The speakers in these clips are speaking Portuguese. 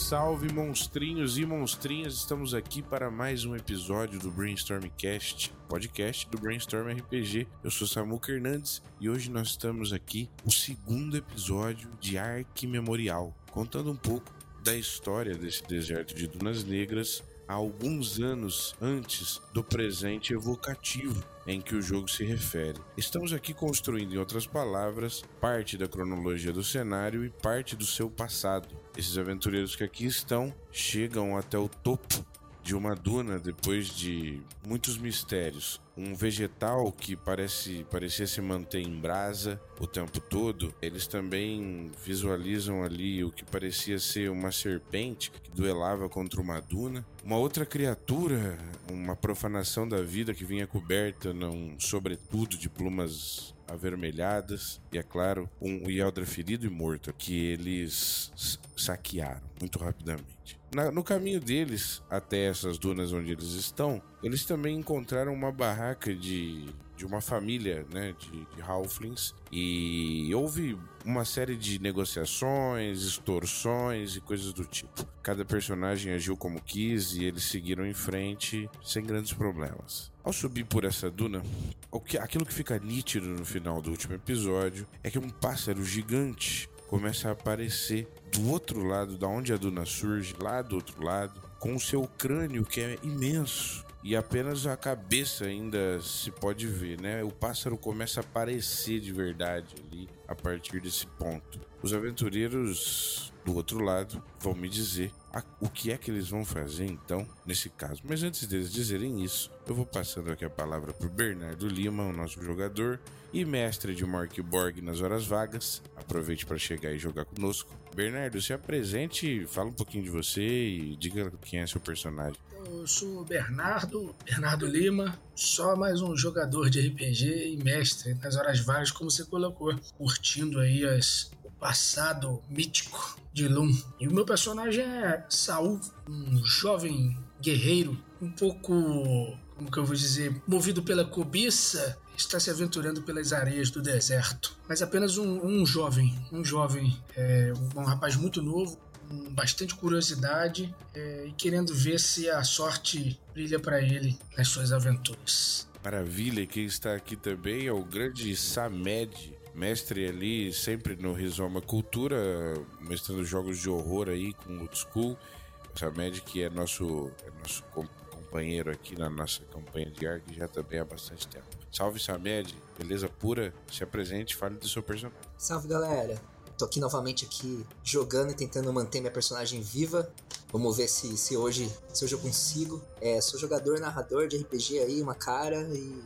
Salve, monstrinhos e monstrinhas! Estamos aqui para mais um episódio do Brainstormcast, podcast do Brainstorm RPG. Eu sou Samuca Hernandes e hoje nós estamos aqui no segundo episódio de Ark Memorial, contando um pouco da história desse deserto de Dunas Negras alguns anos antes do presente evocativo em que o jogo se refere. Estamos aqui construindo, em outras palavras, parte da cronologia do cenário e parte do seu passado. Esses aventureiros que aqui estão chegam até o topo de uma duna depois de muitos mistérios. Um vegetal que parece parecia se manter em brasa o tempo todo. Eles também visualizam ali o que parecia ser uma serpente que duelava contra uma duna. Uma outra criatura, uma profanação da vida que vinha coberta num sobretudo de plumas avermelhadas e, é claro, um Yeldra ferido e morto que eles saquearam muito rapidamente. Na, no caminho deles até essas dunas onde eles estão, eles também encontraram uma barraca de, de uma família né, de, de Halflings e houve uma série de negociações, extorsões e coisas do tipo. Cada personagem agiu como quis e eles seguiram em frente sem grandes problemas. Ao subir por essa duna, que, aquilo que fica nítido no final do último episódio é que um pássaro gigante começa a aparecer do outro lado, da onde a duna surge, lá do outro lado, com o seu crânio que é imenso e apenas a cabeça ainda se pode ver, né? O pássaro começa a aparecer de verdade ali a partir desse ponto. Os aventureiros do outro lado vão me dizer a, o que é que eles vão fazer então nesse caso. Mas antes deles dizerem isso, eu vou passando aqui a palavra para o Bernardo Lima, o nosso jogador e mestre de Mark Borg nas horas vagas. Aproveite para chegar e jogar conosco. Bernardo, se apresente, fala um pouquinho de você e diga quem é seu personagem. Eu sou o Bernardo, Bernardo Lima, só mais um jogador de RPG e mestre nas horas vagas, como você colocou, curtindo aí as, o passado mítico de Lum. E o meu personagem é Saul, um jovem guerreiro, um pouco, como que eu vou dizer, movido pela cobiça, está se aventurando pelas areias do deserto. Mas apenas um, um jovem, um jovem, é, um rapaz muito novo, com bastante curiosidade é, e querendo ver se a sorte brilha para ele nas suas aventuras. Maravilha, quem está aqui também é o grande Samed, mestre ali sempre no Rizoma Cultura, mestrando jogos de horror aí com o Old School. Samed que é nosso, é nosso companheiro aqui na nossa campanha de ARC já também há bastante tempo. Salve Samed, beleza pura? Se apresente, fale do seu personagem. Salve galera, tô aqui novamente aqui jogando e tentando manter minha personagem viva. Vamos ver se, se hoje se hoje eu consigo. É, sou jogador, narrador de RPG aí, uma cara e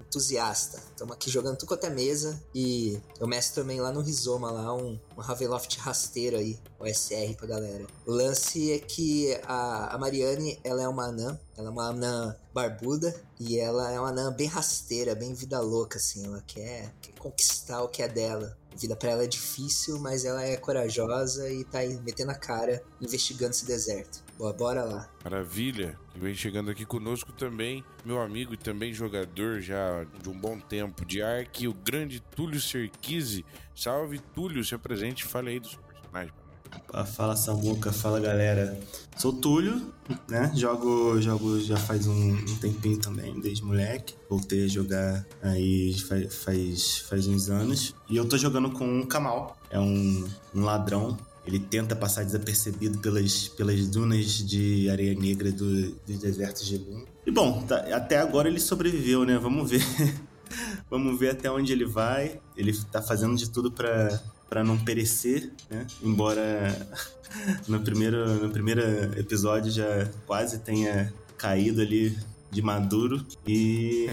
entusiasta. Estamos aqui jogando tudo quanto é mesa e eu mestro também lá no Rizoma, lá um, um Ravenloft rasteiro aí, o SR pra galera. O lance é que a, a Mariane, ela é uma anã, ela é uma anã barbuda e ela é uma anã bem rasteira, bem vida louca, assim. Ela quer, quer conquistar o que é dela. Vida para ela é difícil, mas ela é corajosa e tá metendo a cara investigando esse deserto. Boa, bora lá. Maravilha. E vem chegando aqui conosco também, meu amigo e também jogador já de um bom tempo de Ark, o grande Túlio Serquise. Salve, Túlio, se apresente e fale aí do seu Fala Samuca, fala galera. Sou Túlio, né? Jogo, jogo já faz um, um, tempinho também, desde moleque. Voltei a jogar aí faz, faz, faz uns anos. E eu tô jogando com um Kamal. É um, um ladrão ele tenta passar desapercebido pelas, pelas dunas de areia negra do, dos desertos de Lum. E bom, tá, até agora ele sobreviveu, né? Vamos ver. Vamos ver até onde ele vai. Ele tá fazendo de tudo para para não perecer, né? Embora no primeiro, no primeiro episódio já quase tenha caído ali de maduro. E,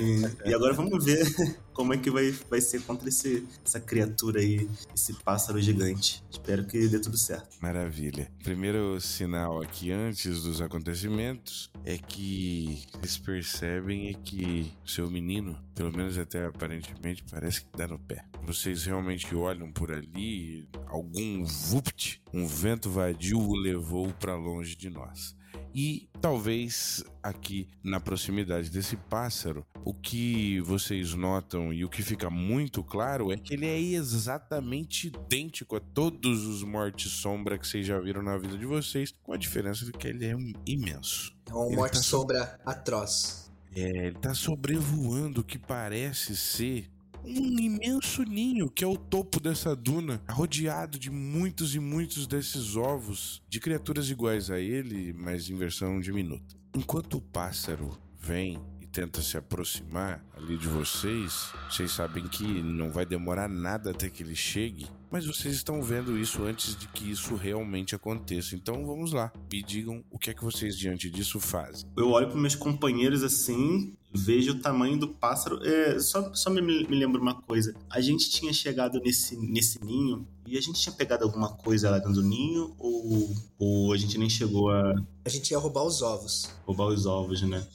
e agora vamos ver como é que vai, vai ser contra esse, essa criatura aí, esse pássaro gigante. Espero que dê tudo certo. Maravilha. Primeiro sinal aqui antes dos acontecimentos é que eles percebem é que seu menino, pelo menos até aparentemente, parece que dá no pé. Vocês realmente olham por ali, algum vupt, um vento vadio o levou para longe de nós. E talvez aqui na proximidade desse pássaro o que vocês notam e o que fica muito claro é que ele é exatamente idêntico a todos os Morte Sombra que vocês já viram na vida de vocês, com a diferença de que ele é um imenso. É um morte tá so- sombra atroz. É, ele tá sobrevoando o que parece ser um imenso ninho, que é o topo dessa duna, rodeado de muitos e muitos desses ovos de criaturas iguais a ele, mas em versão diminuta. Enquanto o pássaro vem e tenta se aproximar ali de vocês, vocês sabem que não vai demorar nada até que ele chegue, mas vocês estão vendo isso antes de que isso realmente aconteça. Então vamos lá, me digam o que é que vocês diante disso fazem. Eu olho para meus companheiros assim, vejo o tamanho do pássaro. É, só só me, me lembro uma coisa. A gente tinha chegado nesse, nesse ninho e a gente tinha pegado alguma coisa lá dentro do ninho ou, ou a gente nem chegou a A gente ia roubar os ovos. roubar os ovos, né?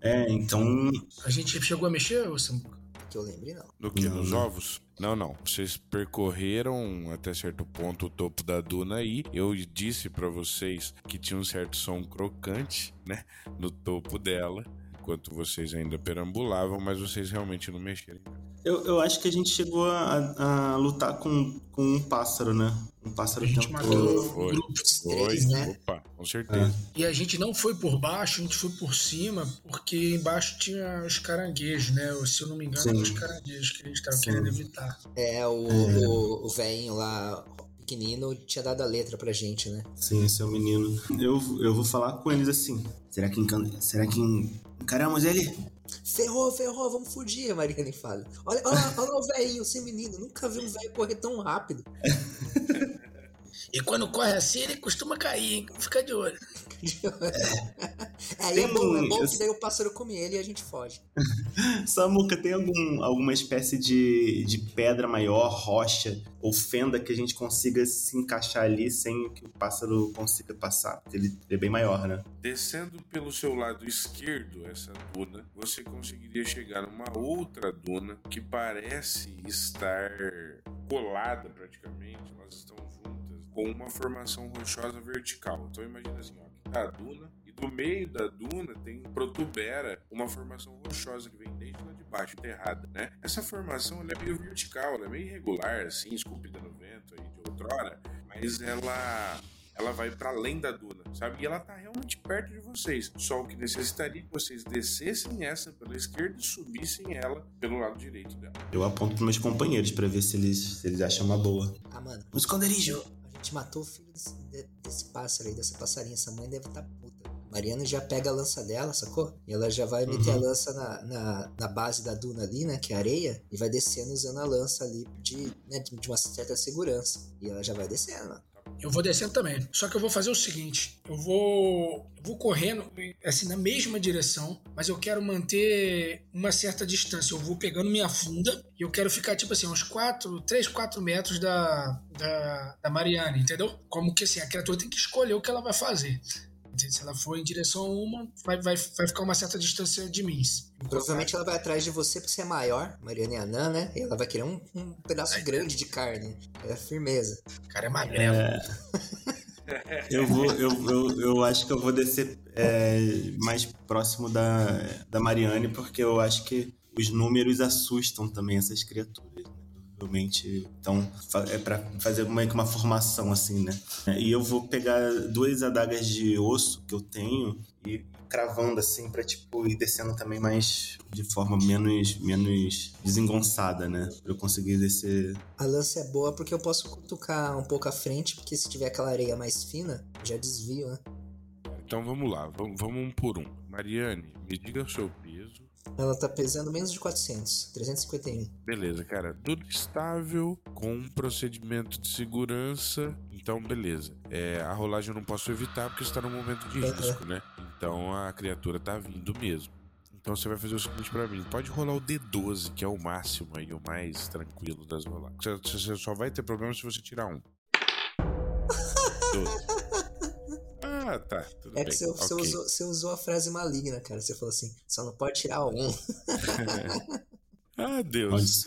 É, então. A gente chegou a mexer, Samuca? Que eu lembre, não. No que? Nos ovos? Não, não. Vocês percorreram até certo ponto o topo da duna aí. Eu disse pra vocês que tinha um certo som crocante, né? No topo dela. Enquanto vocês ainda perambulavam, mas vocês realmente não mexeram. Eu, eu acho que a gente chegou a, a lutar com, com um pássaro, né? Um pássaro A gente matou Foi. Foi, três, né? opa, com certeza. E a gente não foi por baixo, a gente foi por cima, porque embaixo tinha os caranguejos, né? Se eu não me engano, Sim. eram os caranguejos que a gente tava Sim. querendo evitar. É, o, o, o velhinho lá, pequenino, tinha dado a letra pra gente, né? Sim, esse é o menino. Eu, eu vou falar com eles assim. Será que encan... Será que en- encaramos ele? Ferrou, ferrou, vamos fugir, a Mariane fala. Olha, olha, olha o velhinho, esse menino. Nunca vi um velho correr tão rápido. E quando corre assim, ele costuma cair, hein? Fica de olho. É, aí é bom, é bom que daí o pássaro come ele e a gente foge. Samuca, tem algum, alguma espécie de, de pedra maior, rocha ou fenda que a gente consiga se encaixar ali sem que o pássaro consiga passar? Ele é bem maior, né? Descendo pelo seu lado esquerdo, essa duna, você conseguiria chegar numa outra duna que parece estar colada praticamente, elas estão juntas, com uma formação rochosa vertical. Então imagina assim, ó, aqui tá a duna, e do meio da duna tem protubera uma formação rochosa que vem desde lá de baixo, enterrada, né? Essa formação ela é meio vertical, ela é meio irregular, assim, esculpida no vento aí de outrora, mas ela ela vai para além da duna, sabe? E ela tá realmente perto de vocês. Só o que necessitaria que vocês descessem essa pela esquerda e subissem ela pelo lado direito dela. Eu aponto pros meus companheiros pra ver se eles, se eles acham uma boa. Ah, mano, Um esconderijo! Gente matou o filho desse, de- desse pássaro aí, dessa passarinha. Essa mãe deve estar puta. Mariana já pega a lança dela, sacou? E ela já vai meter a Uhum. lança na, na, na base da duna ali, né? Que é areia. E vai descendo usando a lança ali de, né, de de uma certa segurança. E ela já vai descendo, mano. Eu vou descendo também. Só que eu vou fazer o seguinte: eu vou. Eu vou correndo, assim, na mesma direção, mas eu quero manter uma certa distância. Eu vou pegando minha funda e eu quero ficar, tipo assim, uns 4, 3, 4 metros da, da, da Mariana, entendeu? Como que assim, a criatura tem que escolher o que ela vai fazer. Se ela for em direção a uma, vai, vai, vai ficar uma certa distância de mim. Provavelmente ela vai atrás de você porque você é maior, Mariana é anã, né? E ela vai querer um, um pedaço grande de carne. É firmeza. O cara é magrelo. Eu vou, eu, eu, eu acho que eu vou descer é, mais próximo da, da Mariane, porque eu acho que os números assustam também essas criaturas. Provavelmente, então, é pra fazer meio que uma formação assim, né? E eu vou pegar duas adagas de osso que eu tenho e cravando assim pra, tipo, ir descendo também mais de forma menos, menos desengonçada, né? Pra eu conseguir descer A lança é boa porque eu posso cutucar um pouco à frente, porque se tiver aquela areia mais fina, já desvio, né? Então vamos lá, vamos, vamos um por um. Mariane, me diga peso. Ela tá pesando menos de 400, 351. Beleza, cara. Tudo estável, com um procedimento de segurança. Então, beleza. É, a rolagem eu não posso evitar porque está no momento de Uhum. risco, né? Então a criatura tá vindo mesmo. Então você vai fazer o seguinte pra mim: pode rolar o D12, que é o máximo aí, o mais tranquilo das rolagens. Você, você só vai ter problema se você tirar um. 12. Ah, tá. Tudo É bem. que você, você ok. usou, você usou a frase maligna, cara. Você falou assim, só não pode tirar um. Ah, Deus.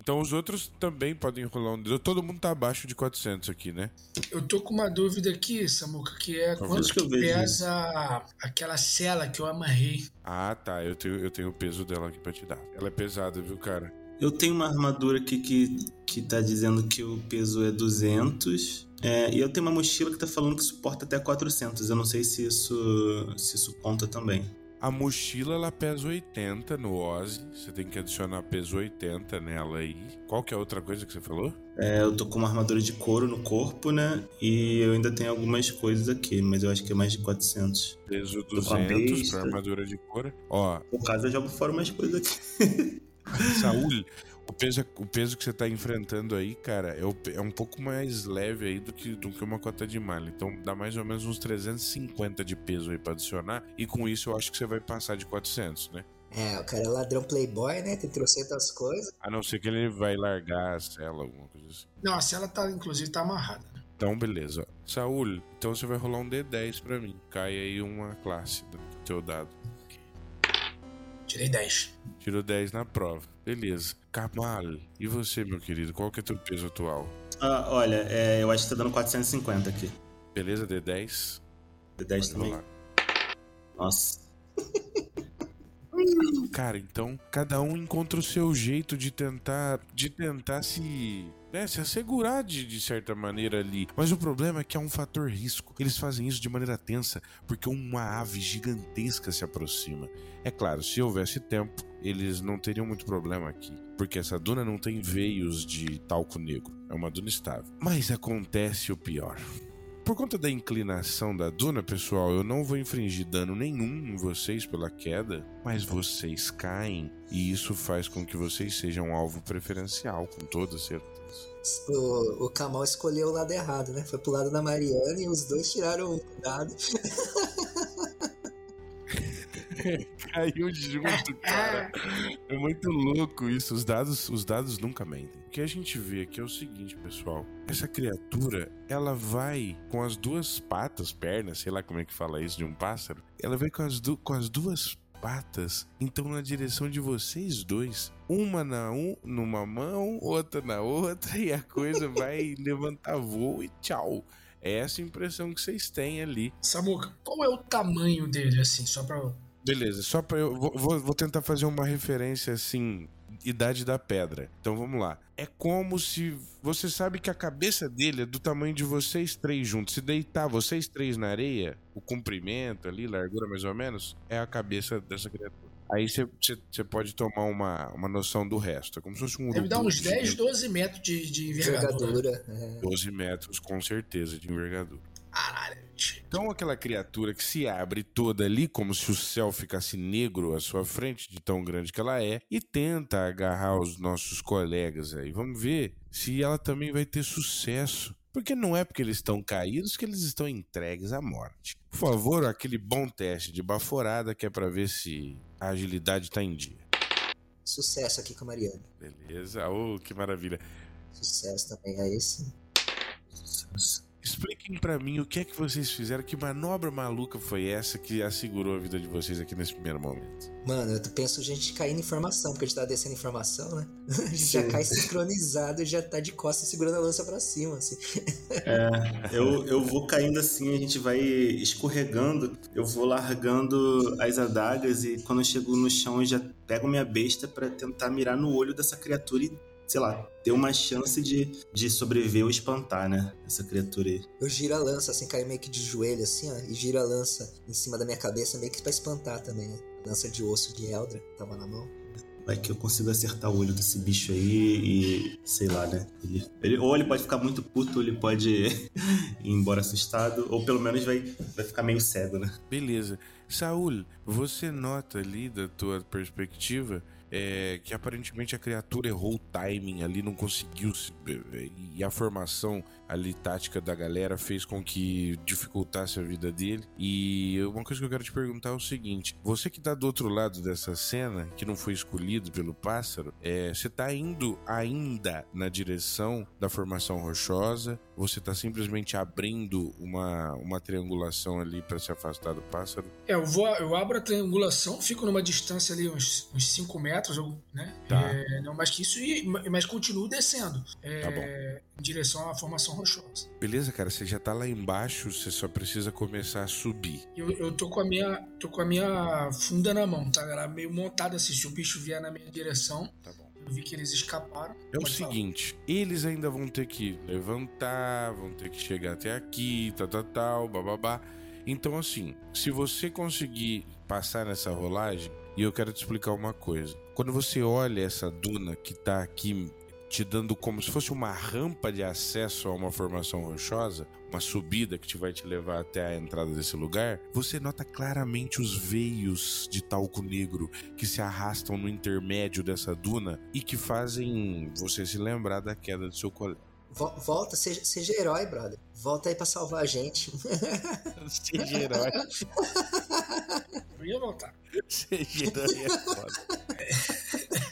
Então os outros também podem rolar um. Todo mundo tá abaixo de 400 aqui, né? Eu tô com uma dúvida aqui, Samuca, que é quanto que pesa aquela cela que eu amarrei. Ah, tá. Eu tenho, eu tenho o peso dela aqui pra te dar. Ela é pesada, viu, cara? Eu tenho uma armadura aqui que, que tá dizendo que o peso é 200. É, e eu tenho uma mochila que tá falando que suporta até 400. Eu não sei se isso, se isso conta também. A mochila ela pesa 80 no Ozzy. Você tem que adicionar peso 80 nela aí. Qual que é a outra coisa que você falou? É, eu tô com uma armadura de couro no corpo, né? E eu ainda tenho algumas coisas aqui, mas eu acho que é mais de 400. Peso Tô com a 200 besta. pra armadura de couro. Ó, Por caso eu jogo fora umas coisas aqui. Saúl, o peso, o peso que você tá enfrentando aí, cara, é, o é um pouco mais leve aí do que, do que uma cota de malha. Então dá mais ou menos uns 350 de peso aí pra adicionar. E com isso eu acho que você vai passar de 400, né? É, o cara é ladrão playboy, né? Tem trocentas coisas. A não ser que ele vai largar a cela, alguma coisa assim. Não, a cela tá, inclusive, tá amarrada. né? Então, beleza. Saúl, então você vai rolar um D10 pra mim. Cai aí uma classe do teu dado. Tirei 10. Tirou 10 na prova. Beleza. Kamal, e você, meu querido? Qual que é teu peso atual? Ah, olha, é, eu acho que tá dando 450 aqui. Beleza, D10? D10 Pode também. Nossa. Cara, então cada um encontra o seu jeito de tentar, de tentar se, né, se assegurar de, de certa maneira ali. Mas o problema é que há um fator risco. Eles fazem isso de maneira tensa porque uma ave gigantesca se aproxima. É claro, se houvesse tempo, eles não teriam muito problema aqui, porque essa duna não tem veios de talco negro. É uma duna estável. Mas acontece o pior. Por conta da inclinação da duna, pessoal, eu não vou infringir dano nenhum em vocês pela queda, mas vocês caem e isso faz com que vocês sejam um alvo preferencial, com toda certeza. O, o Kamal escolheu o lado errado, né? Foi pro lado da Mariana e os dois tiraram um dado. Caiu junto, cara. É muito louco isso. Os dados, os dados nunca mentem. O que a gente vê aqui é o seguinte, pessoal. Essa criatura, ela vai com as duas patas, pernas, sei lá como é que fala isso de um pássaro. Ela vai com as, du com as duas patas, então na direção de vocês dois. Uma na um, numa mão, outra na outra, e a coisa vai levantar voo e tchau. É essa impressão que vocês têm ali. Samuca, qual é o tamanho dele, assim, só pra. Beleza, só pra eu. Vou- vou tentar fazer uma referência assim. Idade da pedra. Então vamos lá. É como se. Você sabe que a cabeça dele é do tamanho de vocês três juntos. Se deitar vocês três na areia, o comprimento ali, largura mais ou menos, é a cabeça dessa criatura. Aí você- pode tomar uma, uma noção do resto. É como se fosse um Deve dar uns 10, gigante. 12 metros de, de envergadura. Envergadura. É. 12 metros, com certeza, de envergadura. Caralho, gente. Então aquela criatura que se abre toda ali, como se o céu ficasse negro à sua frente, de tão grande que ela é, e tenta agarrar os nossos colegas aí. Vamos ver se ela também vai ter sucesso. Porque não é porque eles estão caídos que eles estão entregues à morte. Por favor, aquele bom teste de baforada que é pra ver se a agilidade tá em dia. Sucesso aqui com a Mariana. Beleza? Oh, que maravilha. Sucesso também é esse. Expliquem pra mim o que é que vocês fizeram, que manobra maluca foi essa que assegurou a vida de vocês aqui nesse primeiro momento. Mano, eu penso a gente cair em informação, porque a gente tá descendo informação, né? A gente já cai sincronizado e já tá de costas segurando a lança pra cima, assim. Eu, eu vou caindo assim, a gente vai escorregando, eu vou largando as adagas e quando eu chego no chão eu já pego minha besta pra tentar mirar no olho dessa criatura e, sei lá, ter uma chance de, de sobreviver ou espantar, né? Essa criatura aí. Eu giro a lança, assim, caio meio que de joelho, assim, ó, e giro a lança em cima da minha cabeça, meio que pra espantar também, né? Lança de osso de Eldra, tava na mão. Vai que eu consigo acertar o olho desse bicho aí e sei lá, né? Ele, ele- ou ele pode ficar muito puto, ou ele pode ir embora assustado, ou pelo menos vai, vai ficar meio cego, né? Beleza. Saul, você nota ali da tua perspectiva é, que aparentemente a criatura errou o timing ali, não conseguiu se, e a formação ali tática da galera fez com que dificultasse a vida dele. E uma coisa que eu quero te perguntar é o seguinte: você que tá do outro lado dessa cena, que não foi escolhido pelo pássaro, é, você tá indo ainda na direção da formação rochosa? Você tá simplesmente abrindo uma, uma triangulação ali para se afastar do pássaro? É, eu, vou, eu abro a triangulação, fico numa distância ali, uns 5 metros, né? Tá. É, não mais que isso, e, mas continuo descendo é, Tá bom. em direção à formação rochosa. Beleza, cara, você já tá lá embaixo, você só precisa começar a subir. Eu, eu tô com a minha tô com a minha funda na mão, tá? Ela meio montada assim, se o bicho vier na minha direção, Tá bom. eu vi que eles escaparam. É o Pode falar. seguinte, eles ainda vão ter que levantar, vão ter que chegar até aqui, tal, tal, tal, bababá. Então, assim, se você conseguir passar nessa rolagem, e eu quero te explicar uma coisa. Quando você olha essa duna que tá aqui te dando como se fosse uma rampa de acesso a uma formação rochosa, uma subida que te vai te levar até a entrada desse lugar, você nota claramente os veios de talco negro que se arrastam no intermédio dessa duna e que fazem você se lembrar da queda do seu colega. Vo- Volta, seja, seja herói, brother. Volta aí pra salvar a gente. Seja herói. Eu ia voltar. Seja herói é foda.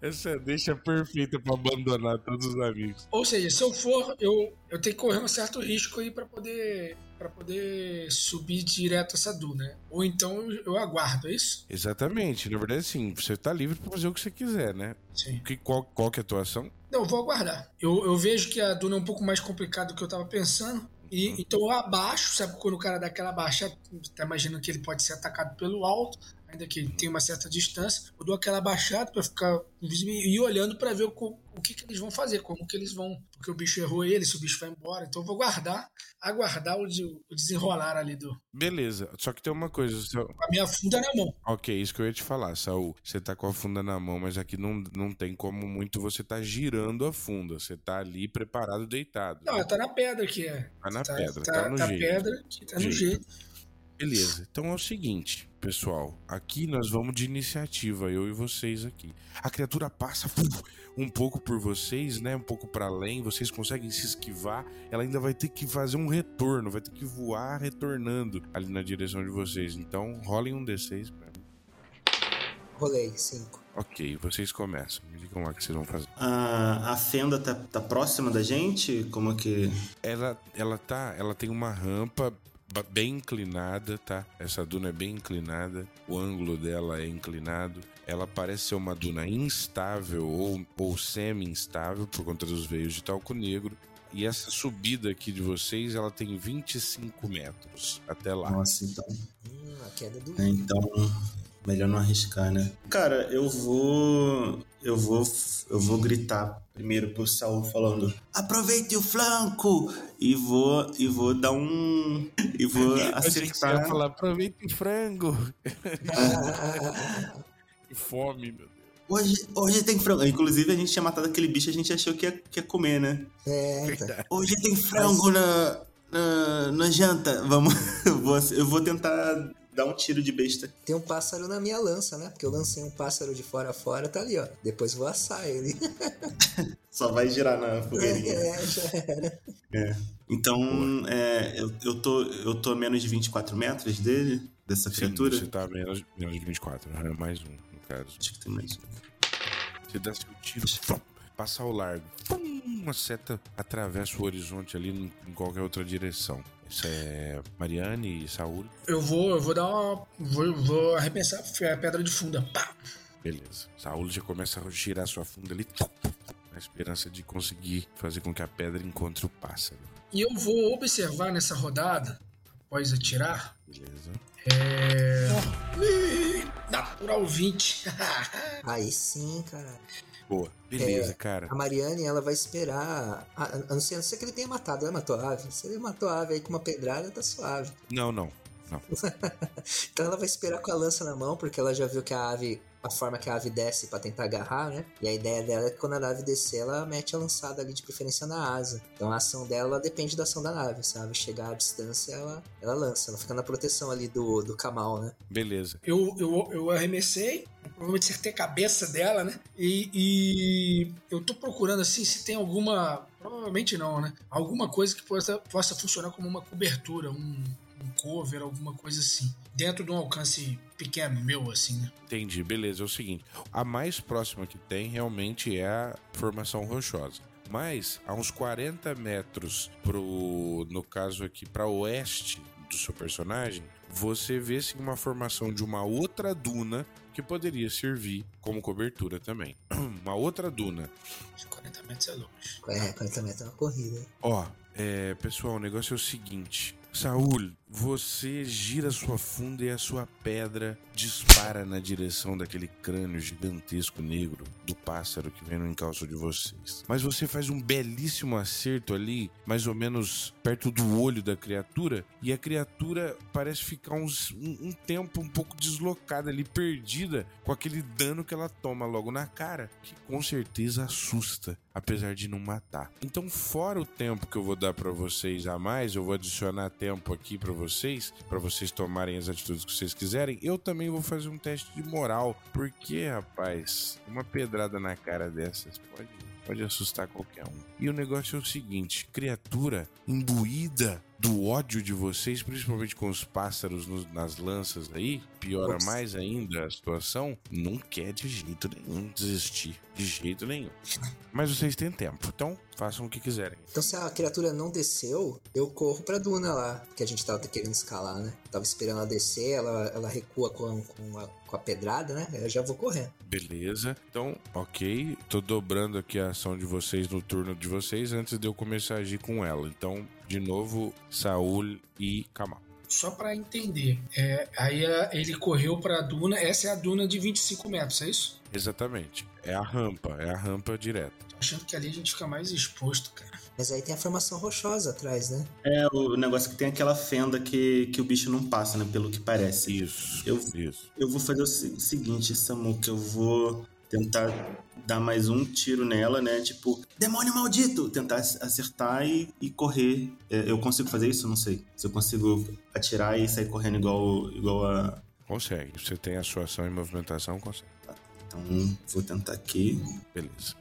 Essa deixa perfeita pra abandonar todos os amigos. Ou seja, se eu for, eu, eu tenho que correr um certo risco aí pra poder para poder subir direto essa duna. né? Ou então eu, aguardo, é isso? Exatamente. Na verdade, sim, você tá livre pra fazer o que você quiser, né? Sim. Que, qual, qual que é a tua ação? Não, eu vou aguardar. Eu, eu vejo que a duna é um pouco mais complicada do que eu tava pensando. E, então eu abaixo, sabe quando o cara dá aquela baixada, tá imaginando que ele pode ser atacado pelo alto, ainda que tenha uma certa distância. Eu dou aquela baixada pra ficar invisível e ir olhando pra ver o, o que, que eles vão fazer, como que eles vão. Porque o bicho errou ele, se o bicho vai embora. Então eu vou guardar, aguardar o, de- o desenrolar ali do. Beleza. Só que tem uma coisa. Com a minha funda na mão. Ok, isso que eu ia te falar, Saul. Você tá com a funda na mão, mas aqui não, não tem como muito você tá girando a funda. Você tá ali preparado, deitado. Não, tá na pedra aqui, é. Tá na Tá, pedra, tá, tá no tá jeito. pedra, tá no Jeito. jeito. Beleza, então é o seguinte, pessoal. Aqui nós vamos de iniciativa, eu e vocês aqui. A criatura passa um pouco por vocês, né? Um pouco pra além, vocês conseguem se esquivar. Ela ainda vai ter que fazer um retorno, vai ter que voar retornando ali na direção de vocês. Então, rolem um D6 pra mim. Rolei, cinco. Ok, vocês começam. Me digam lá o que vocês vão fazer. A, a fenda tá, tá próxima da gente? Como que. Ela, ela tá, ela tem uma rampa bem inclinada, tá? Essa duna é bem inclinada, o ângulo dela é inclinado. Ela parece ser uma duna instável ou, ou semi-instável por conta dos veios de talco negro. E essa subida aqui de vocês, ela tem 25 metros até lá. Nossa, então. Hum, a queda do. Então, melhor não arriscar, né? Cara, eu vou. Eu vou. Eu vou gritar primeiro pro Saul falando. Aproveite o flanco! E vou. E vou dar um. E vou acertar. falar, aproveita o frango. que fome, meu Deus. Hoje, hoje tem frango. Inclusive, a gente tinha matado aquele bicho, a gente achou que ia, que ia comer, né? É. Hoje tem frango na, na, na janta. Vamos. Eu eu vou tentar dar um tiro de besta. Tem um pássaro na minha lança, né? Porque eu lancei um pássaro de fora a fora, tá ali, ó. Depois vou assar ele. Só vai girar na fogueirinha. É, já era. Então, é, eu, eu, tô, eu tô a menos de 24 metros dele, dessa Sim, criatura. você tá menos, menos de 24, né? mais um, no caso. Acho que tem mais um. Você dá seu tiro, passa ao largo. Pum, uma seta atravessa o horizonte ali em qualquer outra direção. Isso é Mariane e Saúl. Eu vou, eu vou dar uma. Vou, vou arremessar a pedra de funda. Pá! Beleza. Saúl já começa a girar sua funda ali. Na esperança de conseguir fazer com que a pedra encontre o pássaro. E eu vou observar nessa rodada, após atirar, Beleza. é. Ih, Natural 20. Aí sim, cara. Boa. Beleza, É, cara. A Mariane, ela vai esperar. A, a, a não ser, a não ser que ele tenha matado, né? Matou a ave. Se ele matou a ave aí com uma pedrada, tá suave. Não, não. Então ela vai esperar com a lança na mão, porque ela já viu que a ave. A forma que a ave desce pra tentar agarrar, né? E a ideia dela é que quando a nave descer, ela mete a lançada ali de preferência na asa. Então a ação dela depende da ação da nave, sabe? Chegar à distância, ela, ela lança. Ela fica na proteção ali do, do Kamal, né? Beleza. Eu, eu, eu arremessei, provavelmente acertei a cabeça dela, né? E, e eu tô procurando assim se tem alguma. Provavelmente não, né? Alguma coisa que possa, possa funcionar como uma cobertura, um, um cover, alguma coisa assim. Dentro de um alcance pequeno, meu, assim, né? Entendi, beleza. É o seguinte: a mais próxima que tem realmente é a formação rochosa. Mas a uns 40 metros pro. No caso aqui, para oeste do seu personagem, você vê sim uma formação de uma outra duna que poderia servir como cobertura também. Uma outra duna. 40 metros é longe. É, 40 metros é uma corrida. Ó, é, pessoal, o negócio é o seguinte. Saúl, você gira sua funda e a sua pedra dispara na direção daquele crânio gigantesco negro do pássaro que vem no encalço de vocês. Mas você faz um belíssimo acerto ali, mais ou menos perto do olho da criatura, e a criatura parece ficar uns, um, um tempo um pouco deslocada ali, perdida com aquele dano que ela toma logo na cara, que com certeza assusta, apesar de não matar. Então, fora o tempo que eu vou dar para vocês a mais, eu vou adicionar tempo aqui para vocês, para vocês tomarem as atitudes que vocês quiserem. Eu também vou fazer um teste de moral, porque, rapaz, uma pedrada na cara dessas pode pode assustar qualquer um. E o negócio é o seguinte: criatura imbuída do ódio de vocês, principalmente com os pássaros nas lanças aí, piora mais ainda a situação, não quer de jeito nenhum desistir. De jeito nenhum. Mas vocês têm tempo, então façam o que quiserem. Então se a criatura não desceu, eu corro pra duna lá, que a gente tava querendo escalar, né? Tava esperando ela descer, ela, ela recua com, com, a, com a pedrada, né? Eu já vou correndo. Beleza. Então, ok. Tô dobrando aqui a ação de vocês no turno de vocês antes de eu começar a agir com ela. Então, de novo, Saul e Kamal. Só pra entender, é, aí a- ele correu pra duna, essa é a duna de 25 metros, é isso? Exatamente. É a rampa, é a rampa direta. Tô achando que ali a gente fica mais exposto, cara. Mas aí tem a formação rochosa atrás, né? É o negócio que tem aquela fenda que, que o bicho não passa, né? Pelo que parece. Isso. Eu- Isso. Eu vou fazer o se- seguinte, Samu, que eu vou tentar dar mais um tiro nela, né? Tipo, demônio maldito! Tentar ac- acertar e, e correr. É, Eu consigo fazer isso? Não sei. Se eu consigo atirar e sair correndo igual, igual a. Consegue. Você tem a sua ação e movimentação, consegue. Então, vou tentar aqui. Beleza.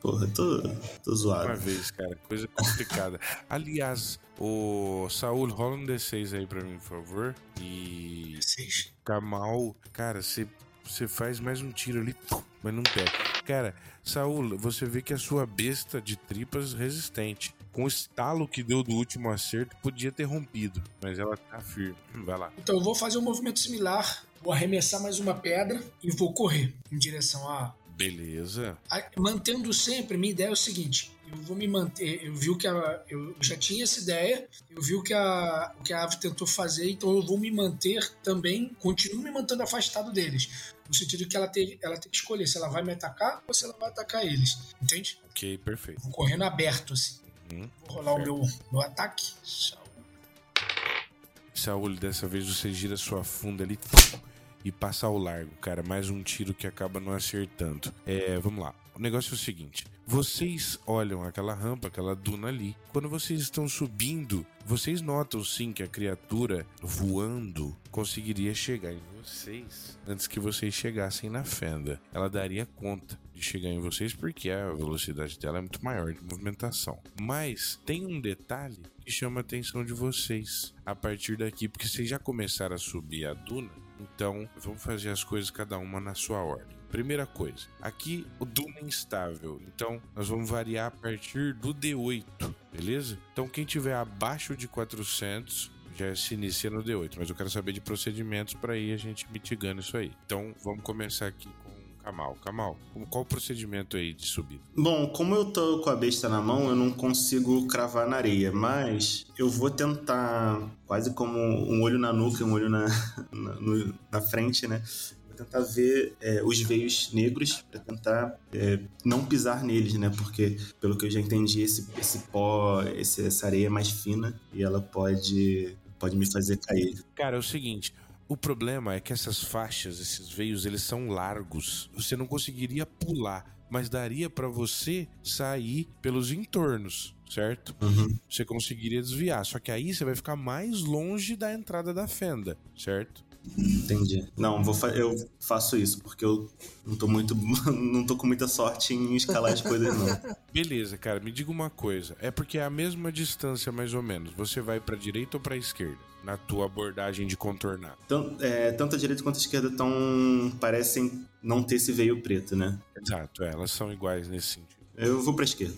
Porra, tô, tô Uma zoado. vez, cara. Coisa complicada. Aliás, o Saul, rola um D6 aí pra mim, por favor. E. Seis. Kamal, cara, você você faz mais um tiro ali, mas não pega. Cara, Saul, você vê que a sua besta de tripas resistente. Com o estalo que deu do último acerto, podia ter rompido, mas ela tá firme. Vai lá. Então eu vou fazer um movimento similar, vou arremessar mais uma pedra e vou correr em direção a Beleza. A- mantendo sempre, minha ideia é o seguinte: eu vou me manter. Eu vi o que a, eu já tinha essa ideia, eu vi o que a, o que a ave tentou fazer, então eu vou me manter também, continuo me mantendo afastado deles. No sentido que ela tem, ela tem que escolher se ela vai me atacar ou se ela vai atacar eles. Entende? Ok, perfeito. Vou correndo aberto assim. Uhum. Vou rolar o meu, meu ataque. Saul, dessa vez você gira sua funda ali e passa ao largo, cara. Mais um tiro que acaba não acertando. É, vamos lá. O negócio é o seguinte: vocês olham aquela rampa, aquela duna ali. Quando vocês estão subindo, vocês notam sim que a criatura voando conseguiria chegar em vocês antes que vocês chegassem na fenda. Ela daria conta de chegar em vocês porque a velocidade dela é muito maior de movimentação. Mas tem um detalhe que chama a atenção de vocês a partir daqui, porque vocês já começaram a subir a duna, então vamos fazer as coisas cada uma na sua ordem. Primeira coisa, aqui o Duna é instável, então nós vamos variar a partir do D8, beleza? Então quem tiver abaixo de 400 já se inicia no D8, mas eu quero saber de procedimentos para ir a gente mitigando isso aí. Então vamos começar aqui com Kamal. Kamal, qual o procedimento aí de subida? Bom, como eu tô com a besta na mão, eu não consigo cravar na areia, mas eu vou tentar, quase como um olho na nuca e um olho na, na, no- na frente, né? Tentar ver é, os veios negros para tentar é, não pisar neles, né? Porque, pelo que eu já entendi, esse, esse pó, esse- essa areia é mais fina e ela pode, pode me fazer cair. Cara, é o seguinte. O problema é que essas faixas, esses veios, eles são largos. Você não conseguiria pular, mas daria pra você sair pelos entornos, certo? Uhum. Você conseguiria desviar. Só que aí você vai ficar mais longe da entrada da fenda, certo? Entendi. Não, vou fa- eu faço isso, porque eu não tô muito. não tô com muita sorte em escalar as coisas, não. Beleza, cara, me diga uma coisa. É porque é a mesma distância, mais ou menos. Você vai pra direita ou pra esquerda? Na tua abordagem de contornar. Tan- é, tanto a direita quanto a esquerda tão, parecem não ter esse veio preto, né? Exato, é, elas são iguais nesse sentido. Eu vou pra esquerda.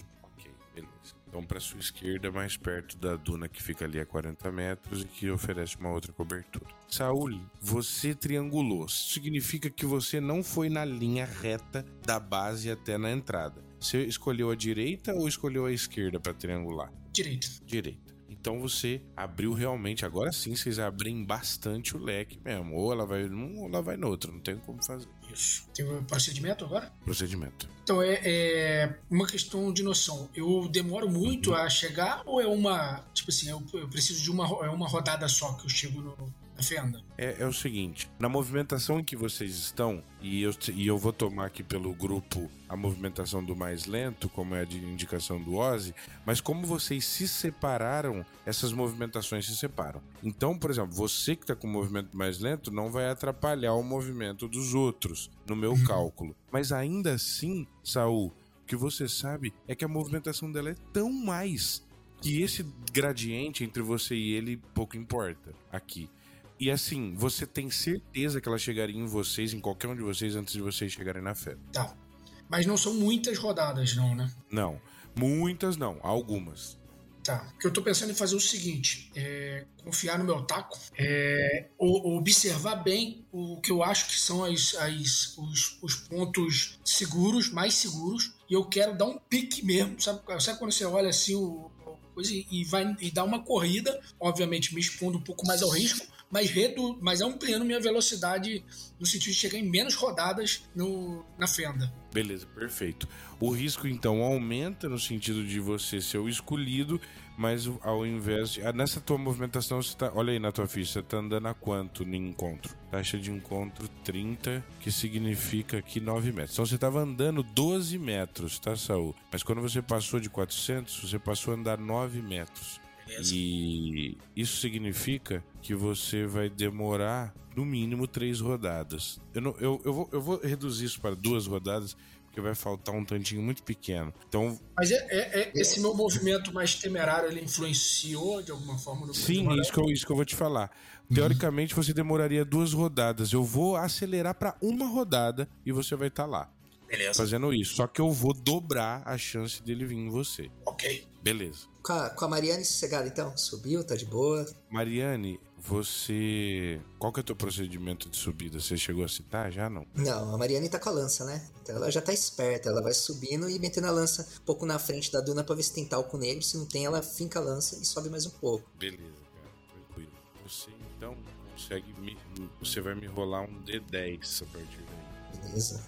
Então, para sua esquerda, mais perto da duna que fica ali a 40 metros e que oferece uma outra cobertura. Saul, você triangulou. Isso significa que você não foi na linha reta da base até na entrada. Você escolheu a direita ou escolheu a esquerda para triangular? Direita. Direita. Então você abriu realmente, agora sim vocês abrem bastante o leque mesmo. Ou ela vai num ou ela vai no outro, não tem como fazer. Isso. Tem um procedimento agora? Procedimento. Então é, é uma questão de noção. Eu demoro muito a chegar ou é uma. Tipo assim, eu, eu preciso de uma, é uma rodada só que eu chego no, É, é o seguinte, na movimentação em que vocês estão, e eu, e eu vou tomar aqui pelo grupo a movimentação do mais lento, como é a de indicação do Ozzy, mas como vocês se separaram, essas movimentações se separam. Então, por exemplo, você que está com o movimento mais lento não vai atrapalhar o movimento dos outros, no meu cálculo. Mas ainda assim, Saul, o que você sabe é que a movimentação dela é tão mais que esse gradiente entre você e ele pouco importa aqui. E assim, você tem certeza que ela chegaria em vocês, em qualquer um de vocês, antes de vocês chegarem na fé. Tá. Mas não são muitas rodadas, não, né? Não. Muitas não, algumas. Tá. Porque eu tô pensando em fazer o seguinte: é, confiar no meu taco, é, o- observar bem o que eu acho que são as, as- os, os pontos seguros, mais seguros, e eu quero dar um pique mesmo. Sabe, sabe quando você olha assim o, coisa e, e vai e dá uma corrida, obviamente me expondo um pouco mais ao risco, mas, redu, mas ampliando minha velocidade no sentido de chegar em menos rodadas no, na fenda. Beleza, perfeito. O risco então aumenta no sentido de você ser o escolhido, mas ao invés de. ah, Nessa tua movimentação, você tá. Olha aí na tua ficha, você tá andando a quanto no encontro? Taxa de encontro 30, que significa aqui 9 metros. Então você tava andando 12 metros, tá, Saul? Mas quando você passou de 400, você passou a andar 9 metros. E isso significa que você vai demorar no mínimo três rodadas. Eu, não, eu, eu, vou, eu vou reduzir isso para duas rodadas, porque vai faltar um tantinho muito pequeno. Então, Mas é, é- é- esse meu movimento mais temerário, ele influenciou de alguma forma no sim, isso que, eu, isso que eu vou te falar. Teoricamente, você demoraria duas rodadas. Eu vou acelerar para uma rodada e você vai estar lá Beleza. fazendo isso. Só que eu vou dobrar a chance dele vir em você. Ok. Beleza. Com a, com a Mariane sossegada, então? Subiu, tá de boa. Mariane, você. Qual que é o teu procedimento de subida? Você chegou a citar já? Não? Não, a Mariane tá com a lança, né? Então ela já tá esperta, ela vai subindo e metendo a lança um pouco na frente da duna pra ver se tem talco nele. Se não tem, ela finca a lança e sobe mais um pouco. Beleza, cara, tranquilo. Você então consegue me. Você vai me rolar um D10 a partir daí. Beleza.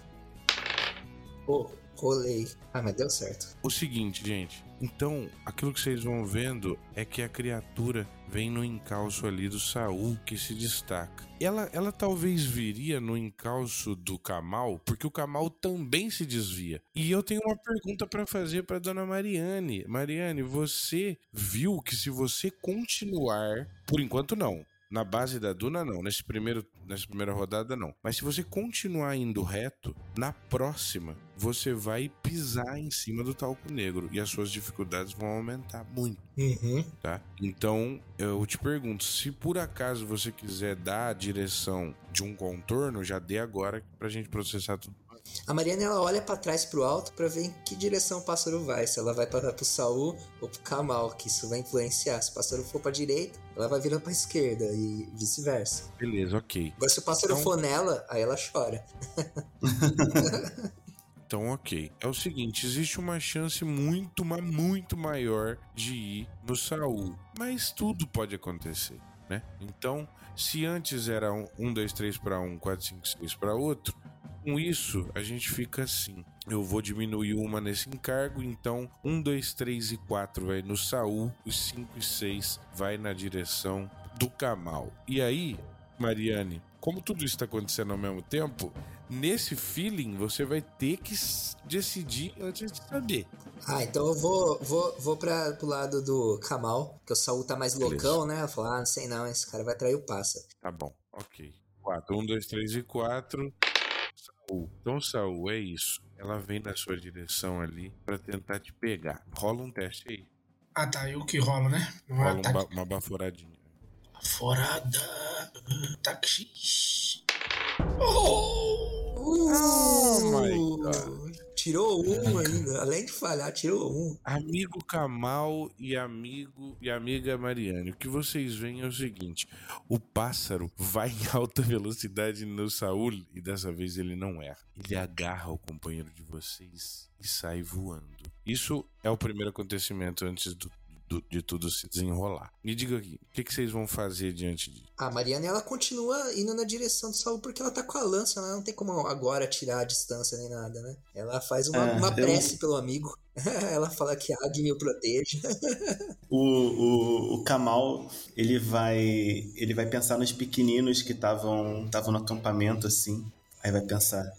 Pô, rolei. Ah, mas deu certo. O seguinte, gente. Então, aquilo que vocês vão vendo é que a criatura vem no encalço ali do Saul que se destaca. Ela, ela talvez viria no encalço do Kamal, porque o Kamal também se desvia. E eu tenho uma pergunta pra fazer pra dona Mariane. Mariane, você viu que se você continuar, por enquanto não, na base da Duna, não. Nesse primeiro, nessa primeira rodada, não. Mas se você continuar indo reto, na próxima, você vai pisar em cima do talco negro. E as suas dificuldades vão aumentar muito, Uhum. tá? Então, eu te pergunto, se por acaso você quiser dar a direção de um contorno, já dê agora pra gente processar tudo. A Mariana ela olha pra trás pro alto pra ver em que direção o pássaro vai. Se ela vai para pro Saul ou pro Kamal, que isso vai influenciar. Se o pássaro for pra direita, ela vai virando pra esquerda e vice-versa. Beleza, ok. Agora se o pássaro Então- for nela, aí ela chora. Então, ok. É o seguinte, existe uma chance muito, mas muito maior de ir no Saul. Mas tudo pode acontecer, né? Então, se antes era um, um 2, 3 para um, 4, 5, 6 para outro, com isso a gente fica assim. Eu vou diminuir uma nesse encargo, então 1, 2, 3 e 4 vai no Saul, os 5 e 6 vai na direção do Kamal. E aí, Mariane, como tudo isso está acontecendo ao mesmo tempo, nesse feeling você vai ter que decidir antes de saber. Ah, então eu vou, vou, vou pra, pro lado do Kamal, que o Saul tá mais Beleza. loucão, né? Eu falo, ah, não sei não, esse cara vai trair o pássaro. Tá bom, ok. 4, 1, 2, 3 e 4. Saul. Então, Saul, é isso. Ela vem na sua direção ali pra tentar te pegar. Rola um teste aí. Ah, tá. Eu que rolo, né? Não é Rola um ba- uma baforadinha. Forada. Ataque X. Oh! Oh my God. Tirou um ainda. Além de falhar, tirou um. Amigo Kamal e amigo e amiga Mariane, o que vocês veem é o seguinte: o pássaro vai em alta velocidade no Saul e dessa vez ele não erra. Ele agarra o companheiro de vocês e sai voando. Isso é o primeiro acontecimento antes do, do, de tudo se desenrolar. Me diga aqui, o que, que, vocês vão fazer diante disso? A Mariana, ela continua indo na direção do Saul porque ela tá com a lança, ela não tem como agora tirar a distância nem nada, né? Ela faz uma, é, uma prece eu... pelo amigo. ela fala que a Agni o protege. o, o, o Kamal, ele vai ele vai pensar nos pequeninos que estavam no acampamento, assim. Aí vai pensar,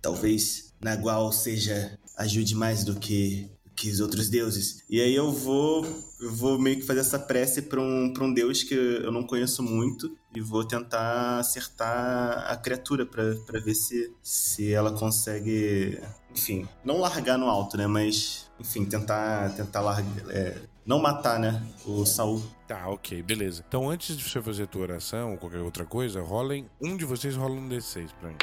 talvez Nagual seja ajude mais do que que os outros deuses. E aí eu vou eu vou meio que fazer essa prece para um, pra um deus que eu não conheço muito e vou tentar acertar a criatura para ver se, se ela consegue, enfim, não largar no alto, né, mas enfim, tentar tentar largar, é, não matar, né, o Saul. Tá, ok, beleza. Então antes de você fazer a tua oração ou qualquer outra coisa, rolem, um de vocês rola um D6 para mim.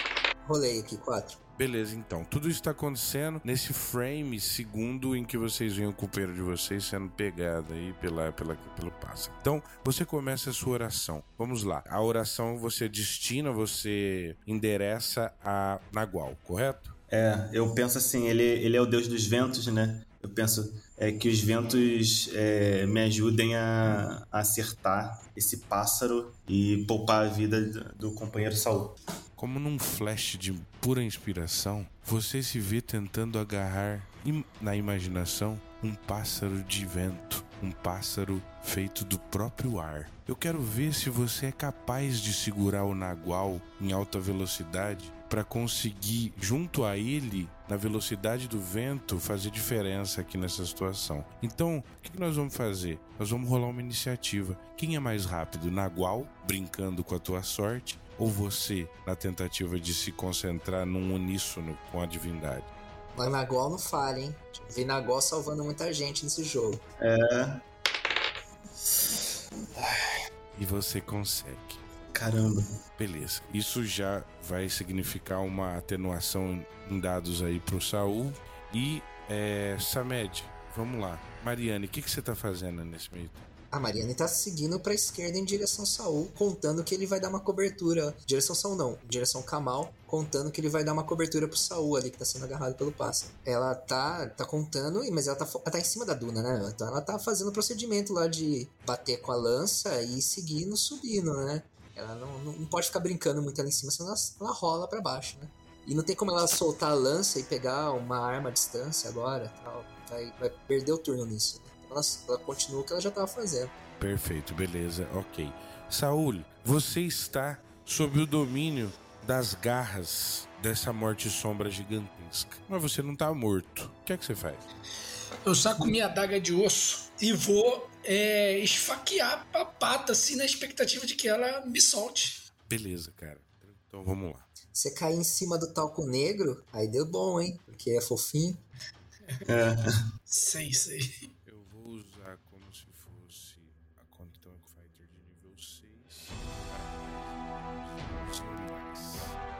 Rolei aqui, quatro. Beleza, então. Tudo isso está acontecendo nesse frame segundo em que vocês veem o culpeiro de vocês sendo pegado aí pela, pela, pelo pássaro. Então, você começa a sua oração. Vamos lá. A oração você destina, você endereça a Nagual, correto? É, eu penso assim, ele, ele é o deus dos ventos, né? Eu penso é, que os ventos é, me ajudem a, a acertar esse pássaro e poupar a vida do companheiro Saul. Como num flash de pura inspiração, você se vê tentando agarrar na imaginação um pássaro de vento, um pássaro feito do próprio ar. Eu quero ver se você é capaz de segurar o nagual em alta velocidade para conseguir, junto a ele, na velocidade do vento, fazer diferença aqui nessa situação. Então, o que nós vamos fazer? Nós vamos rolar uma iniciativa. Quem é mais rápido? Nagual, brincando com a tua sorte, ou você na tentativa de se concentrar num uníssono com a divindade? Mas Nagol não falha, hein? Vi Nagol salvando muita gente nesse jogo. É. E você consegue. Caramba. Beleza. Isso já vai significar uma atenuação em dados aí pro Saul. E é, Samed, vamos lá. Mariane, o que, que você tá fazendo nesse meio tempo? A Mariana tá seguindo pra esquerda em direção Saul, contando que ele vai dar uma cobertura. Direção Saul não, direção Kamal, contando que ele vai dar uma cobertura pro Saul ali que tá sendo agarrado pelo pássaro. Ela tá, tá contando, mas ela tá, ela tá em cima da duna, né? Então ela tá fazendo o procedimento lá de bater com a lança e seguindo, subindo, né? Ela não, não pode ficar brincando muito ali em cima, senão ela, ela rola para baixo, né? E não tem como ela soltar a lança e pegar uma arma à distância agora, tal. Vai, vai perder o turno nisso. Ela, ela continua o que ela já estava fazendo. Perfeito, beleza, ok. Saul, você está sob o domínio das garras dessa morte sombra gigantesca. Mas você não está morto. O que é que você faz? Eu saco minha adaga de osso e vou é, esfaquear a pata, assim, na expectativa de que ela me solte. Beleza, cara. Então vamos lá. Você cair em cima do talco negro, aí deu bom, hein? Porque é fofinho. É. sei, sei.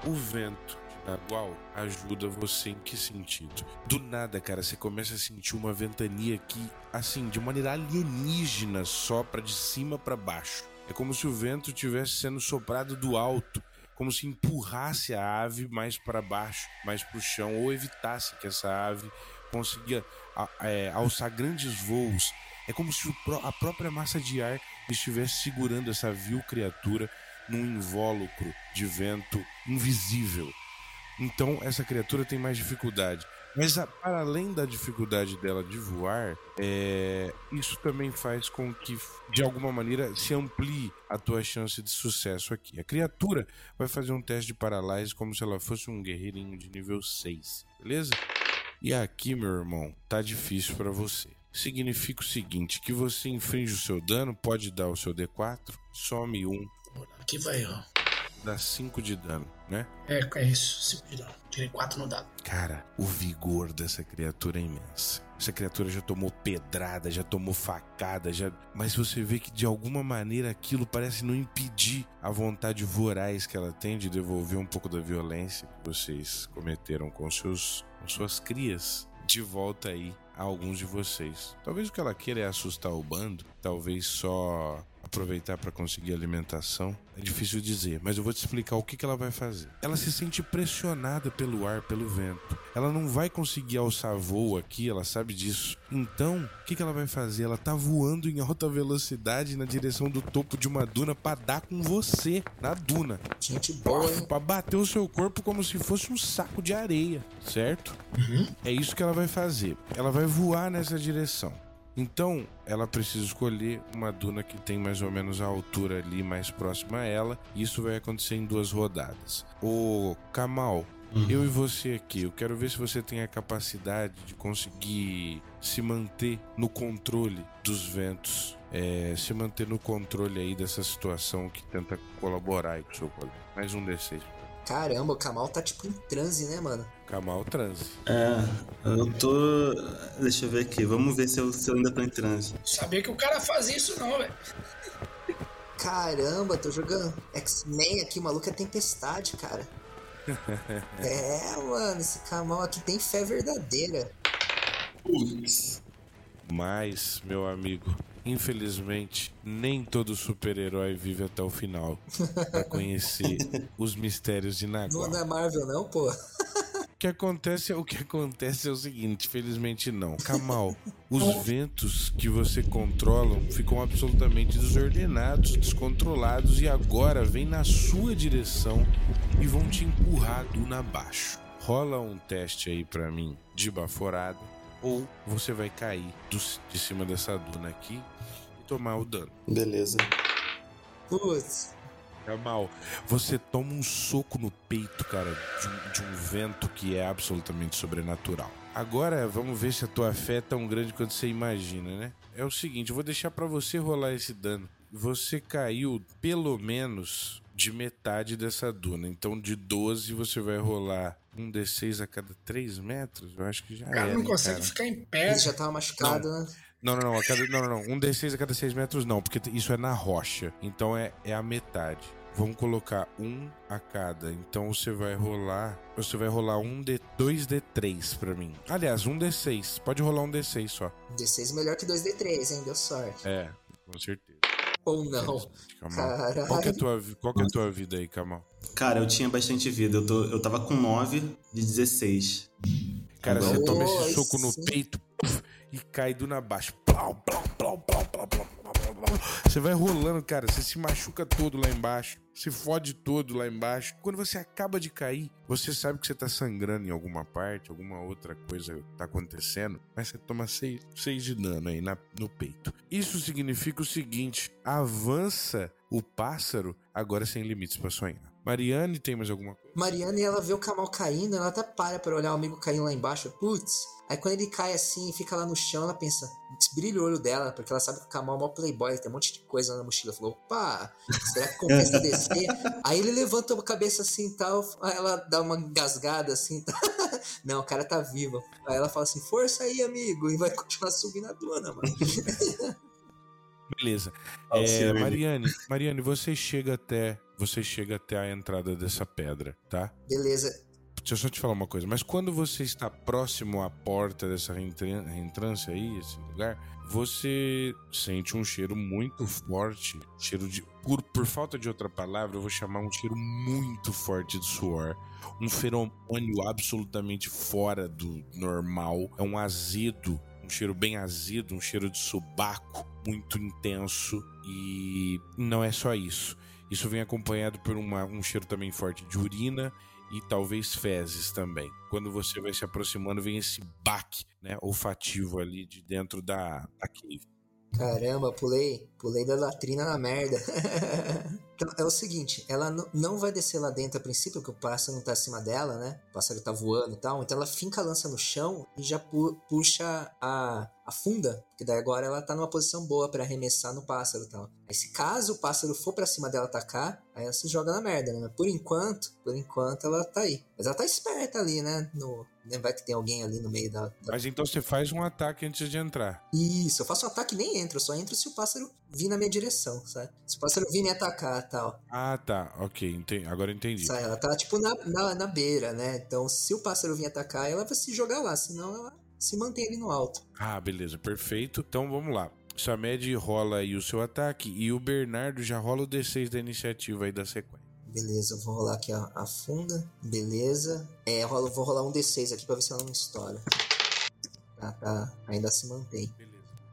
O vento Nagual ajuda você em que sentido? Do nada, cara, você começa a sentir uma ventania que, assim, de maneira alienígena, sopra de cima para baixo. É como se o vento estivesse sendo soprado do alto, como se empurrasse a ave mais para baixo, mais para o chão, ou evitasse que essa ave conseguia é, alçar grandes voos. É como se a própria massa de ar estivesse segurando essa vil criatura num invólucro de vento invisível. Então essa criatura tem mais dificuldade. Mas para além da dificuldade dela de voar, é, isso também faz com que, de alguma maneira, se amplie a tua chance de sucesso aqui. A criatura vai fazer um teste de paralise como se ela fosse um guerreirinho de nível 6, beleza? E aqui, meu irmão, tá difícil para você. Significa o seguinte: que você infringe o seu dano, pode dar o seu D4, some um Aqui vai, ó. dá 5 de dano, né? É, é isso. 5 de dano. Tirei 4 no dado. Cara, o vigor dessa criatura é imenso. Essa criatura já tomou pedrada, já tomou facada, já. Mas você vê que de alguma maneira aquilo parece não impedir a vontade voraz que ela tem de devolver um pouco da violência que vocês cometeram com, seus, com suas crias de volta aí a alguns de vocês. Talvez o que ela queira é assustar o bando, talvez só aproveitar para conseguir alimentação. É difícil dizer, mas eu vou te explicar o que, que ela vai fazer. Ela se sente pressionada pelo ar, pelo vento. Ela não vai conseguir alçar voo aqui, ela sabe disso. Então, o que, que ela vai fazer? Ela tá voando em alta velocidade na direção do topo de uma duna para dar com você na duna. Gente boa, hein? Pra bater o seu corpo como se fosse um saco de areia, certo? É isso que ela vai fazer. Ela vai voar nessa direção. Então, ela precisa escolher uma duna que tem mais ou menos a altura ali mais próxima a ela. E isso vai acontecer em duas rodadas. O Kamal, eu e você aqui, eu quero ver se você tem a capacidade de conseguir se manter no controle dos ventos. é, se manter no controle aí dessa situação que tenta colaborar aí com o seu colega. Mais um D6. Caramba, o Kamal tá tipo em transe, né, mano? Kamal transe. É, eu tô. Deixa eu ver aqui, vamos ver se eu, se eu ainda tô em transe. Sabia que o cara fazia isso não, velho. Caramba, tô jogando X-Men aqui, o maluco é tempestade, cara. é, mano, esse Kamal aqui tem fé verdadeira. Putz. Mas, meu amigo, infelizmente, nem todo super-herói vive até o final pra conhecer os mistérios de Nagual. não é Marvel, não, pô. O que acontece, o que acontece é o seguinte, felizmente não. Kamal, os ventos que você controla ficam absolutamente desordenados, descontrolados e agora vêm na sua direção e vão te empurrar duna abaixo. Rola um teste aí pra mim de baforada ou você vai cair de cima dessa duna aqui e tomar o dano. Beleza. Putz, Kamal, você toma um soco no peito, cara, de um, de um vento que é absolutamente sobrenatural. Agora, vamos ver se a tua fé é tão grande quanto você imagina, né? É o seguinte, eu vou deixar pra você rolar esse dano. Você caiu pelo menos de metade dessa duna. Então, de 12, você vai rolar um D6 a cada 3 metros. Eu acho que já cara é, não consegue cara? ficar em pé. ele já tava machucado, né? Não, não, não, a cada, não, não, não. Um D6 a cada 6 metros não, porque isso é na rocha. Então é, é a metade. Vamos colocar um a cada. Então você vai rolar. Você vai rolar um D, dois D3 pra mim. Aliás, um D6. Pode rolar um D6 só. D6 melhor que 2D3, hein? Deu sorte. É, com certeza. Ou não. Caralho. Qual, que é tua, qual que é a tua vida aí, Kamal? Cara, eu tinha bastante vida. Eu, tô, eu tava com 9 de 16. Cara, Nossa. você toma esse soco no peito e cai do na baixo. Você vai rolando, cara. Você se machuca todo lá embaixo. Se fode todo lá embaixo. Quando você acaba de cair, você sabe que você tá sangrando em alguma parte, alguma outra coisa tá acontecendo, mas você toma 6 de dano aí na- no peito. Isso significa o seguinte: avança o pássaro agora sem limites pra sonhar. Mariane, tem mais alguma coisa? Mariana, ela vê o Kamal caindo, ela até para pra olhar o amigo caindo lá embaixo. Putz. Aí quando ele cai assim e fica lá no chão, ela pensa, brilha o olho dela, porque ela sabe que o Kamal é o maior playboy, tem um monte de coisa na mochila. Falou, opa, será que compensa descer? Aí ele levanta a cabeça assim e tal, aí ela dá uma engasgada assim. Tá? Não, o cara tá vivo. Aí ela fala assim, força aí, amigo, e vai continuar subindo a dona, mano. Beleza. É. Mariane, Mariane, você chega até, você chega até a entrada dessa pedra, tá? Beleza. Deixa eu só te falar uma coisa. Mas quando você está próximo à porta dessa reentrância aí, esse lugar, você sente um cheiro muito forte, cheiro de por, por falta de outra palavra, eu vou chamar um cheiro muito forte de suor, um feromônio absolutamente fora do normal, é um azedo, um cheiro bem azedo, um cheiro de subaco muito intenso e não é só isso. Isso vem acompanhado por uma- um cheiro também forte de urina e talvez fezes também. Quando você vai se aproximando, vem esse baque né, olfativo ali de dentro da, da cave. Caramba, pulei. Pulei da latrina na merda. Então, é o seguinte, ela não vai descer lá dentro a princípio, porque o pássaro não tá acima dela, né? O pássaro tá voando e tal. Então ela finca a lança no chão e já pu puxa a, afunda, porque daí agora ela tá numa posição boa para arremessar no pássaro e tal. Aí se caso o pássaro for para cima dela atacar, aí ela se joga na merda, né? Mas por enquanto, por enquanto ela tá aí. Mas ela tá esperta ali, né? No, vai que tem alguém ali no meio da, da, Mas então você faz um ataque antes de entrar. Isso, eu faço um ataque e nem entro, eu só entro se o pássaro vir na minha direção, sabe? Se o pássaro vir me atacar tal. Ah, tá. Ok, entendi. agora entendi. Sabe? Ela tá tipo na, na, na beira, né? Então se o pássaro vir atacar, ela vai se jogar lá, senão ela se mantém ali no alto. Ah, beleza, perfeito. Então vamos lá. Samed rola aí o seu ataque e o Bernardo já rola o D6 da iniciativa aí da sequência. Beleza, eu vou rolar aqui a, a funda. Beleza. É, eu rolo, vou rolar um D6 aqui pra ver se ela não estoura. Tá, tá. Ainda se mantém. Beleza.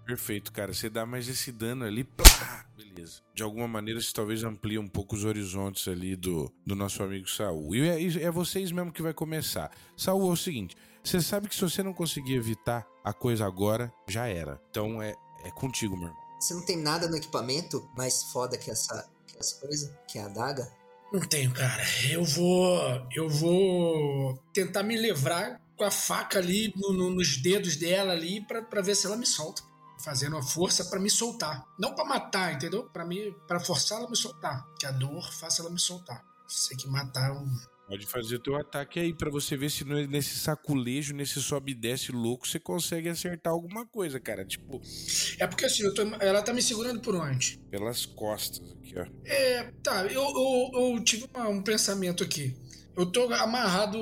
Perfeito, cara. Você dá mais esse dano ali. Plá! Beleza. De alguma maneira, você talvez amplie um pouco os horizontes ali do, do nosso amigo Saul. E é, é vocês mesmo que vai começar. Saul, é o seguinte: você sabe que se você não conseguir evitar a coisa agora, já era. Então é, é contigo, meu irmão. Você não tem nada no equipamento mais foda que essa, que essa coisa? Que é a adaga? Não tenho, cara. Eu vou. Eu vou tentar me livrar com a faca ali no, no, nos dedos dela ali para ver se ela me solta. Fazendo a força para me soltar. Não para matar, entendeu? Para me para forçar ela a me soltar. Que a dor faça ela me soltar. Sei que matar é um Pode fazer o teu ataque aí para você ver se nesse saculejo, nesse sobe e desce louco, você consegue acertar alguma coisa, cara. Tipo. É porque assim, tô, ela tá me segurando por onde? Pelas costas aqui, ó. É, tá. Eu, eu, eu tive uma, um pensamento aqui. Eu tô amarrado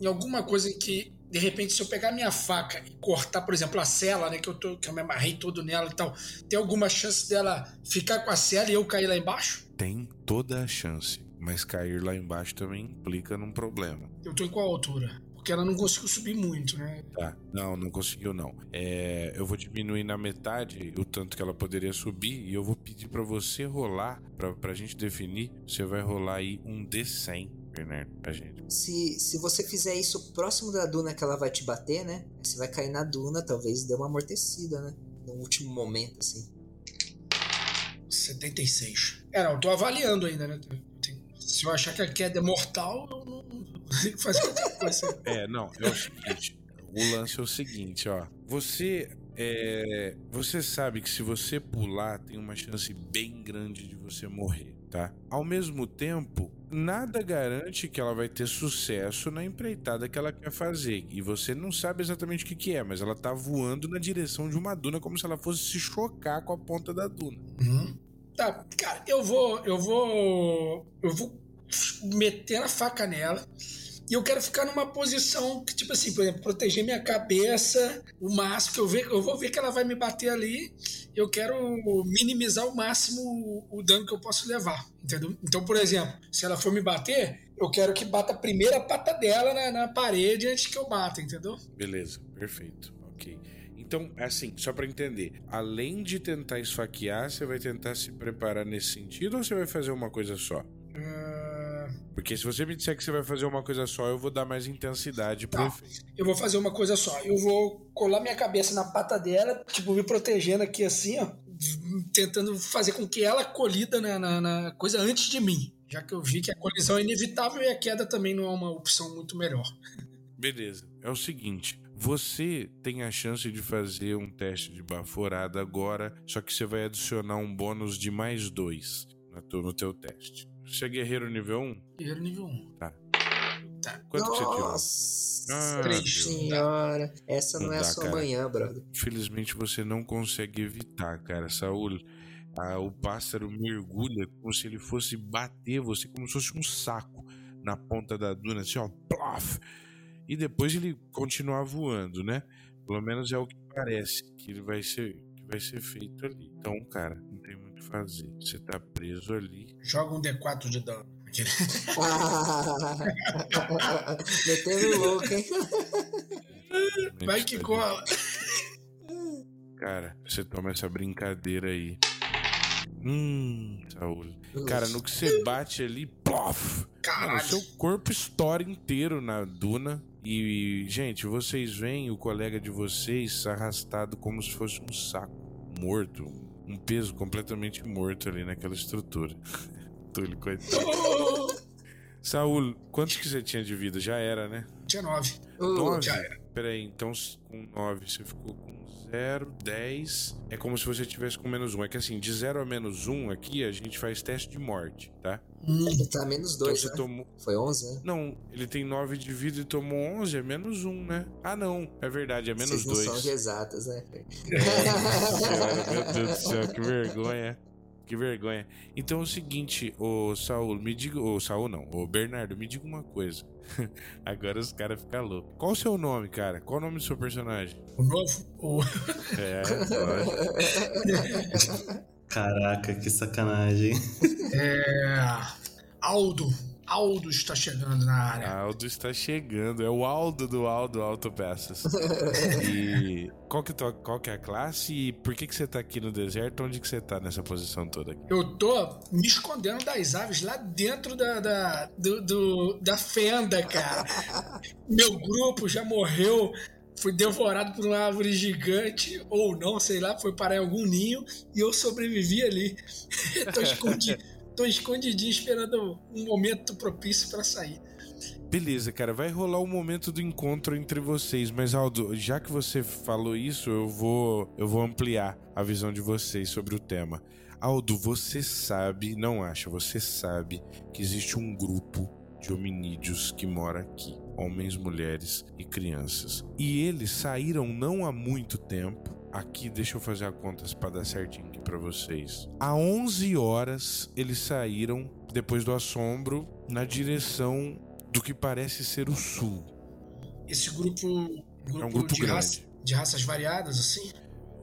em alguma coisa que, de repente, se eu pegar minha faca e cortar, por exemplo, a cela, né? Que eu, tô, que eu me amarrei todo nela e tal, tem alguma chance dela ficar com a cela e eu cair lá embaixo? Tem toda a chance. Mas cair lá embaixo também implica num problema. Eu tô em qual altura? Porque ela não conseguiu subir muito, né? Tá, não, não conseguiu não. É, eu vou diminuir na metade o tanto que ela poderia subir e eu vou pedir para você rolar, pra, pra gente definir, você vai rolar aí um D100, Bernardo, pra gente. Se, se você fizer isso próximo da duna que ela vai te bater, né? Você vai cair na duna, talvez dê uma amortecida, né? No último momento, assim. 76. É, não, eu tô avaliando ainda, né? Se eu achar que a queda é mortal, eu não consigo fazer outra coisa. É, não, é o seguinte. O lance é o seguinte, ó. Você é, você sabe que se você pular, tem uma chance bem grande de você morrer, tá? Ao mesmo tempo, nada garante que ela vai ter sucesso na empreitada que ela quer fazer. E você não sabe exatamente o que, que é, mas ela tá voando na direção de uma duna como se ela fosse se chocar com a ponta da duna. Uhum. Tá, cara, eu vou. Eu vou. Eu vou meter a faca nela. E eu quero ficar numa posição que, tipo assim, por exemplo, proteger minha cabeça o máximo, que eu, ver, eu vou ver que ela vai me bater ali. Eu quero minimizar ao máximo o, o dano que eu posso levar, entendeu? Então, por exemplo, se ela for me bater, eu quero que bata a primeira pata dela na, na parede antes que eu bata, entendeu? Beleza, perfeito. Ok. Então, assim, só para entender, além de tentar esfaquear, você vai tentar se preparar nesse sentido ou você vai fazer uma coisa só? Porque se você me disser que você vai fazer uma coisa só, eu vou dar mais intensidade pro tá. Eu vou fazer uma coisa só. Eu vou colar minha cabeça na pata dela, tipo, me protegendo aqui assim, ó. Tentando fazer com que ela colida na, na, na coisa antes de mim. Já que eu vi que a colisão é inevitável e a queda também não é uma opção muito melhor. Beleza. É o seguinte. Você tem a chance de fazer um teste de baforada agora, só que você vai adicionar um bônus de mais dois no teu teste. Você é guerreiro nível 1? Guerreiro nível 1. Tá. Tá. Quanto Nossa, que você tirou? Ah, Três senhora. Essa não, Não é a dá, sua cara. manhã, brother. Infelizmente você não consegue evitar, cara. Saúl, ah, o pássaro mergulha como se ele fosse bater você, como se fosse um saco na ponta da duna, assim, ó, plof! E depois ele continuar voando, né? Pelo menos é o que parece que ele vai ser, que vai ser feito ali. Então, cara, não tem muito que fazer. Você tá preso ali. Joga um D4 de dano. Metendo louco, hein? Vai que cola. Cara, você toma essa brincadeira aí. Hum, Saúl. Cara, no que você bate ali, plof! Caralho. seu corpo estoura inteiro na duna. E, gente, vocês veem o colega de vocês arrastado como se fosse um saco morto. Um peso completamente morto ali naquela estrutura. Túlio, coitado. Saúl, quantos que você tinha de vida? Já era, né? Tinha nove. Uh, Nove? já era. Peraí, então com 9 você ficou com 0, 10. É como se você tivesse com menos 1. É que assim, de 0 a menos 1 aqui a gente faz teste de morte, tá? Ele tá menos Então dois, você né? tomou. Foi 11, né? Não, ele tem 9 de vida e tomou 11, é menos 1, né? Ah, não, é verdade, é menos Vocês não 2. são de exatas, né? Meu Deus do céu, que vergonha. Que vergonha. Então é o seguinte, ô Saul, me diga. Ô Saul não, ô Bernardo, me diga uma coisa. Agora os caras ficam loucos. Qual o seu nome, cara? Qual o nome do seu personagem? O novo. O... É, lógico. Caraca, que sacanagem. É... Aldo. Aldo está chegando na área. Aldo está chegando. É o Aldo do Aldo Autopeças. E qual que, qual que é a classe e por que, que você tá aqui no deserto? Onde que você tá nessa posição toda aqui? Eu tô me escondendo das aves lá dentro da, da, do, do- da fenda, cara. Meu grupo já morreu, foi devorado por uma árvore gigante, ou não, sei lá, foi parar em algum ninho, e eu sobrevivi ali. tô, escondi, tô escondidinho esperando um momento propício pra sair. Beleza, cara, vai rolar o momento do encontro entre vocês, mas Aldo, já que você falou isso, eu vou eu vou ampliar a visão de vocês sobre o tema. Aldo, você sabe, não acha, você sabe que existe um grupo de hominídeos que mora aqui, homens, mulheres e crianças. E eles saíram não há muito tempo. Aqui, deixa eu fazer a contas para dar certinho aqui para vocês. Há 11 horas eles saíram depois do assombro na direção do que parece ser o sul. Esse grupo, grupo, É um grupo de, grande. raça- de raças variadas, assim?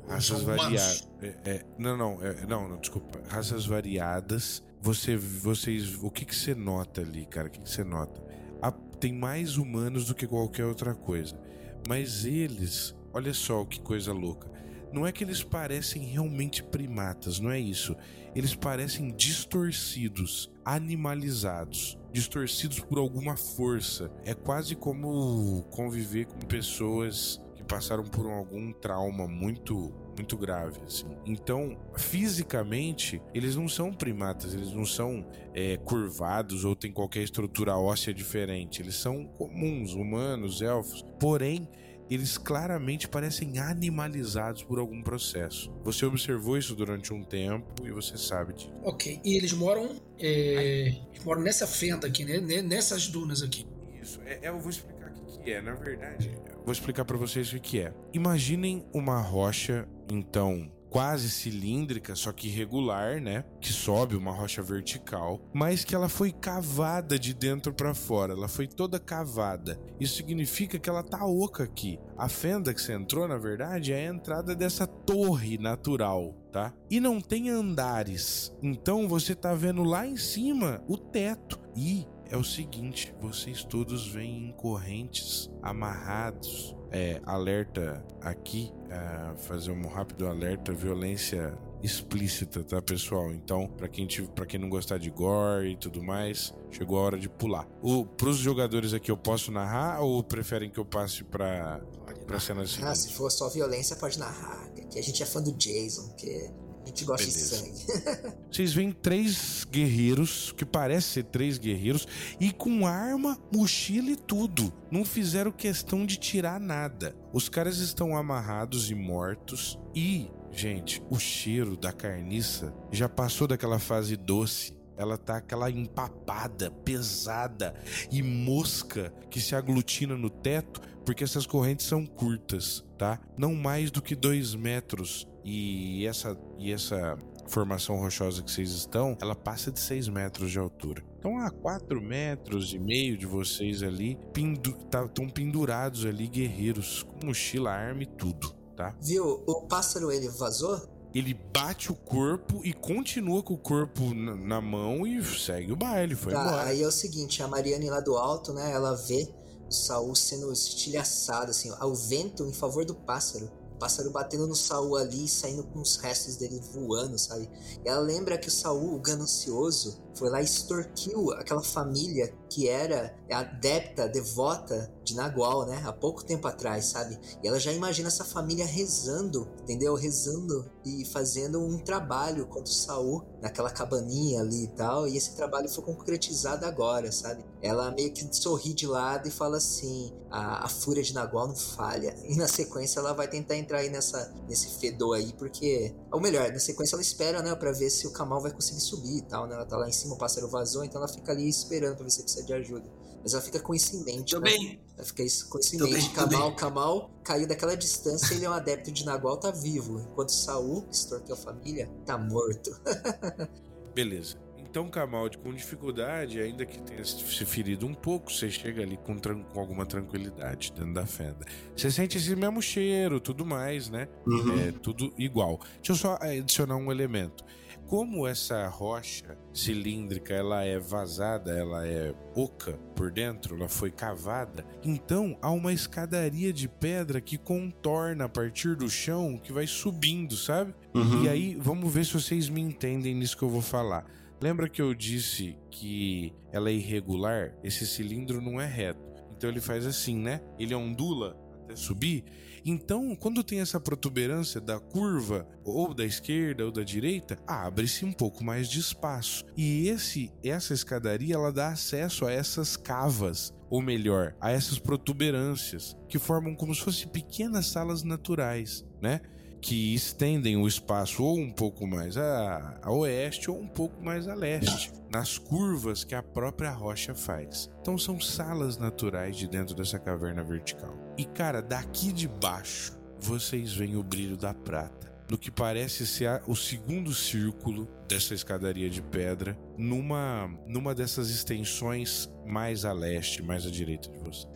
Raças variadas. É, é, não, não, é, não, não, desculpa. Raças variadas. Você, vocês, o que que você nota ali, cara? O que que você nota? A- tem mais humanos do que qualquer outra coisa. Mas eles, olha só que coisa louca. Não é que eles parecem realmente primatas, não é isso. Eles parecem distorcidos, animalizados, distorcidos por alguma força. É quase como conviver com pessoas que passaram por algum trauma muito muito grave assim. Então, fisicamente, eles não são primatas, eles não são é, curvados ou têm qualquer estrutura óssea diferente. Eles são comuns, humanos, elfos. Porém, eles claramente parecem animalizados por algum processo. Você observou isso durante um tempo e você sabe disso. Ok, e eles moram, é, eles moram nessa fenda aqui, né? Ne- nessas dunas aqui. Isso, é, é, eu vou explicar o que, que é, na verdade. eu Vou explicar pra vocês o que é. Imaginem uma rocha, então, quase cilíndrica, só que irregular, né? Que sobe uma rocha vertical, mas que ela foi cavada de dentro pra fora. Ela foi toda cavada. Isso significa que ela tá oca aqui. A fenda que você entrou, na verdade, é a entrada dessa torre natural, tá? E não tem andares. Então você tá vendo lá em cima o teto. E é o seguinte: vocês todos vêm em correntes, amarrados. É, alerta aqui, é, fazer um rápido alerta: violência explícita, tá, pessoal? Então, pra quem, tive, pra quem não gostar de gore e tudo mais, chegou a hora de pular. O, pros jogadores aqui, eu posso narrar ou preferem que eu passe pra, pra cena Ah, se for só violência, pode narrar. Que a gente é fã do Jason, que a gente gosta Beleza. de sangue. Vocês veem três guerreiros, que parecem ser três guerreiros, e com arma, mochila e tudo. Não fizeram questão de tirar nada. Os caras estão amarrados e mortos. E, gente, o cheiro da carniça já passou daquela fase doce. Ela tá aquela empapada, pesada e mosca que se aglutina no teto porque essas correntes são curtas, tá? Não mais do que dois metros. E essa, e essa formação rochosa que vocês estão, ela passa de 6 metros de altura. Então, a 4 metros e meio de vocês ali, estão pendurados ali guerreiros, com mochila, arma e tudo, tá? Viu? O pássaro ele vazou? Ele bate o corpo e continua com o corpo na, na mão e segue o baile, foi Tá, embora. aí é o seguinte, a Mariane lá do alto, né, ela vê o Saul sendo estilhaçado, assim, ao vento em favor do pássaro. Pássaro batendo no Saul ali e saindo com os restos dele voando, sabe? E ela lembra que o Saul, o ganancioso, foi lá e extorquiu aquela família que era adepta, devota de Nagual, né? Há pouco tempo atrás, sabe? E ela já imagina essa família rezando, entendeu? Rezando e fazendo um trabalho contra o Saul naquela cabaninha ali e tal. E esse trabalho foi concretizado agora, sabe? Ela meio que sorri de lado e fala assim: a, a fúria de Nagual não falha. E na sequência ela vai tentar entrar aí nessa, nesse fedor aí, porque. Ou melhor, na sequência ela espera, né? Pra ver se o Kamal vai conseguir subir e tal, né? Ela tá lá em cima, o pássaro vazou, então ela fica ali esperando pra ver se precisa de ajuda. Mas ela fica com isso em mente. Tô né? bem. Ela fica isso, com isso em Tô mente. bem, Kamal. Kamal caiu daquela distância, ele é um adepto de Nagual, tá vivo. Enquanto Saul, que extorquiu a família, tá morto. Beleza. Então, Kamaldi, com dificuldade, ainda que tenha se ferido um pouco, você chega ali com, tran- com alguma tranquilidade dentro da fenda. Você sente esse mesmo cheiro, tudo mais, né? Uhum. É tudo igual. Deixa eu só eh, adicionar um elemento. Como essa rocha cilíndrica ela é vazada, ela é oca por dentro, ela foi cavada, então há uma escadaria de pedra que contorna a partir do chão, que vai subindo, sabe? Uhum. E aí, vamos ver se vocês me entendem nisso que eu vou falar. Lembra que eu disse que ela é irregular? Esse cilindro não é reto. Então ele faz assim, né? Ele ondula até subir. Então, quando tem essa protuberância da curva, ou da esquerda ou da direita, abre-se um pouco mais de espaço. E esse essa escadaria ela dá acesso a essas cavas, ou melhor, a essas protuberâncias, que formam como se fossem pequenas salas naturais, né? Que estendem o espaço ou um pouco mais a, a oeste ou um pouco mais a leste, nas curvas que a própria rocha faz. Então são salas naturais de dentro dessa caverna vertical. E cara, daqui de baixo vocês veem o brilho da prata, no que parece ser o segundo círculo dessa escadaria de pedra, numa numa dessas extensões mais a leste, mais à direita de você.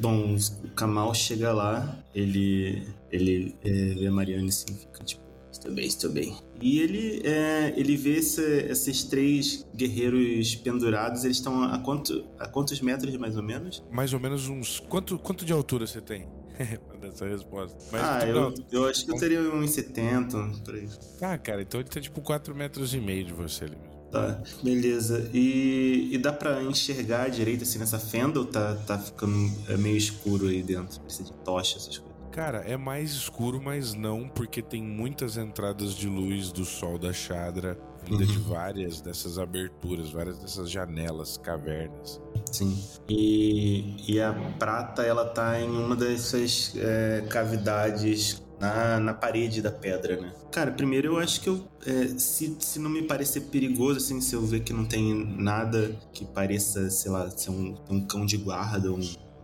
Bom, o Kamal chega lá, ele, ele é, vê a Mariana assim, fica tipo, estou bem, estou bem. E ele, é, ele vê essa- esses três guerreiros pendurados, eles estão a, quanto, a quantos metros mais ou menos? Mais ou menos uns quanto quanto de altura você tem? Pra dar essa resposta. Mas ah, eu, não, eu acho que eu teria uns 70, por aí. Ah, cara, então ele tá tipo 4 metros e meio de você ali mesmo. Tá, beleza. E, e dá pra enxergar direito assim nessa fenda ou tá, tá ficando é, meio escuro aí dentro? Precisa de tocha, essas coisas. Cara, é mais escuro, mas não, porque tem muitas entradas de luz do sol da Chadra vinda de Uhum. várias dessas aberturas, várias dessas janelas, cavernas. Sim. E, e a prata, ela tá em uma dessas é, cavidades na, na parede da pedra, né? Cara, primeiro eu acho que eu. é, se, se não me parecer perigoso, assim, se eu ver que não tem nada que pareça, sei lá, ser um, um cão de guarda, um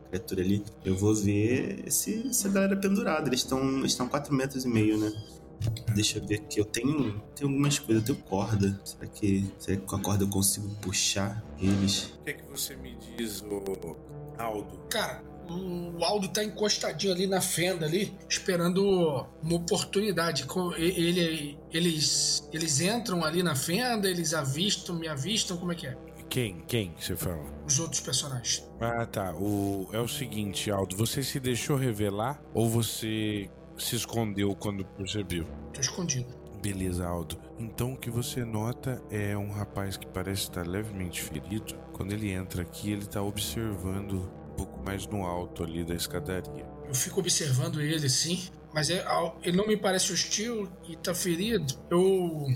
criatura ali, eu vou ver esse, essa galera pendurada. Eles estão estão 4 metros e meio, né? Deixa eu ver aqui. Eu tenho, tenho algumas coisas. Eu tenho corda. Será que, será que com a corda eu consigo puxar eles? O que é que você me diz, ô Aldo? Cara, o Aldo tá encostadinho ali na fenda ali, esperando uma oportunidade. Ele, eles, eles entram ali na fenda, eles avistam, me avistam, como é que é? Quem? Quem que você fala? Os outros personagens. Ah, tá. O, é o seguinte, Aldo, você se deixou revelar ou você se escondeu quando percebeu? Tô escondido. Beleza, Aldo. Então o que você nota é um rapaz que parece estar levemente ferido. Quando ele entra aqui, ele tá observando pouco mais no alto ali da escadaria. Eu fico observando ele assim, mas é, ele não me parece hostil e tá ferido. Eu,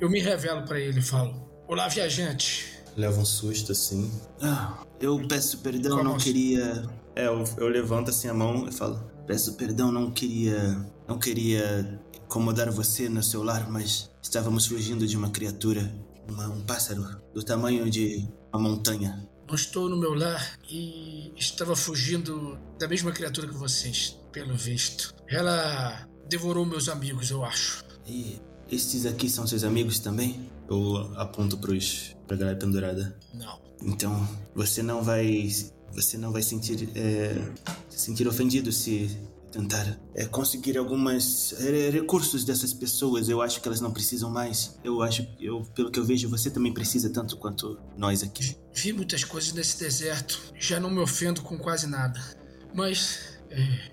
eu me revelo pra ele e falo: Olá, viajante. Leva um susto assim. Ah, eu peço perdão, Como não assim? queria. É, eu, eu levanto assim a mão e falo: Peço perdão, não queria. Não queria incomodar você no seu lar, mas estávamos fugindo de uma criatura. uma- um pássaro do tamanho de uma montanha. Não estou no meu lar e estava fugindo da mesma criatura que vocês, pelo visto. Ela devorou meus amigos, eu acho. E estes aqui são seus amigos também? Eu aponto pros, pra galera pendurada. Não. Então, você não vai. Você não vai sentir. é, se sentir ofendido se tentar é, conseguir algumas é, recursos dessas pessoas. Eu acho que elas não precisam mais. Eu acho. Eu, pelo que eu vejo, você também precisa tanto quanto nós aqui. Vi muitas coisas nesse deserto. Já não me ofendo com quase nada. Mas. é,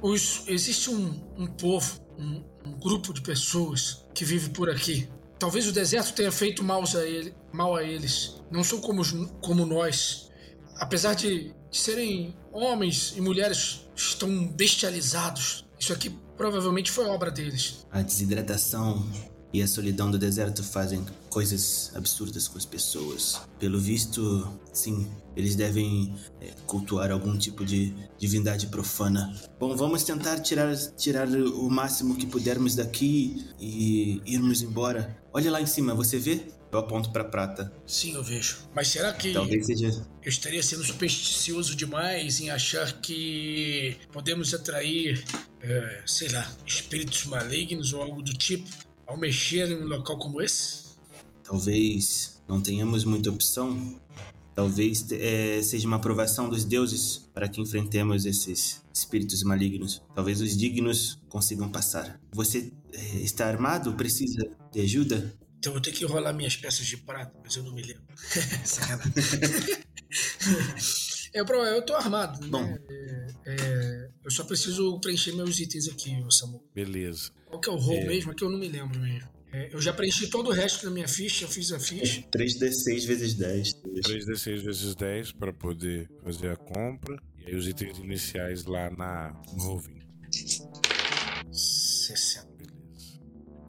os- existe um, um povo, um, um grupo de pessoas que vive por aqui. talvez o deserto tenha feito mal a, ele, mal a eles. Não são como, como nós. Apesar de, de serem homens e mulheres, estão bestializados. Isso aqui provavelmente foi obra deles. A desidratação e a solidão do deserto fazem coisas absurdas com as pessoas. Pelo visto, sim, eles devem é, cultuar algum tipo de divindade profana. Bom, vamos tentar tirar, tirar o máximo que pudermos daqui e irmos embora. Olha lá em cima, você vê? Eu aponto para prata. Sim, eu vejo. Mas será que Talvez seja. eu estaria sendo supersticioso demais em achar que podemos atrair, é, sei lá, espíritos malignos ou algo do tipo ao mexer em um local como esse? Talvez não tenhamos muita opção. Talvez é, seja uma aprovação dos deuses para que enfrentemos esses espíritos malignos. Talvez os dignos consigam passar. Você é, está armado? Precisa de ajuda? Então eu vou ter que rolar minhas peças de prata, mas eu não me lembro. Sacanagem. eu, pro- eu tô armado, né? Bom. É, é, eu só preciso preencher meus itens aqui, Samu. Beleza. Qual que é o roll mesmo? É que eu não me lembro mesmo. É, eu já preenchi todo o resto da minha ficha, eu fiz a ficha. 3d6 vezes 10. 3d6 vezes 10 para poder fazer a compra. E aí os itens iniciais lá na no Roving. 60.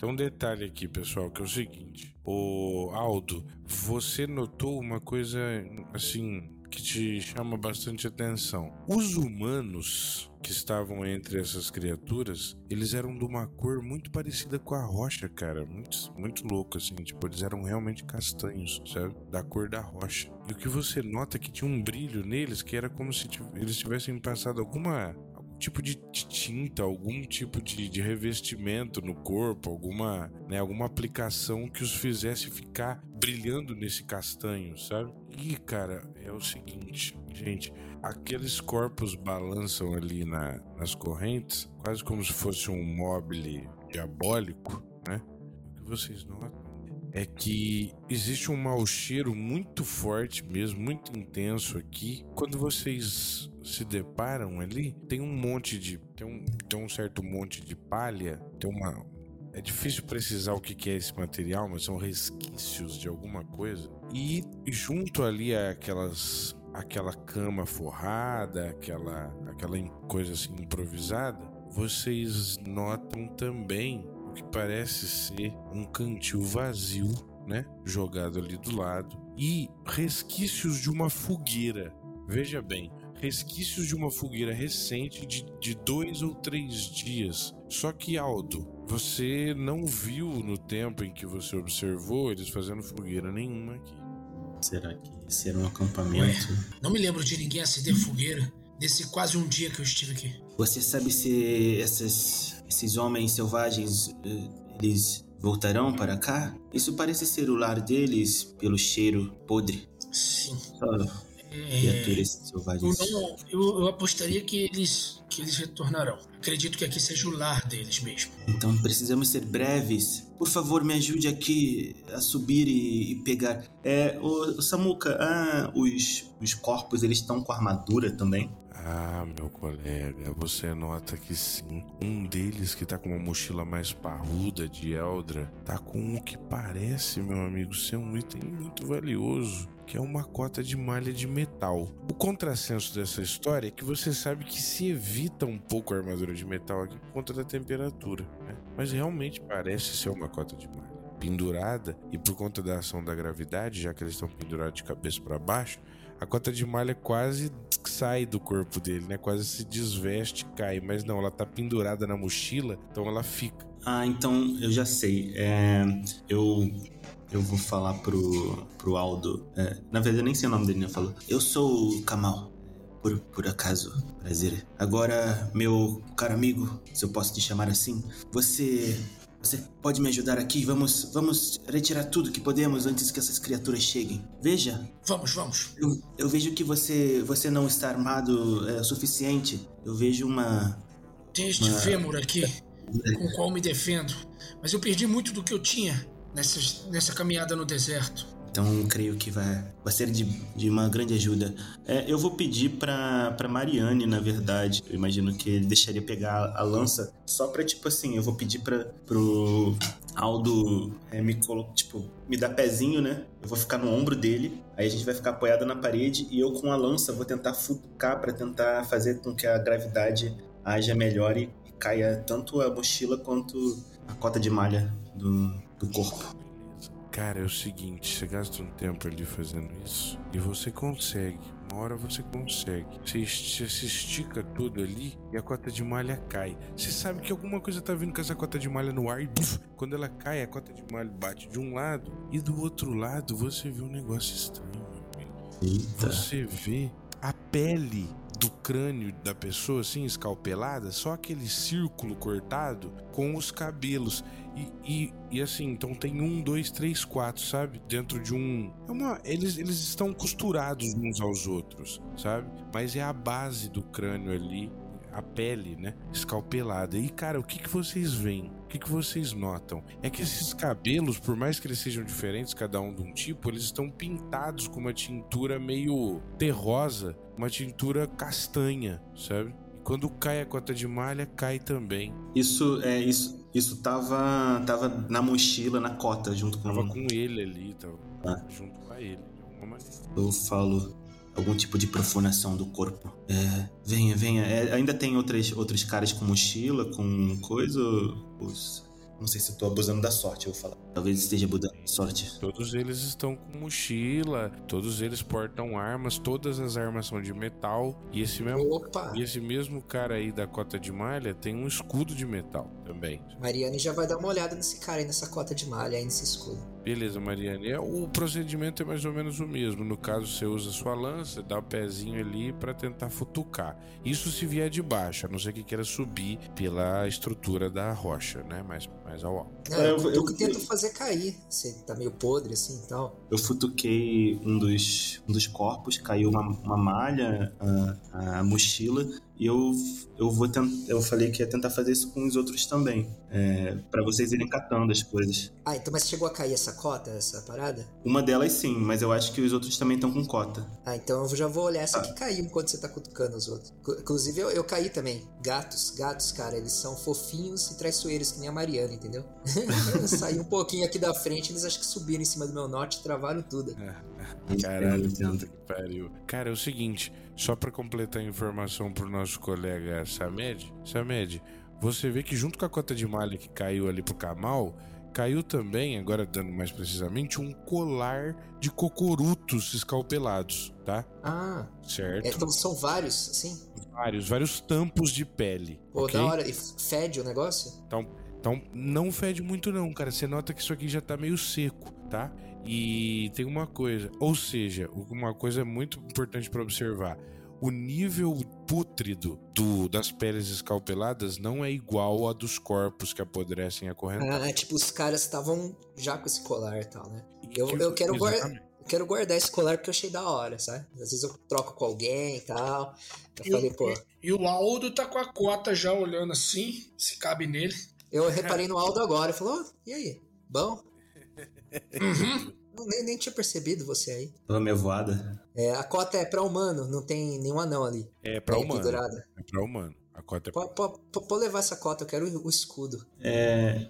Então um detalhe aqui, pessoal, que é o seguinte. O Aldo, você notou uma coisa assim que te chama bastante atenção. Os humanos que estavam entre essas criaturas, eles eram de uma cor muito parecida com a rocha, cara. Muito, muito louco, assim. Tipo, eles eram realmente castanhos, sabe? Da cor da rocha. E o que você nota é que tinha um brilho neles que era como se eles tivessem passado alguma algum tipo de tinta, algum tipo de, de revestimento no corpo, alguma, né, alguma aplicação que os fizesse ficar brilhando nesse castanho, sabe? E, cara, é o seguinte, gente, aqueles corpos balançam ali na, nas correntes, quase como se fosse um mobile diabólico, né? O que vocês notam é que existe um mau cheiro muito forte mesmo, muito intenso aqui. Quando vocês se deparam ali, tem um monte de. Tem um, tem um certo monte de palha, tem uma. É difícil precisar o que é esse material, mas são resquícios de alguma coisa. E junto ali aquelas. aquela cama forrada, aquela, aquela coisa assim improvisada, vocês notam também que parece ser um cantil vazio, né? Jogado ali do lado. E resquícios de uma fogueira. Veja bem, resquícios de uma fogueira recente de, de dois ou três dias. Só que, Aldo, você não viu no tempo em que você observou eles fazendo fogueira nenhuma aqui. Será que esse era um acampamento? Não me lembro de ninguém acender fogueira nesse quase um dia que eu estive aqui. Você sabe se essas, esses homens selvagens eh, eles voltarão para cá? Isso parece ser o lar deles pelo cheiro podre. Sim. Só É, criaturas eu, selvagens. não- eu- eu apostaria que eles, que eles retornarão. Acredito que aqui seja o lar deles mesmo. Então precisamos ser breves. Por favor, me ajude aqui a subir e, e pegar. É, o, Samuka, ah, os, os corpos eles estão com armadura também? Ah, meu colega, você nota que sim. Um deles que tá com uma mochila mais parruda de Eldra tá com o que parece, meu amigo, ser um item muito valioso, que é uma cota de malha de metal. O contrassenso dessa história é que você sabe que se evita um pouco a armadura de metal aqui por conta da temperatura, né? Mas realmente parece ser uma cota de malha. Pendurada, e por conta da ação da gravidade, já que eles estão pendurados de cabeça para baixo, a cota de malha quase sai do corpo dele, né? Quase se desveste, cai. Mas não, ela tá pendurada na mochila, então ela fica. Ah, então eu já sei. É, eu eu vou falar pro, pro Aldo. É, na verdade, eu nem sei o nome dele, né? Eu falo. Eu sou o Kamal. Por, por acaso, prazer. Agora, meu caro amigo, se eu posso te chamar assim, você. Você pode me ajudar aqui? Vamos, vamos retirar tudo que podemos antes que essas criaturas cheguem. Veja, Vamos, vamos. eu, eu vejo que você, você não está armado é, o suficiente. Eu vejo uma. Tem este Mas- fêmur aqui com o qual me defendo. Mas eu perdi muito do que eu tinha nessa, nessa caminhada no deserto. Então creio que vai, vai ser de, de uma grande ajuda. É, eu vou pedir pra Mariane, na verdade. Eu imagino que ele deixaria pegar a lança só pra, tipo assim, eu vou pedir pra, pro Aldo é, me colo, tipo, me dar pezinho, né? Eu vou ficar no ombro dele, aí a gente vai ficar apoiado na parede e eu com a lança vou tentar futucar para tentar fazer com que a gravidade haja melhor e caia tanto a mochila quanto a cota de malha do, do corpo. Cara, é o seguinte, você gasta um tempo ali fazendo isso e você consegue. Uma hora você consegue. Você, se estica tudo ali e a cota de malha cai. Você sabe que alguma coisa tá vindo com essa cota de malha no ar e buf, quando ela cai, a cota de malha bate de um lado e do outro lado você vê um negócio estranho, meu amigo. Eita. Você vê a pele do crânio da pessoa assim escalpelada, só aquele círculo cortado com os cabelos. E, e, e, assim, então tem um, dois, três, quatro, sabe? Dentro de um. É uma, eles, eles estão costurados uns aos outros, sabe? Mas é a base do crânio ali, a pele, né? Escalpelada. E cara, o que, que vocês veem? O que, que vocês notam? É que esses cabelos, por mais que eles sejam diferentes, cada um de um tipo, eles estão pintados com uma tintura meio terrosa, uma tintura castanha, sabe? Quando cai a cota de malha, cai também. Isso é isso. Isso tava, tava na mochila, na cota, junto com Tava com ele ali, tava Ah. junto com ele. Eu falo algum tipo de profanação do corpo. É, venha, venha. É, ainda tem outras, outros caras com mochila, com coisa. Os, não sei se eu tô abusando da sorte, eu vou falar. Talvez esteja abusando da sorte. Todos eles estão com mochila, todos eles portam armas, todas as armas são de metal. E esse mesmo, Opa! e esse mesmo cara aí da cota de malha tem um escudo de metal também. Mariane já vai dar uma olhada nesse cara aí, nessa cota de malha aí, nesse escudo. Beleza, Mariane. É, o procedimento é mais ou menos o mesmo. No caso, você usa sua lança, dá o pezinho ali pra tentar futucar. Isso se vier de baixo, a não ser que queira subir pela estrutura da rocha, né? Mais, mais ao alto. Não, É, eu, eu- eu, eu- tento fazer cair. Você tá meio podre assim e tal. Eu futuquei um dos, um dos corpos, caiu uma, uma malha, a, a mochila, e eu, eu vou tentar. Eu falei que ia tentar fazer isso com os outros também. É, para vocês irem catando as coisas. Ah, então mas chegou a cair essa cota, essa parada? Uma delas sim, mas eu acho que os outros também estão com cota. Ah, então eu já vou olhar essa que caiu enquanto você tá cutucando os outros. Inclusive eu, eu caí também. Gatos, gatos, cara, eles são fofinhos e traiçoeiros, que nem a Mariana, entendeu? Eu Saí um pouquinho aqui da frente, eles acho que subiram em cima do meu norte e travaram tudo. Caralho, Entendo. puta que pariu. Cara, é o seguinte, só pra completar a informação pro nosso colega Samed, Samed, você vê que junto com a cota de malha que caiu ali pro Kamal, caiu também, agora dando mais precisamente, um colar de cocorutos escalpelados, tá? Ah, Certo? é, então são vários, sim? Vários, vários tampos de pele. Pô, ok? da hora. E fede o negócio? Então, então não fede muito não, cara. Você nota que isso aqui já tá meio seco, tá? E tem uma coisa, ou seja, uma coisa muito importante para observar. O nível pútrido do, das peles escalpeladas não é igual a dos corpos que apodrecem acorrentados. Ah, tipo, os caras estavam já com esse colar e tal, né? E Eu, que- eu quero guardar. quero guardar esse colar porque eu achei da hora, sabe? Às vezes eu troco com alguém e tal. Eu E falei, o- pô. E o Aldo tá com a cota já olhando assim, se cabe nele. Eu reparei no Aldo agora. Eu falei, "Ô, e aí? Bom? Uhum. Não, nem, nem tinha percebido você aí. Tava minha voada. É, a cota é pra humano, não tem nenhum anão ali. É pra Aí, humano. pendurada. É pra humano. A cota é pra... Pode, levar essa cota, eu quero o, o escudo. É,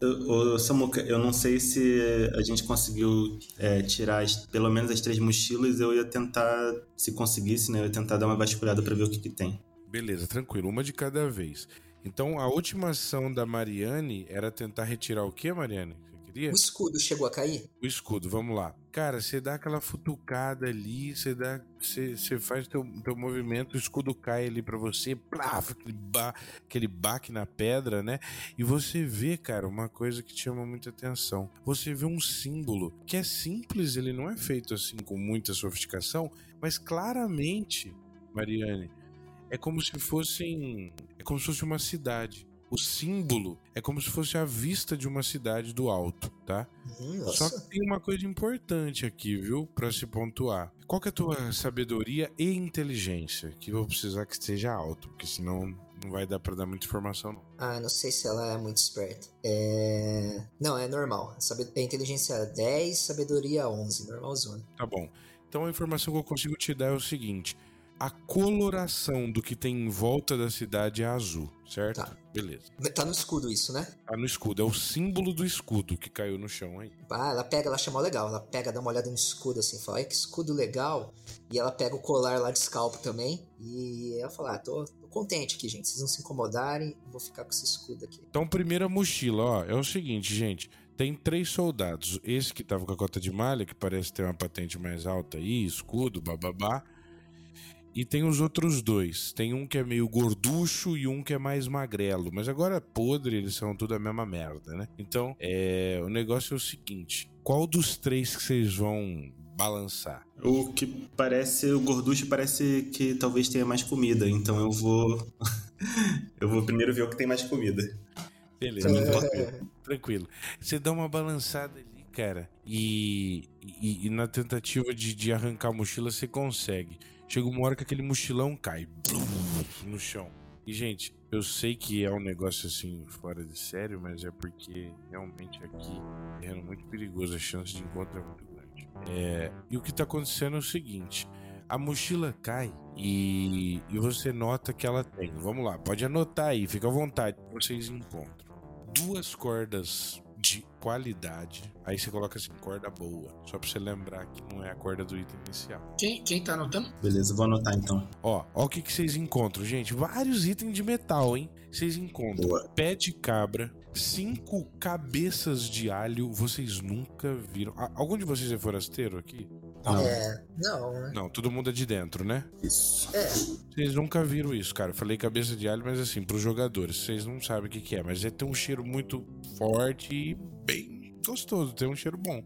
eu- Ô, Samuca, eu não sei se a gente conseguiu é, tirar as- pelo menos as três mochilas. Eu ia tentar, se conseguisse, né? Eu ia tentar dar uma vasculhada pra ver o que, que tem. Beleza, tranquilo. Uma de cada vez. Então, a última ação da Mariane era tentar retirar o que, Mariane? Queria? O escudo chegou a cair? O escudo, vamos lá. Cara, você dá aquela futucada ali, você dá. Você, faz teu, teu movimento, o escudo cai ali pra você, plaf, aquele, ba, aquele baque na pedra, né? E você vê, cara, uma coisa que chama muita atenção. Você vê um símbolo que é simples, ele não é feito assim com muita sofisticação, mas claramente, Mariane, é como se fossem. É como se fosse uma cidade. O símbolo é como se fosse a vista de uma cidade do alto, tá? Hum, Só nossa. que tem uma coisa importante aqui, viu? Pra se pontuar. Qual que é a tua sabedoria e inteligência? Que eu vou precisar que esteja alto, porque senão Não vai dar pra dar muita informação, não. Ah, não sei se ela é muito esperta. É. Não, é normal. Sabe... É inteligência 10, sabedoria 11. Normalzona. Tá bom. Então a informação que eu consigo te dar é o seguinte: a coloração do que tem em volta da cidade é azul, certo? Tá. Beleza. Tá no escudo isso, né? Tá no escudo, é o símbolo do escudo que caiu no chão aí. Ah, ela pega, ela chama legal. Ela pega, dá uma olhada no escudo assim, fala, ai que escudo legal. E ela pega o colar lá de scalpo também. E ela fala, ah, tô, tô contente aqui, gente. Vocês não se incomodarem, vou ficar com esse escudo aqui. Então, primeira mochila, ó, é o seguinte, gente. Tem três soldados. Esse que tava com a cota de malha, que parece ter uma patente mais alta aí, escudo, bababá. E tem os outros dois. Tem um que é meio gorducho e um que é mais magrelo. Mas agora podre, eles são tudo a mesma merda, né? Então, é, o negócio é o seguinte: qual dos três que vocês vão balançar? O que parece, o gorducho parece que talvez tenha mais comida, então eu vou. eu vou primeiro ver o que tem mais comida. Beleza, É. tranquilo. Você dá uma balançada ali, cara, e, e- e na tentativa de, de arrancar a mochila você consegue. Chega uma hora que aquele mochilão cai no chão. E, gente, eu sei que é um negócio assim fora de sério, mas é porque realmente aqui é muito perigoso, a chance de encontro é muito grande. É, e o que tá acontecendo é o seguinte: a mochila cai e, e você nota que ela tem. Vamos lá, pode anotar aí, fica à vontade, vocês encontram duas cordas qualidade. Aí você coloca assim, corda boa. Só pra você lembrar que não é a corda do item inicial. Quem, quem tá anotando? Beleza, vou anotar então. Ó, ó o que, que vocês encontram, gente. Vários itens de metal, hein? Vocês encontram Boa. pé de cabra, cinco cabeças de alho. Vocês nunca viram. Ah, algum de vocês é forasteiro aqui? Não. É. Não, né? Não, todo mundo é de dentro, né? Isso. É. Vocês nunca viram isso, cara. Eu falei cabeça de alho, mas assim, pros jogadores, vocês não sabem o que, que é. Mas é tem um cheiro muito forte e bem gostoso, tem um cheiro bom.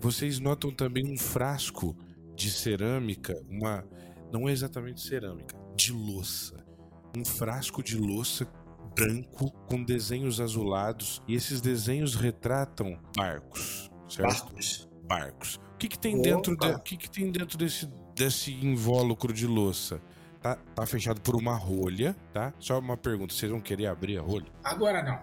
Vocês notam também um frasco de cerâmica, uma. Não é exatamente cerâmica, de louça. Um frasco de louça branco com desenhos azulados. E esses desenhos retratam barcos, certo? Barcos. barcos. O que, que tem dentro Opa. de- o que, que tem dentro desse, desse invólucro de louça? Tá, tá fechado por uma rolha, tá? Só uma pergunta, vocês vão querer abrir a rolha? Agora não.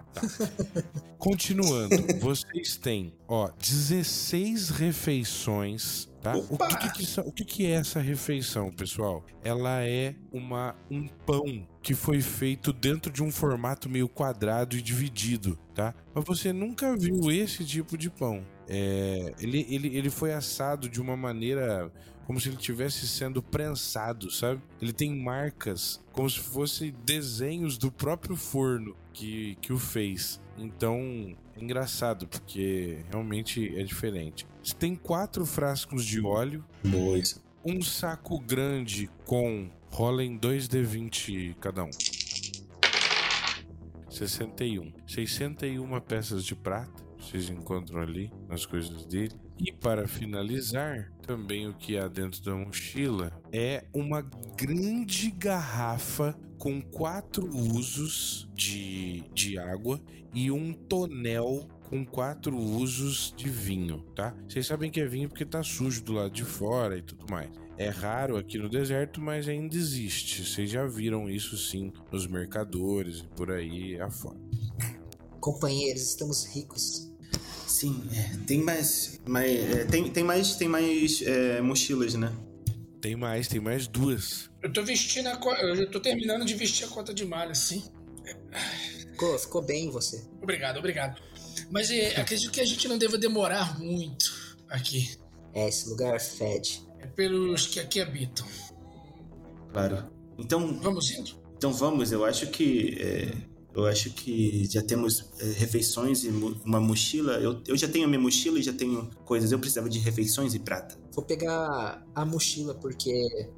Continuando, vocês têm, ó, 16 refeições, tá? O que que, o que que é essa refeição, pessoal? Ela é uma um pão que foi feito dentro de um formato meio quadrado e dividido, tá? Mas você nunca viu esse tipo de pão. É, ele, ele, ele foi assado de uma maneira como se ele estivesse sendo prensado, sabe? Ele tem marcas como se fossem desenhos do próprio forno que, que o fez. Então, é engraçado, porque realmente é diferente. Você tem quatro frascos de óleo, isso. um saco grande com. Rolem 2D20 cada um. 61. 61 peças de prata. Vocês encontram ali nas coisas dele. E para finalizar, também o que há dentro da mochila é uma grande garrafa com quatro usos de, de água e um tonel com quatro usos de vinho, tá? Vocês sabem que é vinho porque tá sujo do lado de fora e tudo mais. É raro aqui no deserto, mas ainda existe. Vocês já viram isso sim nos mercadores e por aí afora. Companheiros, estamos ricos. Sim, é, tem mais. mais é, tem, tem mais, tem mais é, mochilas, né? Tem mais, tem mais duas. Eu tô vestindo a. Eu já tô terminando de vestir a cota de malha, sim. Ficou, ficou bem você. Obrigado, obrigado. Mas é, acredito que a gente não deva demorar muito aqui. É, esse lugar fede. É pelos que aqui habitam. Claro. Então, Vamos indo? então vamos, eu acho que. É, eu acho que já temos é, refeições e uma mochila. Eu, eu já tenho a minha mochila e já tenho coisas. Eu precisava de refeições e prata. Vou pegar a mochila, porque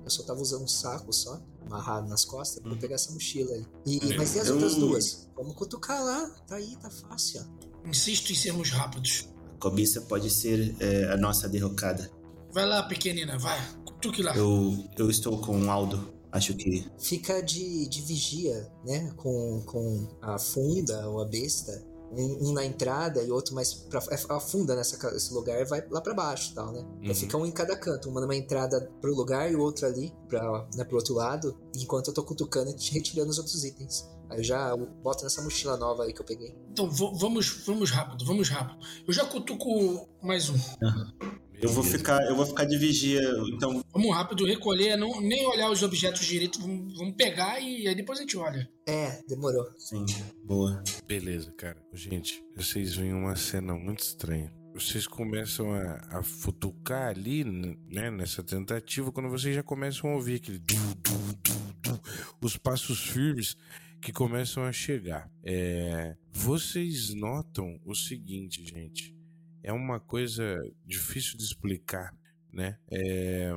eu só tava usando um saco só, amarrado nas costas. Vou Hum. pegar essa mochila aí. E, mas e as Eu- outras duas? Vamos cutucar lá. Tá aí, tá fácil, ó. Insisto em sermos rápidos. A cobiça pode ser é, a nossa derrocada. Vai lá, pequenina, vai. Cutuque lá. Eu, eu estou com o Aldo. Acho que. Fica de, de vigia, né? Com, com a funda ou a besta. Um, um na entrada e outro mais pra, é, afunda nessa, nesse lugar e vai lá para baixo tal, né? Uhum. Aí fica um em cada canto, uma numa entrada pro lugar e o outro ali pra, né, pro outro lado, enquanto eu tô cutucando e retirando os outros itens. Aí eu já boto nessa mochila nova aí que eu peguei. Então vamos, vamos rápido, vamos rápido. Eu já cutuco mais um. Uhum. Eu vou ficar, eu vou ficar de vigia, então. Vamos rápido recolher, não, nem olhar os objetos direito, vamos, vamos pegar e aí depois a gente olha. É, demorou. Sim, boa. Beleza, cara. Gente, vocês veem uma cena muito estranha. Vocês começam a, a futucar ali, né, nessa tentativa, quando vocês já começam a ouvir aquele du, du, du, du, os passos firmes que começam a chegar. É, vocês notam o seguinte, gente é uma coisa difícil de explicar, né? É,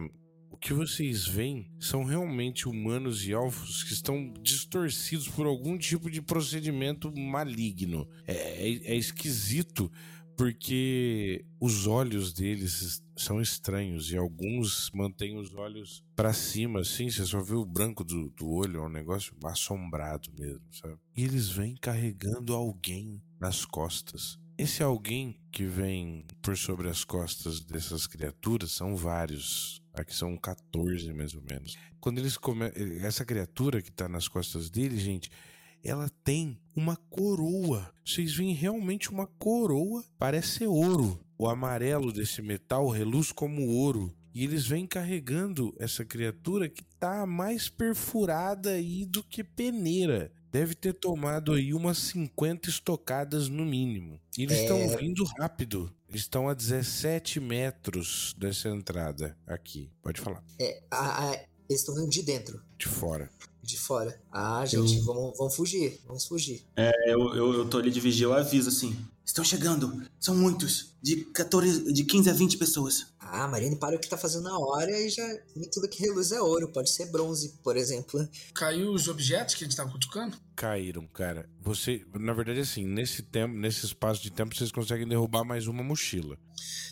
o que vocês veem são realmente humanos e elfos que estão distorcidos por algum tipo de procedimento maligno. É, é, é esquisito porque os olhos deles são estranhos e alguns mantêm os olhos para cima, assim, você só vê o branco do, do olho, é um negócio assombrado mesmo, sabe? E eles vêm carregando alguém nas costas. Esse alguém que vem por sobre as costas dessas criaturas são vários. Aqui são 14 mais ou menos. Quando eles come... essa criatura que está nas costas dele, gente, ela tem uma coroa. Vocês veem realmente uma coroa, parece ser ouro. O amarelo desse metal reluz como ouro. E eles vêm carregando essa criatura que tá mais perfurada aí do que peneira deve ter tomado aí umas 50 estocadas no mínimo. E eles estão é... vindo rápido. Eles estão a 17 metros dessa entrada aqui. Pode falar. É, a, a, eles estão vindo de dentro. De fora. De fora. Ah, gente, eu... vamos, vamos fugir. Vamos fugir. É, eu, eu, eu tô ali de vigia, eu aviso assim. Estão chegando. São muitos. De 14, de 15 a 20 pessoas. Ah, Marine para o que tá fazendo na hora e já tudo que reluz é ouro. Pode ser bronze, por exemplo. Caiu os objetos que a gente tava cutucando? Caíram, cara. Você, na verdade, assim, nesse tempo, nesse espaço de tempo, vocês conseguem derrubar mais uma mochila.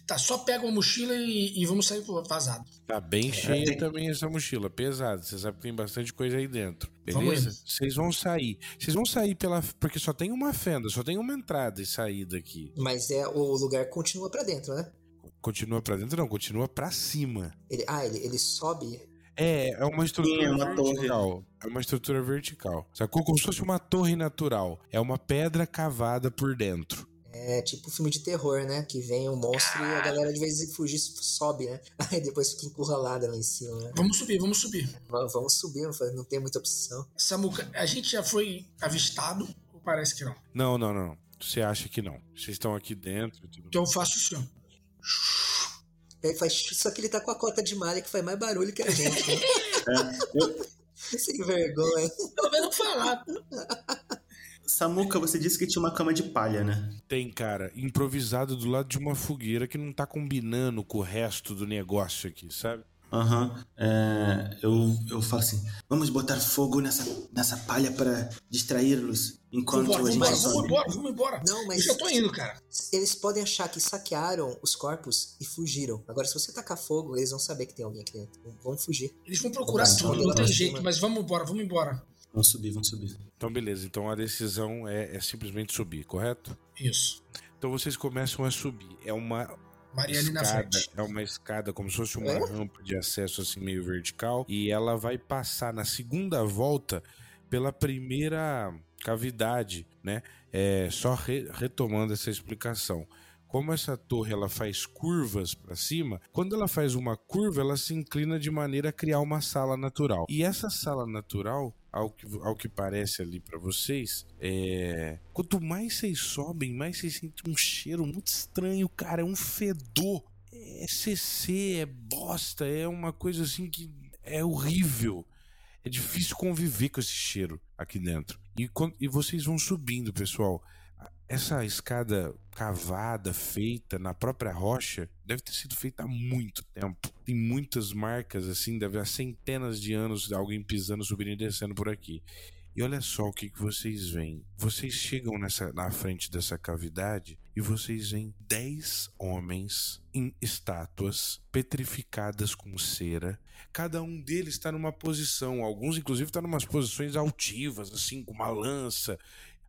Tá, só pega uma mochila e, e vamos sair vazado. Tá bem é, cheia tem... também essa mochila, pesada. Você sabe que tem bastante coisa aí dentro. Beleza? Vocês vão sair. Vocês vão sair pela. Porque só tem uma fenda, só tem uma entrada e saída aqui. Mas é o lugar continua para dentro, né? Continua para dentro, não, continua para cima. Ele, ah, ele, ele sobe. É, é uma estrutura Sim, é uma vertical. Torre. É uma estrutura vertical. Sacou? Como se fosse uma torre natural. É uma pedra cavada por dentro. É tipo filme de terror, né? Que vem um monstro e a galera de vez em fugir sobe, né? Aí depois fica encurralada lá em cima, né? Vamos subir, vamos subir. Vamos subir, não tem muita opção. Samuca, a gente já foi avistado ou parece que não? Não, não, não. Você acha que não. Vocês estão aqui dentro. Então eu faço o senhor. Ele faz, só que ele tá com a cota de malha que faz mais barulho que a gente. Né? é, eu... Sem vergonha. Pelo menos falar. Samuca, você disse que tinha uma cama de palha, né? Tem, cara. Improvisado do lado de uma fogueira que não tá combinando com o resto do negócio aqui, sabe? Aham. Uhum. É, eu, eu falo assim: vamos botar fogo nessa, nessa palha para distraí-los enquanto vambora, a gente. Vamos, vamos embora, vamos embora. Não, mas. Eu já tô indo, cara. Eles podem achar que saquearam os corpos e fugiram. Agora, se você tacar fogo, eles vão saber que tem alguém aqui dentro. Vão fugir. Eles vão procurar tudo, não tem jeito, mas vamos embora, vamos embora. Vamos subir, vamos subir. Então, beleza. Então a decisão é, é simplesmente subir, correto? Isso. Então vocês começam a subir. É uma Marielle escada, na frente. É uma escada, como se fosse uma é? rampa de acesso assim meio vertical. E ela vai passar na segunda volta pela primeira cavidade, né? É, só re, retomando essa explicação. Como essa torre ela faz curvas para cima, quando ela faz uma curva, ela se inclina de maneira a criar uma sala natural. E essa sala natural ao que, ao que parece ali para vocês, é... quanto mais vocês sobem, mais vocês sentem um cheiro muito estranho, cara. É um fedor. É CC, é bosta, é uma coisa assim que é horrível. É difícil conviver com esse cheiro aqui dentro. E, e vocês vão subindo, pessoal. Essa escada cavada, feita na própria rocha, deve ter sido feita há muito tempo. Tem muitas marcas, assim, deve há centenas de anos de alguém pisando, subindo e descendo por aqui. E olha só o que, que vocês veem. Vocês chegam nessa, na frente dessa cavidade e vocês veem dez homens em estátuas petrificadas com cera. Cada um deles está numa posição, alguns inclusive estão tá em umas posições altivas, assim, com uma lança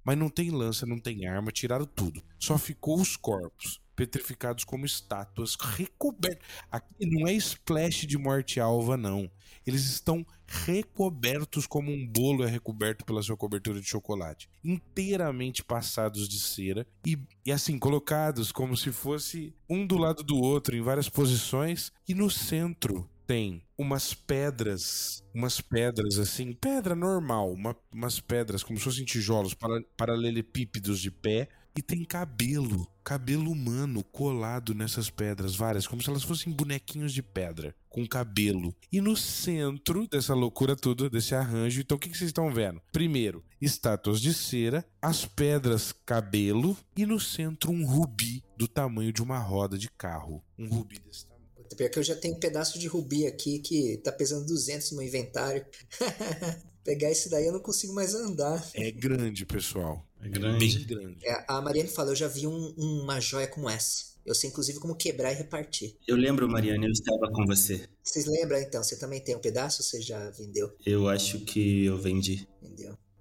Mas não tem lança, não tem arma, tiraram tudo. Só ficou os corpos, petrificados como estátuas, recobertos. Aqui não é splash de morte-alva, não. Eles estão recobertos como um bolo é recoberto pela sua cobertura de chocolate. Inteiramente passados de cera e, e assim, colocados como se fosse um do lado do outro em várias posições. E no centro tem umas pedras, umas pedras assim, pedra normal, uma, umas pedras como se fossem tijolos para, paralelepípedos de pé, e tem cabelo, cabelo humano colado nessas pedras, várias, como se elas fossem bonequinhos de pedra, com cabelo. E no centro dessa loucura toda, desse arranjo, então o que, que vocês estão vendo? Primeiro, estátuas de cera, as pedras cabelo, e no centro um rubi do tamanho de uma roda de carro. Um rubi desse. Pior que eu já tenho um pedaço de rubi aqui que tá pesando 200 no meu inventário. Pegar esse daí eu não consigo mais andar. É grande, pessoal. É grande. Bem grande. É, a Mariane falou, eu já vi um- uma joia como essa. Eu sei inclusive como quebrar e repartir. Eu lembro, Mariana, eu estava com você. Vocês lembram então? Você também tem um pedaço ou você já vendeu? Eu acho que eu vendi.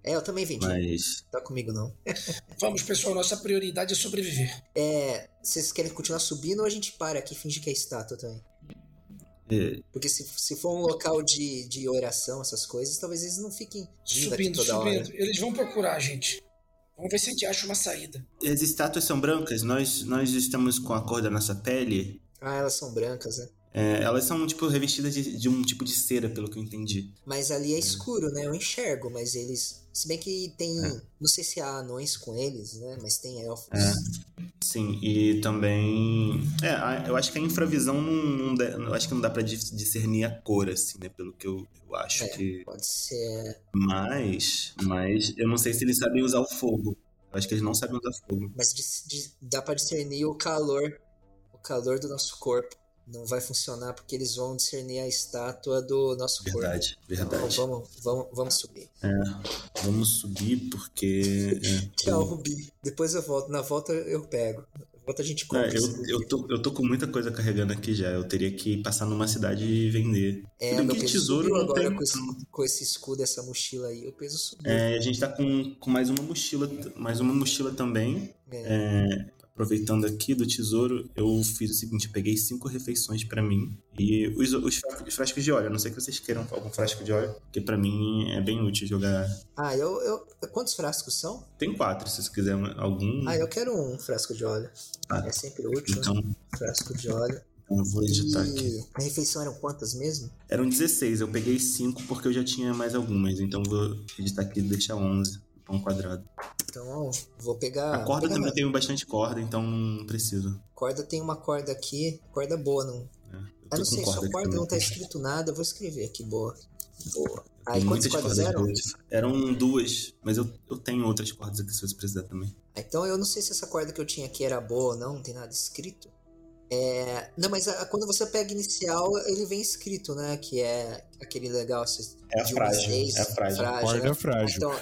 É, eu também vendi. mas Tá comigo não. Vamos, pessoal, nossa prioridade é sobreviver. É, vocês querem continuar subindo ou a gente para aqui e finge que é estátua também? é, Porque se, se for um local de, de oração, essas coisas, talvez eles não fiquem Subindo, toda subindo. hora. Eles vão procurar a gente. Vamos ver se a gente acha uma saída. as estátuas são brancas, nós, nós estamos com a cor da nossa pele. Ah, elas são brancas, né? É, elas são, tipo, revestidas de, de um tipo de cera, pelo que eu entendi. Mas ali é escuro, né? Eu enxergo, mas eles. Se bem que tem. É. Não sei se há anões com eles, né? Mas tem elfos. É. Sim, e também. É, eu acho que a infravisão não, não dá, eu acho que não dá pra dis- discernir a cor, assim, né? Pelo que eu, eu acho É. que. Pode ser. Mas. Mas eu não sei se eles sabem usar o fogo. Eu acho que eles não sabem usar fogo. Mas dis- dis- dá pra discernir o calor. O calor do nosso corpo. Não vai funcionar porque eles vão discernir a estátua do nosso Verdade, corpo. Então, verdade. vamos, vamos, vamos subir. Vamos subir porque. é, Tchau, Rubi. Depois eu volto. Na volta eu pego. Na volta a gente compra. É, eu, eu, tô, eu tô com muita coisa carregando aqui já. Eu teria que passar numa cidade e vender. É, Tudo meu que peso tesouro subiu agora tem. com esse, com esse escudo, essa mochila aí. O peso subiu. É, a gente tá com, com mais uma mochila, mais uma mochila também. É. É, aproveitando aqui do tesouro, eu fiz o seguinte: eu peguei cinco refeições pra mim e os, os fra- os frascos de óleo. A não sei que vocês queiram algum frasco de óleo, porque pra mim é bem útil jogar. Ah, eu, eu. Quantos frascos são? Tem quatro, se você quiser algum. Ah, eu quero um frasco de óleo. Ah, É sempre útil. Então, Frasco de óleo. eu vou editar aqui. E a refeição eram quantas mesmo? Eram 16, eu peguei 5 porque eu já tinha mais algumas, então vou editar aqui e deixar 11, pão quadrado. Então, ó, vou pegar. A corda pegar também tem bastante corda, então não preciso. Corda tem uma corda aqui. Corda boa, não. É, eu Ah, não sei, só aqui corda não tá escrito nada. Eu vou escrever aqui, boa. Boa. Aí quantas cordas eram? boas. Eram duas, mas eu, eu tenho outras cordas aqui se você precisar também. Ah, Então eu não sei se essa corda que eu tinha aqui era boa ou não, não tem nada escrito. É... Não, mas a- quando você pega inicial, ele vem escrito, né? Que é aquele legal. É a de frágil, seis, é a frágil. Corda né? frágil. Então,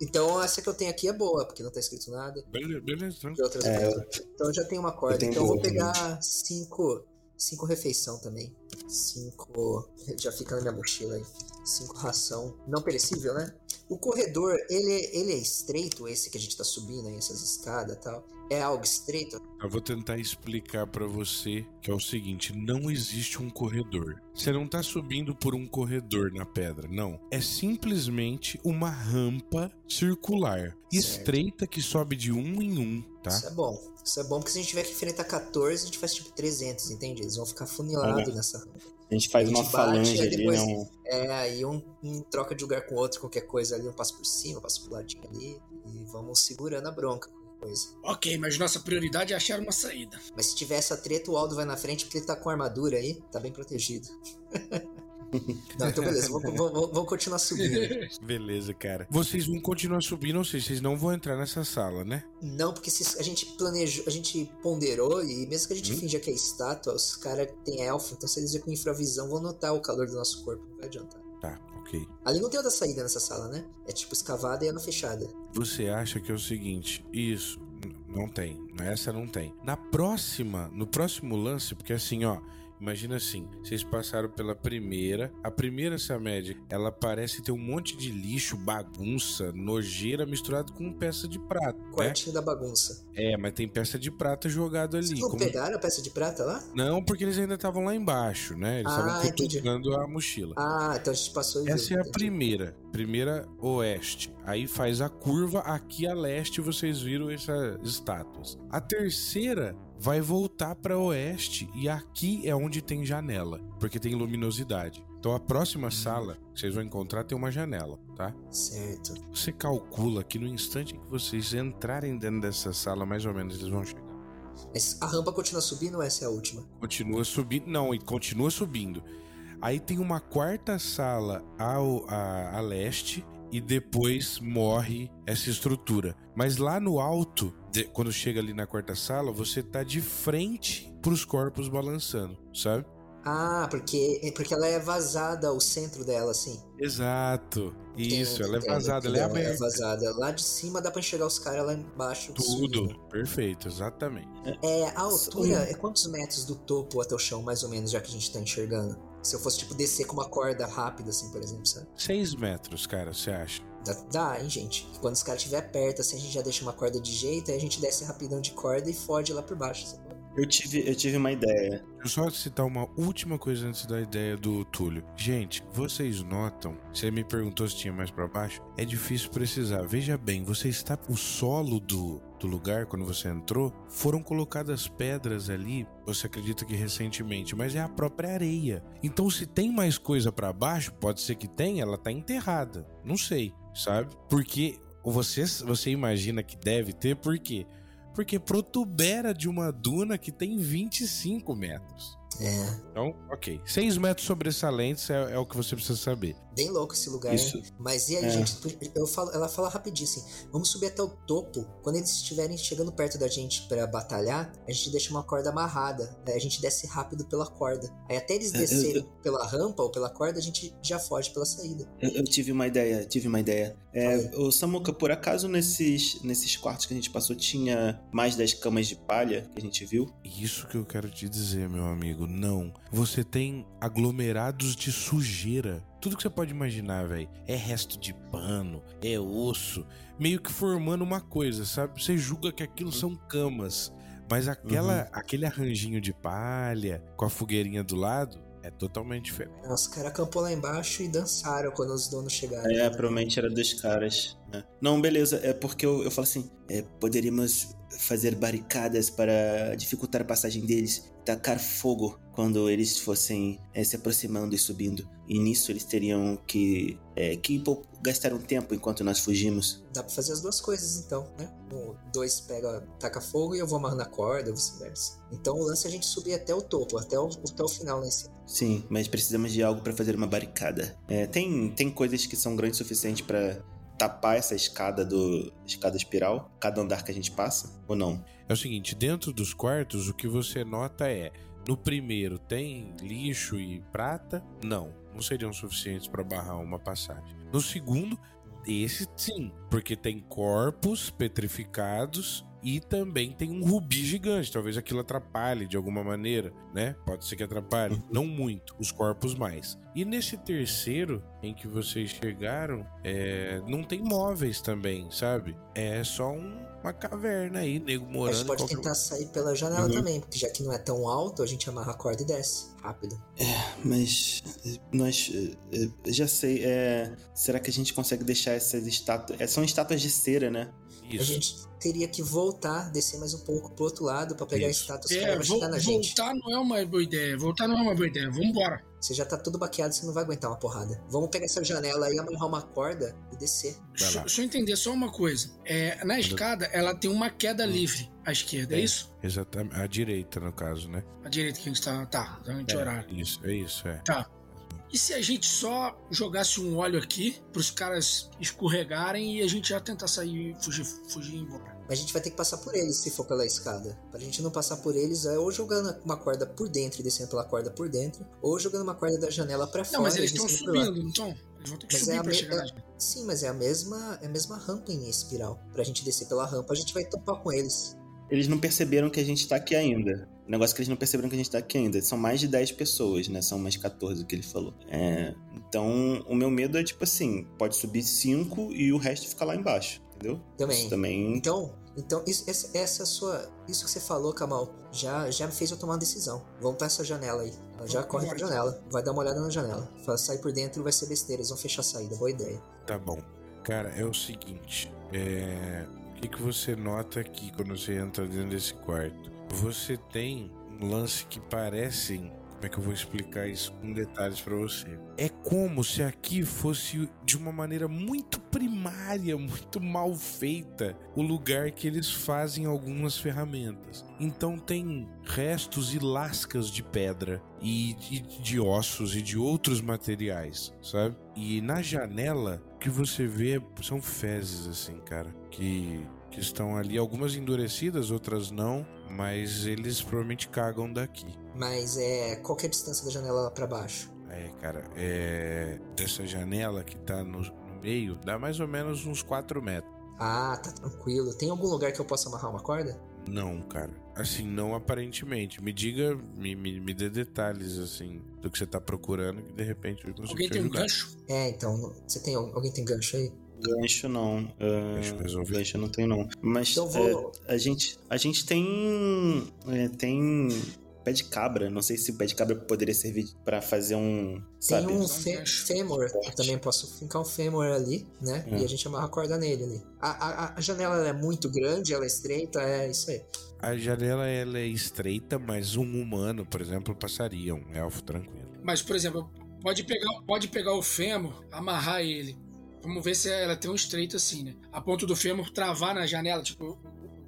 então essa que eu tenho aqui é boa, porque não tá escrito nada. Beleza, beleza, De tranquilo. outras É, coisas. Então eu já tenho uma corda. eu então eu vou pegar cinco, cinco refeição também. Cinco. Já fica na minha mochila aí. Cinco ração. Não perecível, né? O corredor, ele, ele é estreito, esse que a gente tá subindo aí, essas escadas e tal. É algo estreito? Eu vou tentar explicar pra você que é o seguinte: não existe um corredor. Você não tá subindo por um corredor na pedra, não. É simplesmente uma rampa circular, estreita que sobe de um em um, tá? Isso é bom. Isso é bom porque se a gente tiver que enfrentar 14, a gente faz tipo 300, entende? Eles vão ficar funilados nessa rampa. A gente faz A gente uma bate, falange ali, depois- né? um- É, aí um, um troca de lugar com o outro, qualquer coisa ali, um passa por cima, passa pro ladinho ali. E vamos segurando a bronca, qualquer coisa. Ok, mas nossa prioridade é achar uma saída. Mas se tiver essa treta, o Aldo vai na frente porque ele tá com armadura aí, tá bem protegido. Não, então beleza, vamos, continuar subindo. Beleza, cara. Vocês vão continuar subindo, ou seja, vocês não vão entrar nessa sala, né? Não, porque se a gente planejou, a gente ponderou e mesmo que a gente Hum. finja que é estátua, os caras têm elfo, então se eles com infravisão vão notar o calor do nosso corpo, não vai adiantar. Tá, ok. Ali não tem outra saída nessa sala, né? É tipo escavada e ela fechada. Você acha que é o seguinte, isso, não tem, essa não tem. Na próxima, no próximo lance, porque assim, ó, Imagina assim, vocês passaram pela primeira. A primeira, Samed, ela parece ter um monte de lixo, bagunça, nojeira misturado com peça de prata. Né? Quartinho da bagunça. É, mas tem peça de prata jogado ali. Vocês não Como- pegaram a peça de prata lá? Não, porque eles ainda estavam lá embaixo, né? Eles Ah, estavam entendi. cutucando a mochila. Ah, então a gente passou. Essa é a primeira. Primeira oeste. Aí faz a curva, aqui a leste vocês viram essas estátuas. A terceira vai voltar para oeste e aqui é onde tem janela, porque tem luminosidade. Então a próxima sala que vocês vão encontrar tem uma janela, tá? Certo. Você calcula que no instante que vocês entrarem dentro dessa sala, mais ou menos eles vão chegar. Mas a rampa continua subindo ou essa é a última? Continua subindo. Não, e continua subindo. Aí tem uma quarta sala ao, a, a leste e depois morre essa estrutura. Mas lá no alto, de- quando chega ali na quarta sala, você tá de frente pros corpos balançando, sabe? Ah, porque, é porque ela é vazada, o centro dela, assim. Exato. Isso, Entendo, ela é vazada, ela é aberta. vazada. Lá de cima dá pra enxergar os caras lá embaixo. Tudo. subindo. Perfeito, exatamente. É, a altura é quantos metros do topo até o chão, mais ou menos, já que a gente tá enxergando? Se eu fosse, tipo, descer com uma corda rápida, assim, por exemplo, sabe? Seis metros, cara, você acha? Dá, dá, hein, gente? Quando os caras estiver perto, assim, a gente já deixa uma corda de jeito, aí a gente desce rapidão de corda e fode lá por baixo, sabe? Eu tive, eu tive uma ideia. Deixa eu só citar uma última coisa antes da ideia do Túlio. Gente, vocês notam? Você me perguntou se tinha mais pra baixo. É difícil precisar. Veja bem, você está. O solo do, do lugar, quando você entrou, foram colocadas pedras ali. Você acredita que recentemente, mas é a própria areia. Então, se tem mais coisa pra baixo, pode ser que tenha, ela tá enterrada. Não sei, sabe? Porque você, você imagina que deve ter, por quê? Porque protubera de uma duna que tem 25 metros. É, Então, ok. 6 metros sobressalentes é, é o que você precisa saber. Bem louco esse lugar, Isso. hein? Mas e aí, É. gente? Eu falo, ela fala rapidinho assim: vamos subir até o topo. Quando eles estiverem chegando perto da gente pra batalhar, a gente deixa uma corda amarrada. Aí a gente desce rápido pela corda. Aí até eles É, eu- descerem pela rampa ou pela corda, a gente já foge pela saída. Eu, eu tive uma ideia, tive uma ideia. É, ô Samuca, por acaso nesses, nesses quartos que a gente passou tinha mais das camas de palha que a gente viu? Isso que eu quero te dizer, meu amigo. Não. Você tem aglomerados de sujeira. Tudo que você pode imaginar, velho. É resto de pano, é osso. Meio que formando uma coisa, sabe? Você julga que aquilo são camas. Mas aquela, aquele arranjinho de palha com a fogueirinha do lado é totalmente diferente. Os caras acampou lá embaixo e dançaram quando os donos chegaram. É, provavelmente era dos caras. né? Não, beleza, é porque eu, eu falo assim: é, poderíamos fazer barricadas para dificultar a passagem deles, tacar fogo quando eles fossem é, se aproximando e subindo. E nisso eles teriam que, é, que gastar um tempo enquanto nós fugimos. Dá pra fazer as duas coisas, então, né? Um, dois pega, taca fogo e eu vou amarrando a corda, ou vice-versa. Então o lance é a gente subir até o topo, até o, até o final lá em cima. Sim, mas precisamos de algo para fazer uma barricada. É, tem, tem coisas que são grandes o suficiente para tapar essa escada do escada espiral, cada andar que a gente passa, ou não? É o seguinte, dentro dos quartos, o que você nota é, no primeiro tem lixo e prata? Não, não seriam suficientes para barrar uma passagem. No segundo, esse sim, porque tem corpos petrificados e também tem um rubi gigante. Talvez aquilo atrapalhe de alguma maneira, né? Pode ser que atrapalhe, não muito, os corpos mais. E nesse terceiro, em que vocês chegaram, é, não tem móveis também, sabe? É só um- uma caverna aí, nego A morando. gente em pode tentar sair pela janela Uhum. também, porque já que não é tão alto, a gente amarra a corda e desce. Rápido. Mas eh, nós eh, eh, já sei, é, será que a gente consegue deixar essas estátuas? é, São estátuas de cera, né? A Isso. gente teria que voltar, descer mais um pouco pro outro lado pra pegar a Isso. estátua, os É, vão vo- chegar na gente. voltar não é uma boa ideia. Voltar não é uma boa ideia. Vambora. Você já tá todo baqueado, você não vai aguentar uma porrada. Vamos pegar essa janela aí, amarrar uma corda e descer. Vai Deixa, eu entender só uma coisa. É, na escada, ela tem uma queda livre à esquerda, é, É. isso? Exatamente. A direita, no caso, né? À direita que a gente tá. Tá, tá É, horário. Isso, é isso, é. Tá. E se a gente só jogasse um óleo aqui pros caras escorregarem e a gente já tentar sair, fugir, fugir e ir embora? Mas a gente vai ter que passar por eles se for pela escada. Pra gente não passar por eles, é ou jogando uma corda por dentro e descendo pela corda por dentro, ou jogando uma corda da janela pra fora Não, mas eles estão subindo, não estão? Eles vão ter que Mas subir é a pra chegar é-. Sim, mas é a mesma, é a mesma rampa em espiral. Pra gente descer pela rampa, a gente vai topar com eles. Eles não perceberam que a gente tá aqui ainda. O negócio é que eles não perceberam que a gente tá aqui ainda. São mais de 10 pessoas, né? São mais 14 que ele falou. É, então, o meu medo é tipo assim: pode subir 5 e o resto ficar lá embaixo, entendeu? Também. Isso também. Então, então isso, essa, essa sua. Isso que você falou, Kamal, já, já me fez eu tomar uma decisão. Vamos pra essa janela aí. Já corre pra janela. Vai dar uma olhada na janela. Fala, sai por dentro vai ser besteira. Eles vão fechar a saída. Boa ideia. Tá bom. Cara, é o seguinte. É... Que, que você nota aqui quando você entra dentro desse quarto? Você tem um lance que parecem. Como é que eu vou explicar isso com detalhes pra você? É como se aqui fosse de uma maneira muito primária, muito mal feita, o lugar que eles fazem algumas ferramentas. Então tem restos e lascas de pedra e de, de ossos e de outros materiais, sabe? E na janela o que você vê são fezes assim, cara, que que estão ali, algumas endurecidas, outras não, mas eles provavelmente cagam daqui. Mas é. Qual que é a distância da janela lá pra baixo? É, cara, é. Dessa janela que tá no, no meio, dá mais ou menos uns 4 metros. Ah, tá tranquilo. Tem algum lugar que eu possa amarrar uma corda? Não, cara. Assim, não aparentemente. Me diga, me, me, me dê detalhes, assim, do que você tá procurando, que de repente eu consigo Alguém te tem um ajudar. gancho? É, então. Você tem. Alguém tem gancho aí? Gancho não. Gancho resolvido. gancho eu não tenho, não. Mas Então vou- é, a, gente, a gente tem. é, tem pé de cabra. Não sei se o pé de cabra poderia servir pra fazer um. Sabe? Tem um um gancho. fêmur. Eu também posso fincar um fêmur ali, né? E a gente amarra a corda nele ali. A, a, a janela ela é muito grande, ela é estreita, é isso aí. A janela ela é estreita, mas um humano, por exemplo, passaria, um elfo tranquilo. Mas, por exemplo, pode pegar, pode pegar o fêmur, amarrar ele. Vamos ver se ela tem um estreito assim, né? A ponto do fêmur travar na janela, tipo, eu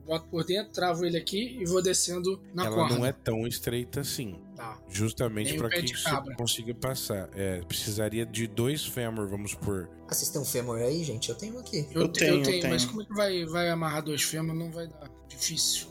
boto por dentro, travo ele aqui e vou descendo na ela corda. não é tão estreita assim. Tá. Justamente para que cabra. consiga passar. É, precisaria de dois fêmur, vamos por. Ah, vocês têm um fêmur aí, gente? Eu tenho um aqui. Eu, Eu te- tenho, eu eu tenho, mas tenho. como é que vai, vai amarrar dois fêmur? Não vai dar. Difícil.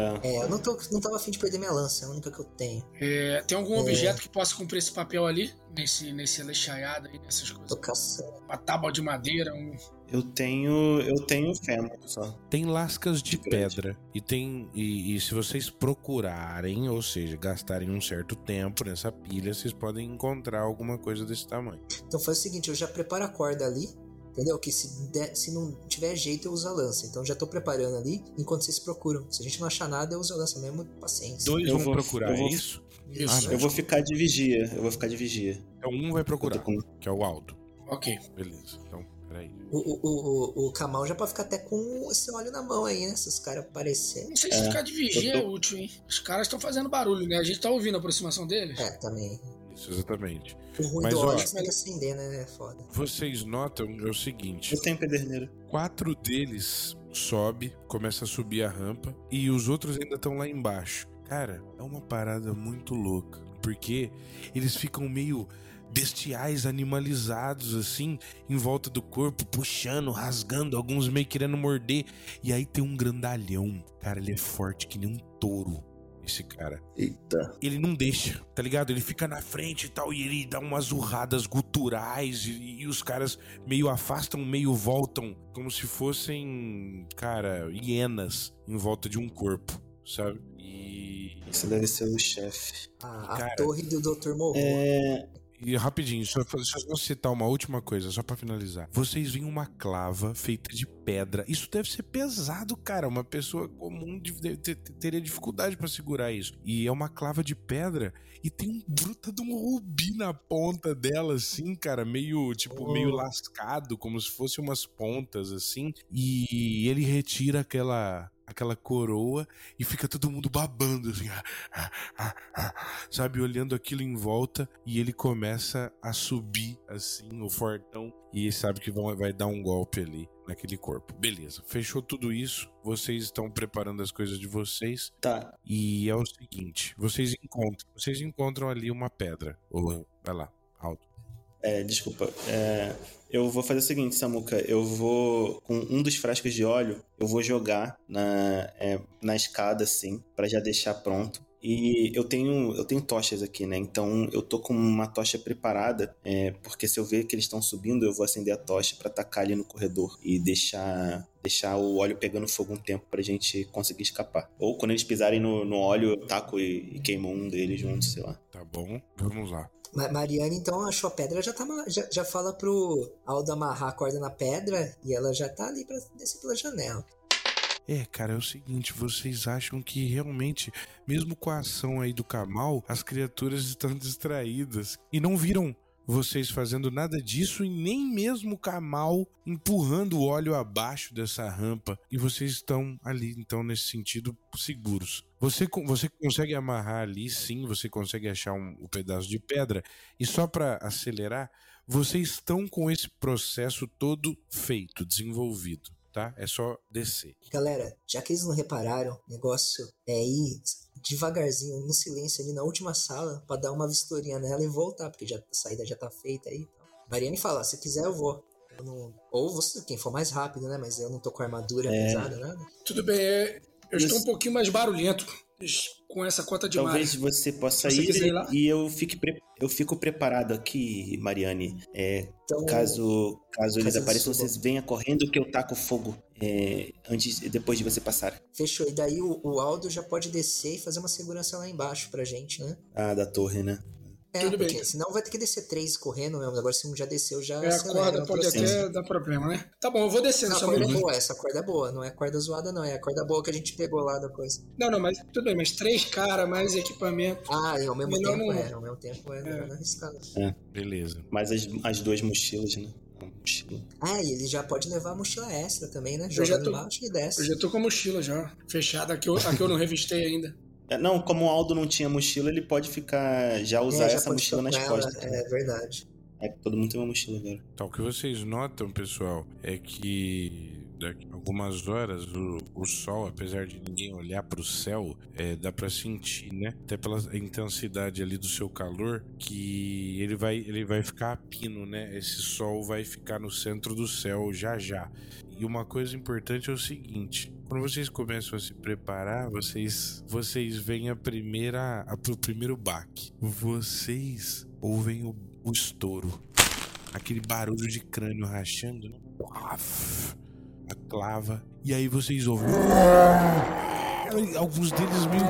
É. É, eu não, tô, não tava afim de perder minha lança, é a única que eu tenho. É, tem algum É. objeto que possa cumprir esse papel ali? Nesse, nesse alexaiado aí, nessas coisas. Tô caçando. Uma tábua de madeira, um. Eu tenho. Eu tenho fêmur só. Tem lascas de Grande. pedra e tem e, e se vocês procurarem, ou seja, gastarem um certo tempo nessa pilha, vocês podem encontrar alguma coisa desse tamanho. Então faz o seguinte, eu já preparo a corda ali, entendeu? Que se, der- se não tiver jeito eu uso a lança. Então já tô preparando ali enquanto vocês procuram. Se a gente não achar nada, eu uso a lança mesmo, paciência. Dois Eu vão vou- procurar, eu vou- é isso? Isso. Ah. Eu vou ficar de vigia. Eu vou ficar de vigia. Então um vai procurar, tô com- que é o Aldo. Ok. Beleza. Então, peraí. O, o, o, o, Kamal já pode ficar até com esse óleo na mão aí, né? Se os caras aparecerem. Não sei se É, ficar de vigia eu é tô- útil, hein? Os caras estão fazendo barulho, né? A gente tá ouvindo a aproximação deles. É, também. Isso, exatamente. O ruim Mas, do ó, óleo é que vai acender, né? É foda. Vocês notam é o seguinte: Eu tenho pederneira. quatro deles sobe, começa a subir a rampa e os outros ainda estão lá embaixo. Cara, é uma parada muito louca, porque eles ficam meio bestiais, animalizados assim, em volta do corpo, puxando, rasgando, alguns meio querendo morder. E aí tem um grandalhão. Cara, ele é forte que nem um touro. Esse cara Eita. ele não deixa, tá ligado? Ele fica na frente e tal, e ele dá umas urradas guturais, e, e os caras meio afastam, meio voltam, como se fossem, cara, hienas em volta de um corpo, sabe? E. Esse deve ser o chefe. A, a Cara, torre do Dr. Morro. É. E rapidinho, só, só citar uma última coisa, só pra finalizar. Vocês veem uma clava feita de pedra. Isso deve ser pesado, cara. Uma pessoa comum de- de- te- teria dificuldade pra segurar isso. E é uma clava de pedra e tem um bruta de um rubi na ponta dela, assim, cara, meio tipo Oh. meio lascado, como se fosse umas pontas assim. E ele retira aquela aquela coroa e fica todo mundo babando assim, sabe, olhando aquilo em volta e ele começa a subir assim, o fortão, e sabe que vão, vai dar um golpe ali naquele corpo. Beleza, fechou tudo isso, vocês estão preparando as coisas de vocês Tá. e é o seguinte, vocês encontram, vocês encontram ali uma pedra. Ou, vai lá. É, desculpa. É, eu vou fazer o seguinte, Samuca. Eu vou, com um dos frascos de óleo, eu vou jogar na, é, na escada, assim, pra já deixar pronto. E eu tenho, eu tenho tochas aqui, né? Então eu tô com uma tocha preparada, é, porque se eu ver que eles estão subindo, eu vou acender a tocha para atacar ali no corredor e deixar deixar o óleo pegando fogo um tempo pra gente conseguir escapar. Ou quando eles pisarem no, no óleo, eu taco e, e queimo um deles juntos, sei lá. Tá bom, vamos lá. Mariane, então, achou a pedra, já, tá, já, já fala pro Aldo amarrar a corda na pedra e ela já tá ali pra descer pela janela. É, cara, é o seguinte, vocês acham que realmente, mesmo com a ação aí do Kamal, as criaturas estão distraídas e não viram vocês fazendo nada disso e nem mesmo o Kamal empurrando o óleo abaixo dessa rampa. E vocês estão ali, então, nesse sentido, seguros. Você, você consegue amarrar ali, sim, você consegue achar um, um pedaço de pedra. E só para acelerar, vocês estão com esse processo todo feito, desenvolvido tá? É só descer. Galera, já que eles não repararam, o negócio é ir devagarzinho, no silêncio ali na última sala, para dar uma vistoria nela e voltar, porque já, a saída já tá feita aí. Então. Mariane fala, se quiser eu vou. Eu não... Ou você, quem for mais rápido, né? Mas eu não tô com armadura é... pesada, nada. Tudo bem, é... eu Isso... estou um pouquinho mais barulhento com essa cota de Talvez você possa ir e eu, fique pre... eu fico preparado aqui, Mariane. É, então, caso caso eles apareçam, vocês venham correndo que eu taco fogo é, antes depois de você passar. Fechou. E daí o, o Aldo já pode descer e fazer uma segurança lá embaixo pra gente, né? Ah, da torre, né? É, Tudo porque bem. senão vai ter que descer três correndo mesmo. Agora se um já desceu, já. É, a corda pode até dar problema, né? Tá bom, eu vou descendo. Não, a corda é boa, essa corda é boa. Não é corda zoada, não. É a corda boa que a gente pegou lá depois. Não, não, mas tudo bem, mas três caras, mais equipamento. Ah, e ao mesmo Melhor tempo não... é. Ao mesmo tempo é, é. arriscado. É. Beleza. Mas as, as duas mochilas, né? Mochila. Ah, e ele já pode levar a mochila extra também, né? Jogando tô, embaixo e desce. Eu já tô com a mochila já, fechada, a que eu, a que eu não revistei ainda. É, não, como o Aldo não tinha mochila, ele pode ficar. Já usar é, já essa mochila nas costas. É verdade. É que todo mundo tem uma mochila agora. Então, o que vocês notam, pessoal, é que daqui a algumas horas o, o sol, apesar de ninguém olhar para o céu, é, dá para sentir, né? Até pela intensidade ali do seu calor, que ele vai, ele vai ficar a pino, né? Esse sol vai ficar no centro do céu já já. E uma coisa importante é o seguinte: quando vocês começam a se preparar, vocês vocês veem a primeira a, o primeiro baque. Vocês ouvem o, o estouro. Aquele barulho de crânio rachando, né? A clava. E aí vocês ouvem. Alguns deles meio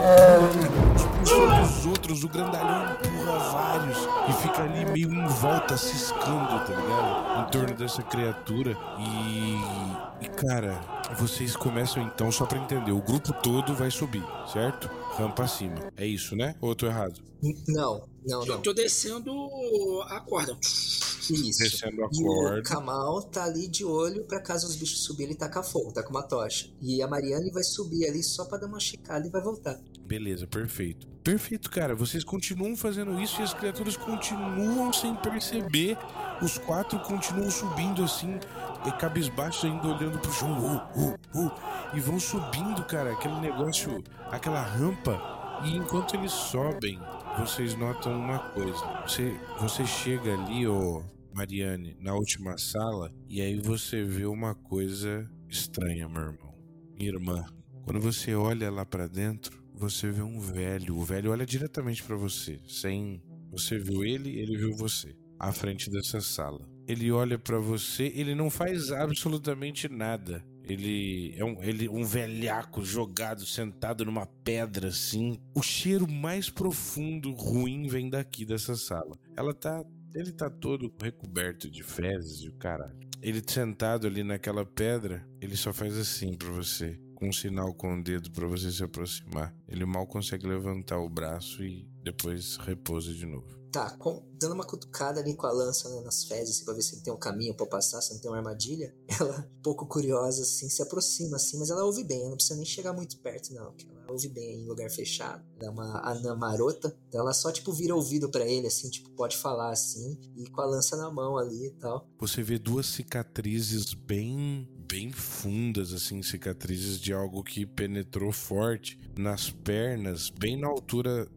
pulam os outros, o grandalhão empurra vários e fica ali meio em volta, ciscando, tá ligado? Em torno dessa criatura. E. E cara, vocês começam então, só pra entender, o grupo todo vai subir, certo? Rampa acima. É isso, né? Ou eu tô errado? Não, não, não. Eu tô descendo a corda. Isso. Descendo a e corda. o Kamal tá ali de olho para caso os bichos subirem, ele tacar fogo, tá com uma tocha. E a Mariane vai subir ali só para dar uma chicada e vai voltar. Beleza, perfeito. Perfeito, cara. Vocês continuam fazendo isso e as criaturas continuam sem perceber. Os quatro continuam subindo assim, cabisbaixos ainda olhando pro chão. Uh, uh, uh, e vão subindo, cara, aquele negócio, aquela rampa. E enquanto eles sobem, vocês notam uma coisa. Você, você chega ali, ô Mariane, na última sala, e aí você vê uma coisa estranha, meu irmão. Minha irmã. Quando você olha lá para dentro, você vê um velho. O velho olha diretamente para você, sem. Você viu ele, ele viu você, à frente dessa sala. Ele olha para você, ele não faz absolutamente nada. Ele é um, ele, um velhaco jogado, sentado numa pedra assim. O cheiro mais profundo, ruim, vem daqui dessa sala. Ela tá. Ele tá todo recoberto de fezes e o caralho. Ele sentado ali naquela pedra, ele só faz assim para você. Um sinal com o dedo para você se aproximar. Ele mal consegue levantar o braço e depois repousa de novo tá com, dando uma cutucada ali com a lança né, nas fezes assim, pra ver se tem um caminho para passar, se não tem uma armadilha. Ela, um pouco curiosa, assim, se aproxima, assim, mas ela ouve bem, ela não precisa nem chegar muito perto, não. Ela ouve bem em lugar fechado. Ela é uma anã marota, então ela só, tipo, vira ouvido para ele, assim, tipo, pode falar assim, e com a lança na mão ali e tal. Você vê duas cicatrizes bem bem fundas, assim, cicatrizes de algo que penetrou forte nas pernas, bem na altura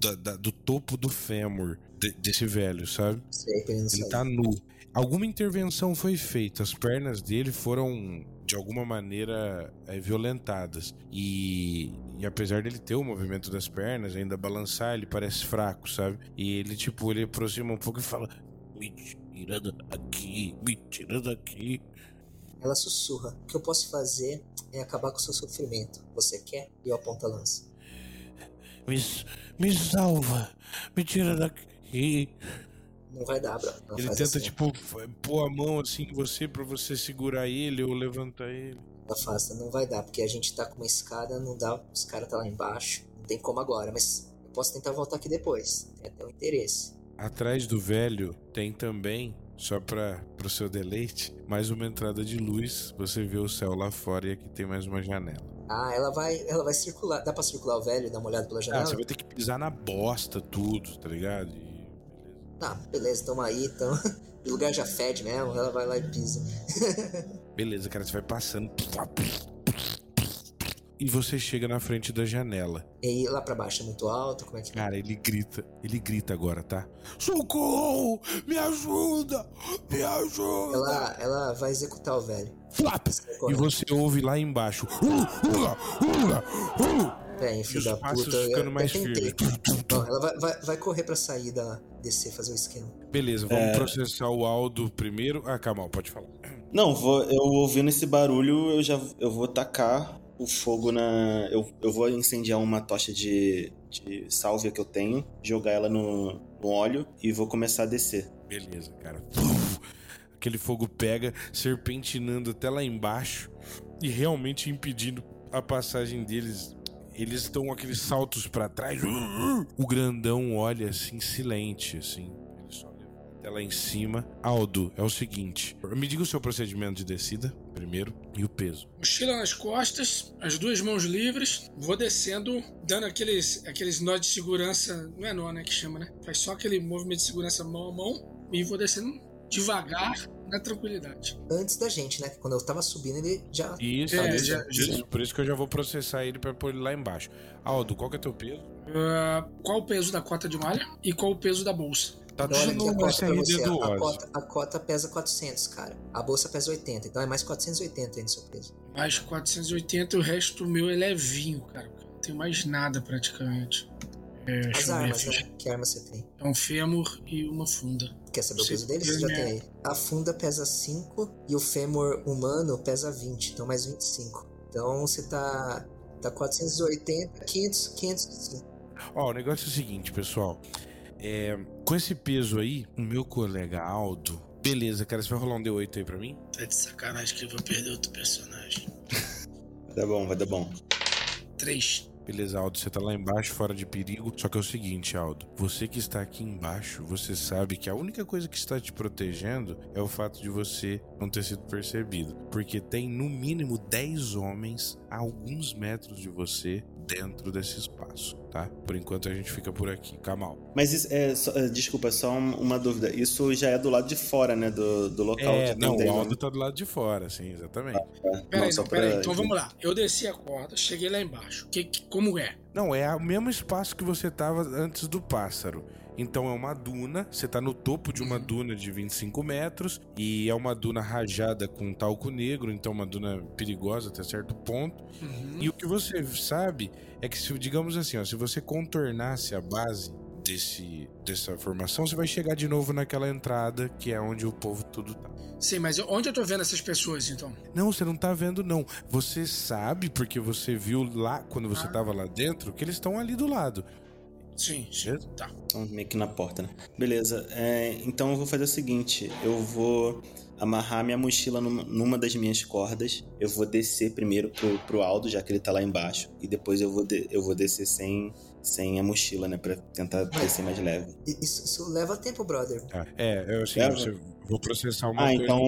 da, da, do topo do fêmur de- desse velho, sabe? Sei, ele tá nu. Alguma intervenção foi feita, as pernas dele foram de alguma maneira é, violentadas. E, e apesar dele ter o movimento das pernas, ainda balançar, ele parece fraco, sabe? E ele, tipo, ele aproxima um pouco e fala: Me tira daqui, me tira daqui. Ela sussurra. O que eu posso fazer é acabar com o seu sofrimento. Você quer? E eu aponto a lança. Me, me salva, me tira daqui. Não vai dar, bro. Ela Ele tenta, assim, tipo, pôr a mão assim em você pra você segurar ele ou levantar ele. Afasta, não vai dar, porque a gente tá com uma escada, não dá, os caras tá lá embaixo, não tem como agora, mas eu posso tentar voltar aqui depois, tem até um interesse. Atrás do velho tem também, só para pro seu deleite, mais uma entrada de luz. Você vê o céu lá fora e aqui tem mais uma janela. Ah, ela vai, ela vai circular, dá pra circular o velho e dar uma olhada pela Ah, janela? você vai ter que pisar na bosta tudo, tá ligado? E- Tá, beleza, tamo aí, então, o lugar já fede mesmo, ela vai lá e pisa. Beleza, cara, você vai passando. E você chega na frente da janela. E aí, lá pra baixo é muito alto, como é que... Cara, ele grita. Ele grita agora, tá? Socorro! Me ajuda! Me ajuda! Ela, ela vai executar o velho. Flap! E você ouve lá embaixo. Uh, ula, ula, uh. É, E filho os da passos puta. ficando eu, mais eu firmes. Não, ela vai, vai, vai correr pra sair da... descer, fazer o esquema. Beleza, vamos É. processar o Aldo primeiro. Ah, calma, pode falar. Não, vou, eu ouvindo esse barulho, eu já eu vou tacar o fogo na. Eu, eu vou incendiar uma tocha de, de sálvia que eu tenho, jogar ela no, no óleo e vou começar a descer. Beleza, cara. Aquele fogo pega, serpentinando até lá embaixo e realmente impedindo a passagem deles. Eles estão aqueles saltos pra trás. O grandão olha assim, silente, assim. Até lá em cima. Aldo, é o seguinte: me diga o seu procedimento de descida, primeiro, e o peso. Mochila nas costas, as duas mãos livres, vou descendo, dando aqueles, aqueles nó de segurança. Não é nó, né? Que chama, né? Faz só aquele movimento de segurança mão a mão e vou descendo devagar, na tranquilidade. Antes da gente, né? Quando eu tava subindo, ele já... Isso, É, isso, já- isso. já- por isso que eu já vou processar ele pra pôr ele lá embaixo. Aldo, qual que é teu peso? Ah, qual o peso da cota de malha e qual o peso da bolsa? Tá Então, olha tudo aqui a cota do A cota, a cota pesa 400, cara. A bolsa pesa 80, então é mais 480 aí no seu peso. Mais 480 e o resto meu é levinho, cara. Não tem mais nada praticamente. É, As armas, né? Que arma você tem? É um fêmur e uma funda. Quer saber o peso dele? Você já tem aí. A funda pesa 5 e o fêmur humano pesa 20, então mais 25. Então você tá, tá 480, 500, 505. Ó, o negócio é o seguinte, pessoal. É, com esse peso aí, o meu colega Aldo. Beleza, cara, você vai rolar um D8 aí pra mim? Tá de sacanagem que eu vou perder outro personagem. Vai dar bom, vai dar bom. 3. Beleza, Aldo, você tá lá embaixo, fora de perigo. Só que é o seguinte, Aldo. Você que está aqui embaixo, você sabe que a única coisa que está te protegendo é o fato de você não ter sido percebido. Porque tem no mínimo 10 homens a alguns metros de você dentro desse espaço, tá? Por enquanto a gente fica por aqui. Kamal. Mas isso é, só- é, desculpa, só um- uma dúvida. Isso já é do lado de fora, né? Do, do local É, que não, o Aldo tá do lado de fora, sim, exatamente. Peraí, Não, só não, peraí. pra- Então vamos lá. Eu desci a corda, cheguei lá embaixo. Que, que- como é? Não, é o mesmo espaço que você tava antes do pássaro. Então é uma duna, você tá no topo de uma duna de 25 metros e é uma duna rajada com talco negro, então uma duna perigosa até certo ponto. Uhum. E o que você sabe é que, se, digamos assim, ó, se você contornasse a base desse, dessa formação, você vai chegar de novo naquela entrada que é onde o povo tudo tá. Sim, mas onde eu tô vendo essas pessoas então? Não, você não tá vendo, não. Você sabe, porque você viu lá, quando você Ah. tava lá dentro, que eles estão ali do lado. Sim. Beleza? Tá. Então, meio que na porta, né? Beleza. é, então eu vou fazer o seguinte: eu vou amarrar minha mochila numa, numa das minhas cordas. Eu vou descer primeiro pro, pro Aldo, já que ele tá lá embaixo. E depois eu vou, de- eu vou descer sem, sem a mochila, né? Pra tentar descer mais leve. Isso, isso leva tempo, brother. Tá. É, eu assim, Leva? você, vou processar uma Ah, coisa. então.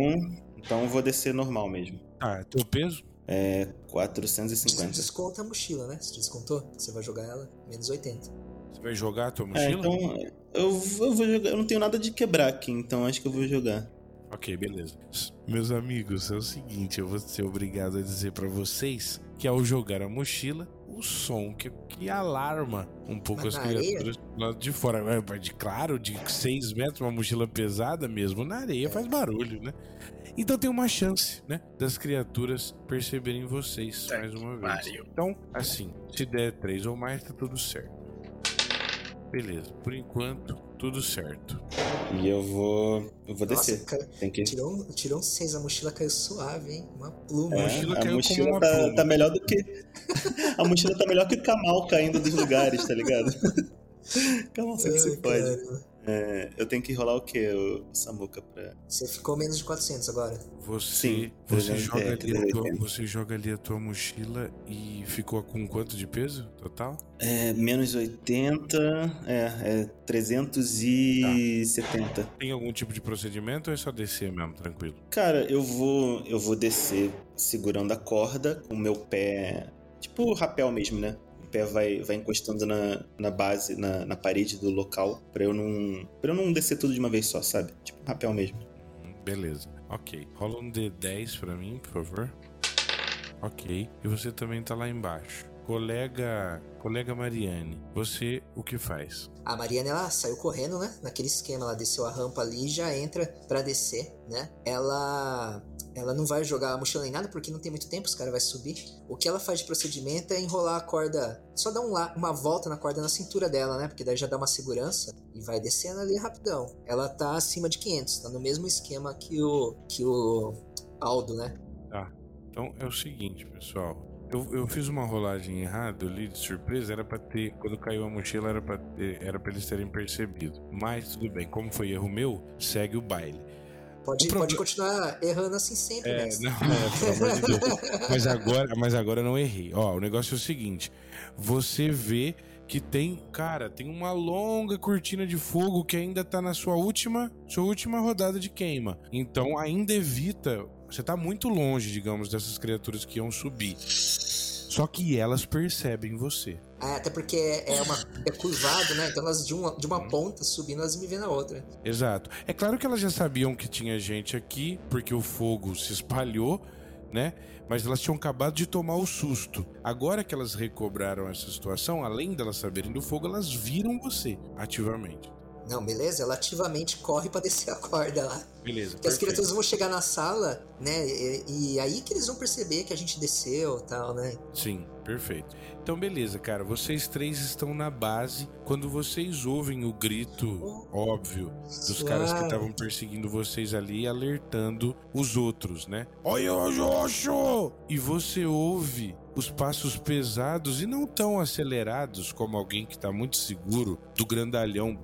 Então eu vou descer normal mesmo. Tá, teu peso? É Você 450. desconta a mochila, né? Você descontou? Você vai jogar ela menos 80. Você vai jogar a tua É, mochila? então eu, vou- eu vou jogar. Eu não tenho nada de quebrar aqui, então acho que eu vou jogar. Ok, beleza. Meus amigos, é o seguinte, eu vou ser obrigado a dizer pra vocês que ao jogar a mochila, o som que, que alarma um pouco Mas as criaturas do lado de fora. É, de, claro, de 6 metros, uma mochila pesada mesmo, na areia faz barulho, né? Então tem uma chance, né? Das criaturas perceberem vocês mais uma vez. Então, assim, se der três ou mais, tá tudo certo. Beleza, por enquanto, tudo certo. E eu vou. Eu vou Nossa, descer. cara, Tem que. tirou, um- tirou um 6, a mochila caiu suave, hein? Uma pluma. A É, mochila a caiu como mochila uma tá, pluma. tá melhor do que. A mochila tá melhor que o Kamal caindo dos lugares, tá ligado? Kamal só que se pode. É, eu tenho que rolar o quê, o Samuca, pra. Você ficou menos de 400 agora. Você, Sim, você, 300, joga é, ali a tua, 380. você joga ali a tua mochila e ficou com quanto de peso total? É, menos 80. É, é 370. Tem algum tipo de procedimento ou é só descer mesmo, tranquilo? Cara, eu vou. Eu vou descer segurando a corda com o meu pé. Tipo o rapel mesmo, né? O pé vai, vai encostando na, na base, na, na parede do local, pra eu não. para eu não descer tudo de uma vez só, sabe? Tipo rapel mesmo. Hum, Beleza, ok. Rola um D10 pra mim, por favor. Ok. E você também tá lá embaixo. Colega. Colega Mariane, você o que faz? A Mariana, ela saiu correndo, né? Naquele esquema, ela desceu a rampa ali e já entra pra descer, né? Ela. Ela não vai jogar a mochila nem nada porque não tem muito tempo, os caras vão subir. O que ela faz de procedimento é enrolar a corda, só dar um uma volta na corda na cintura dela, né? Porque daí já dá uma segurança e vai descendo ali rapidão. Ela tá acima de 500, tá no mesmo esquema que o que o Aldo, né? Então é o seguinte, pessoal. Eu, eu fiz uma rolagem errada, eu li de surpresa, era pra ter. Quando caiu a mochila, era ter, era pra eles terem percebido. Mas tudo bem, como foi erro meu, segue o baile. Pode, O proble- pode continuar errando assim sempre, É, né? não, é, pelo amor de Deus. Mas agora, mas agora eu não errei. Ó, o negócio é o seguinte: você vê que tem, cara, tem uma longa cortina de fogo que ainda tá na sua última, sua última rodada de queima. Então ainda evita, você tá muito longe, digamos, dessas criaturas que iam subir. Só que elas percebem você. Ah, até porque é, é uma, é curvado, né? Então elas de uma, de uma ponta subindo, elas me vêem na outra. Exato. É claro que elas já sabiam que tinha gente aqui, porque o fogo se espalhou, né? Mas elas tinham acabado de tomar o susto. Agora que elas recobraram essa situação, além delas saberem do fogo, elas viram você ativamente. Não, beleza? Ela ativamente corre pra descer a corda lá. Beleza. Porque as criaturas vão chegar na sala, né? E, e aí que eles vão perceber que a gente desceu e tal, né? Sim, perfeito. Então, beleza, cara. Vocês três estão na base. Quando vocês ouvem o grito óbvio dos caras que estavam perseguindo vocês ali, alertando os outros, né? Oi, oi, Oxo! E você ouve os passos pesados e não tão acelerados como alguém que tá muito seguro do grandalhão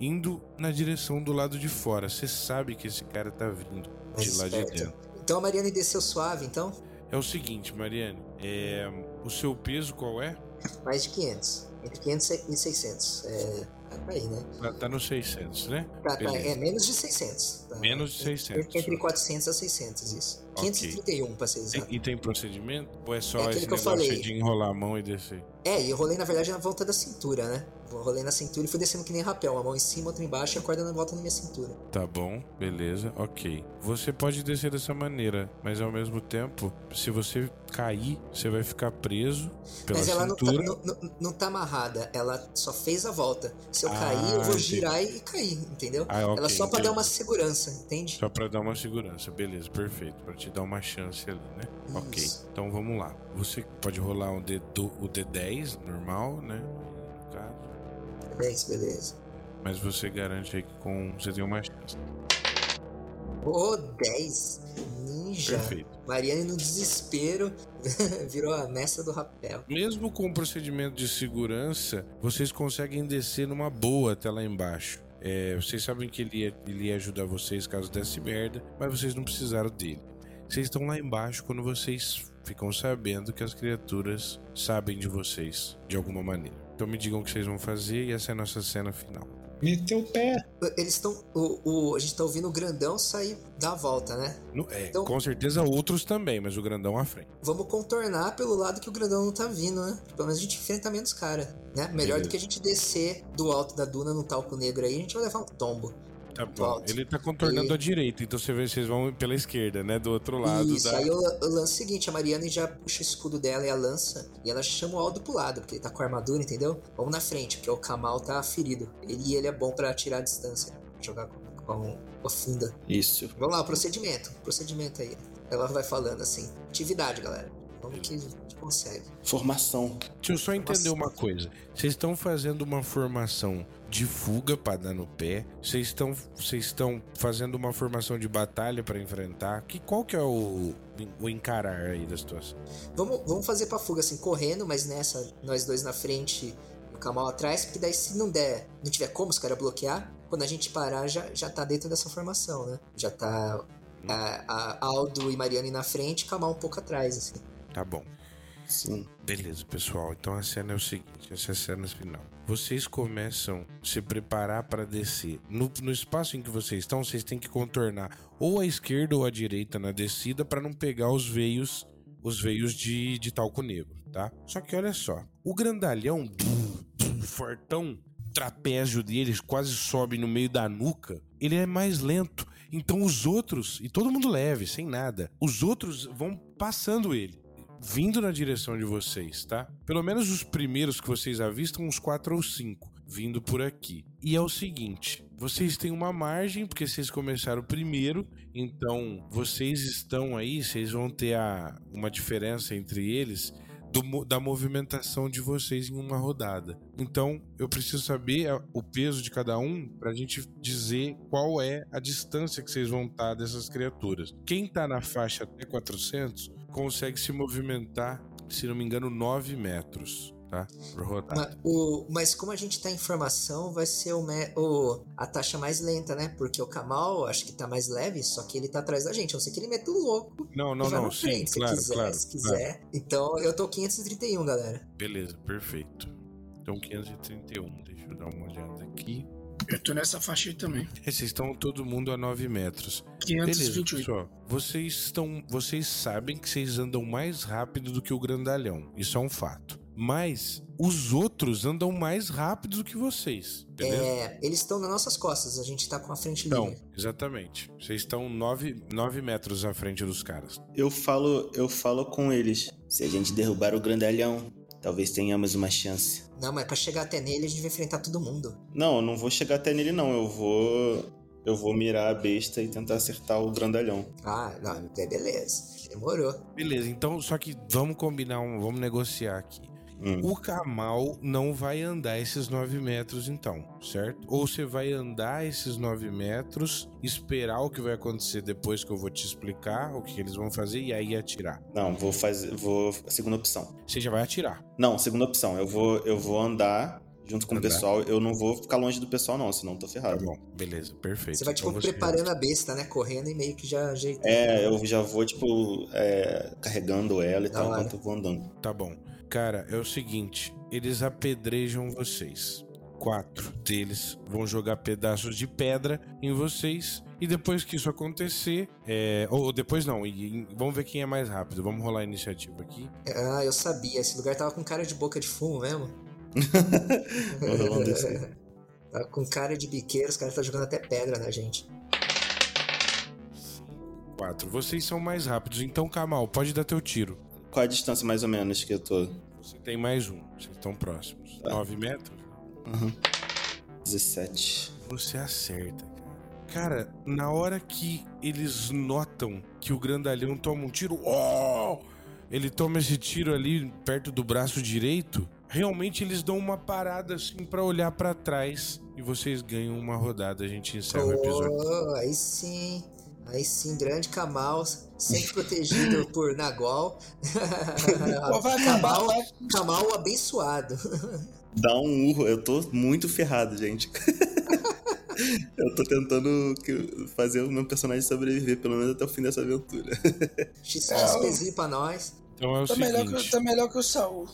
indo na direção do lado de fora. Você sabe que esse cara tá vindo de lá de dentro. Então a Mariana desceu suave, então? É o seguinte, Mariane, é, o seu peso qual é? Mais de 500. Entre 500 e 600. É, tá aí, né? Tá, tá no 600, né? Tá, tá, é menos de 600. Tá? Menos de 600. Entre 400 a 600, isso. Ok. 531, pra ser exato. Tem- e tem procedimento? Ou é só É esse que eu falei. de enrolar a mão e descer? É, e eu rolei, na verdade, na volta da cintura, né? Rolei na cintura e fui descendo que nem rapel. Uma mão em cima, outra embaixo e a corda na volta na minha cintura. Tá bom, beleza, ok. Você pode descer dessa maneira, mas ao mesmo tempo, se você cair, você vai ficar preso pela Mas ela não tá, cintura. não, não- não tá amarrada, ela só fez a volta. Se eu Ah, cair, eu vou entendi. girar e cair, entendeu? Ah, ok, ela só pra entendi. dar uma segurança, entende? Só pra dar uma segurança, beleza, perfeito. Pra te dar uma chance ali, né? Ok, Isso. então vamos lá. Você pode rolar um D, o D10 normal, né? No caso. Beleza, beleza. Mas você garante aí que com. Você tem uma chance. Ô, 10. Ninja. Perfeito. Mariane no desespero virou a mestra do rapel. Mesmo com o procedimento de segurança, vocês conseguem descer numa boa até lá embaixo. É, vocês sabem que ele ia, ele ia ajudar vocês caso desse merda, mas vocês não precisaram dele. Vocês estão lá embaixo quando vocês ficam sabendo que as criaturas sabem de vocês, de alguma maneira. Então me digam o que vocês vão fazer e essa é a nossa cena final. Meteu o pé. Eles estão. O, o- a gente tá ouvindo o grandão sair da volta, né? No- é, Então- Com certeza outros também, mas o grandão à frente. Vamos contornar pelo lado que o grandão não tá vindo, né? Pelo menos a gente enfrenta menos cara, né? Melhor Beleza. do que a gente descer do alto da duna num talco negro aí, a gente vai levar um tombo. Tá bom. Ele tá contornando E- a direita, então você vê, vocês vão pela esquerda, né? Do outro lado Isso, da. aí eu, eu lanço o seguinte, a Mariana já puxa o escudo dela e a lança, e ela chama o Aldo pro lado, porque ele tá com a armadura, entendeu? Vamos na frente, porque o Kamal tá ferido. Ele, e ele é bom pra tirar a distância, jogar com, com a funda. Isso. Vamos lá, o procedimento. Procedimento aí. Ela vai falando assim. Atividade, galera. Vamos que a gente consegue. Formação. Deixa eu só entender uma coisa. Vocês estão fazendo uma formação de fuga pra dar no pé? Vocês estão vocês estão fazendo uma formação de batalha pra enfrentar? Que qual que é o, o encarar aí da situação? Vamos, vamos fazer pra fuga assim, correndo, mas nessa, nós dois na frente e o Kamal atrás, porque daí se não der, não tiver como os caras bloquear, quando a gente parar, já, já tá dentro dessa formação, né? Já tá a, a Aldo e Mariane na frente, Kamal um pouco atrás, assim. Tá bom. Sim. Beleza, pessoal. Então a cena é o seguinte, essa é a cena final. Vocês começam a se preparar para descer. No, no espaço em que vocês estão, vocês têm que contornar ou a esquerda ou a direita na descida para não pegar os veios, os veios de, de talco negro, tá? Só que olha só, o grandalhão, fortão, trapézio deles quase sobe no meio da nuca. Ele é mais lento. Então os outros, e todo mundo leve, sem nada, os outros vão passando ele vindo na direção de vocês, tá? Pelo menos os primeiros que vocês avistam, uns quatro ou cinco, vindo por aqui. E é o seguinte: vocês têm uma margem, porque vocês começaram primeiro, então vocês estão aí, vocês vão ter a, uma diferença entre eles. do da movimentação de vocês em uma rodada. Então, eu preciso saber a- o peso de cada um pra gente dizer qual é a distância que vocês vão estar dessas criaturas. Quem tá na faixa até 400 consegue se movimentar, se não me engano, 9 metros, tá? Por rodada. Ma- o- mas como a gente tá em formação, vai ser o, me- o- a taxa mais lenta, né? Porque o Kamal, acho que tá mais leve, só que ele tá atrás da gente. A não ser que ele meta o louco Não, não, não, sim, frente, se claro, quiser, claro. se claro. quiser. Então, eu tô 531, galera. Beleza, perfeito. Então 531, deixa eu dar uma olhada aqui. Eu tô nessa faixa aí também. É, Vocês estão todo mundo a 9 metros. Beleza, 528. pessoal. Vocês estão. Vocês sabem que vocês andam mais rápido do que o grandalhão. Isso é um fato. Mas os outros andam mais rápido do que vocês. Beleza? É, eles estão nas nossas costas, a gente tá com a frente Então, livre. exatamente. Vocês estão 9, 9 metros à frente dos caras. Eu falo, eu falo com eles. Se a gente derrubar o grandalhão, talvez tenhamos uma chance. Não, mas pra chegar até nele, a gente vai enfrentar todo mundo. Não, eu não vou chegar até nele não. Eu vou eu vou mirar a besta e tentar acertar o grandalhão. Ah, não, é beleza. Demorou. Beleza, então, só que vamos combinar, um, vamos negociar aqui. Hum. O Kamal não vai andar esses 9 metros, então, certo? Ou você vai andar esses 9 metros, esperar o que vai acontecer depois que eu vou te explicar o que eles vão fazer e aí atirar. Não, vou fazer, vou segunda opção. Você já vai atirar. Não, segunda opção. Eu vou eu vou andar junto com Andar. o pessoal. Eu não vou ficar longe do pessoal não, senão eu tô Tá ferrado. bom, beleza, perfeito. Você vai, tipo, Então você- preparando a besta, né? Correndo e meio que já ajeitando. É, eu já vou tipo é, carregando ela e Da tal hora. enquanto eu vou andando. Tá bom. Cara, é o seguinte: eles apedrejam vocês. Quatro deles vão jogar pedaços de pedra em vocês. E depois que isso acontecer, é... ou depois não, e- e vamos ver quem é mais rápido. Vamos rolar a iniciativa aqui. Ah, eu sabia. Esse lugar tava com cara de boca de fumo mesmo. Tava com cara de biqueiro, os caras estão jogando até pedra na gente. Quatro. Vocês são mais rápidos, então, Kamal, pode dar teu tiro. Qual a distância mais ou menos que eu tô? Você tem mais um, vocês estão próximos. Tá. Nove metros? Uhum. 17. Você acerta, cara. Cara, na hora que eles notam que o grandalhão toma um tiro, oh! ele toma esse tiro ali perto do braço direito. Realmente eles dão uma parada assim pra olhar pra trás e vocês ganham uma rodada. A gente encerra o episódio. Oh, aí sim. Aí sim, grande Kamal, sempre protegido por Nagol. Pô, vai acabar, Kamal. Kamal abençoado. Dá um urro. Eu tô muito ferrado, gente. eu tô tentando fazer o meu personagem sobreviver, pelo menos até o fim dessa aventura. X É, pra nós. Então é o Tá melhor, que, seguinte: tá melhor que o Saul.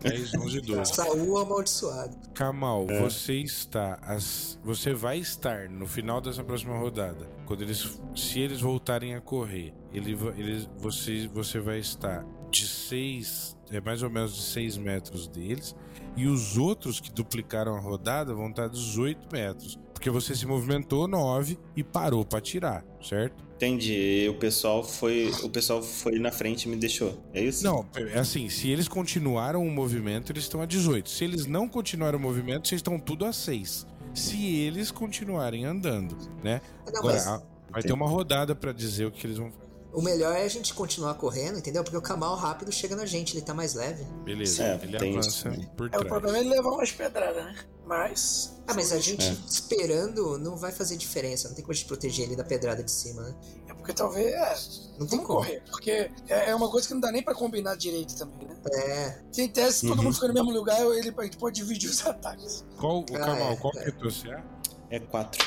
10, 11, 12. Saúl amaldiçoado. Kamal, você está. as- você vai estar no final dessa próxima rodada. Quando eles. Se eles voltarem a correr, ele, eles, você, você vai estar de 6. É mais ou menos de 6 metros deles. E os outros que duplicaram a rodada vão estar 18 metros. Porque Porque você se movimentou 9 e parou pra tirar, certo? Entendi. O pessoal foi. O pessoal foi na frente e me deixou. É isso? Não, é assim, se eles continuaram o movimento, eles estão a 18. Se eles não continuaram o movimento, vocês estão tudo a 6. Se eles continuarem andando, né? Não, Agora, mas vai ter uma rodada pra dizer o que eles vão fazer. o melhor é a gente continuar correndo, entendeu? Porque o Kamal rápido chega na gente, ele tá mais leve. Beleza, É, ele isso avança também. por É, o problema é ele levar umas pedradas, né? Mas. Ah, mas a gente É. esperando não vai fazer diferença. Não tem como a gente proteger ele da pedrada de cima, né? É porque talvez. É, Não tem como. correr. Porque é é uma coisa que não dá nem pra combinar direito também, né? É, Que em tese, se todo Uhum. mundo fica no mesmo lugar, ele, a gente pode dividir os ataques. Qual, o Ah, Kamal, é, qual é. que é teu CA? É quatro.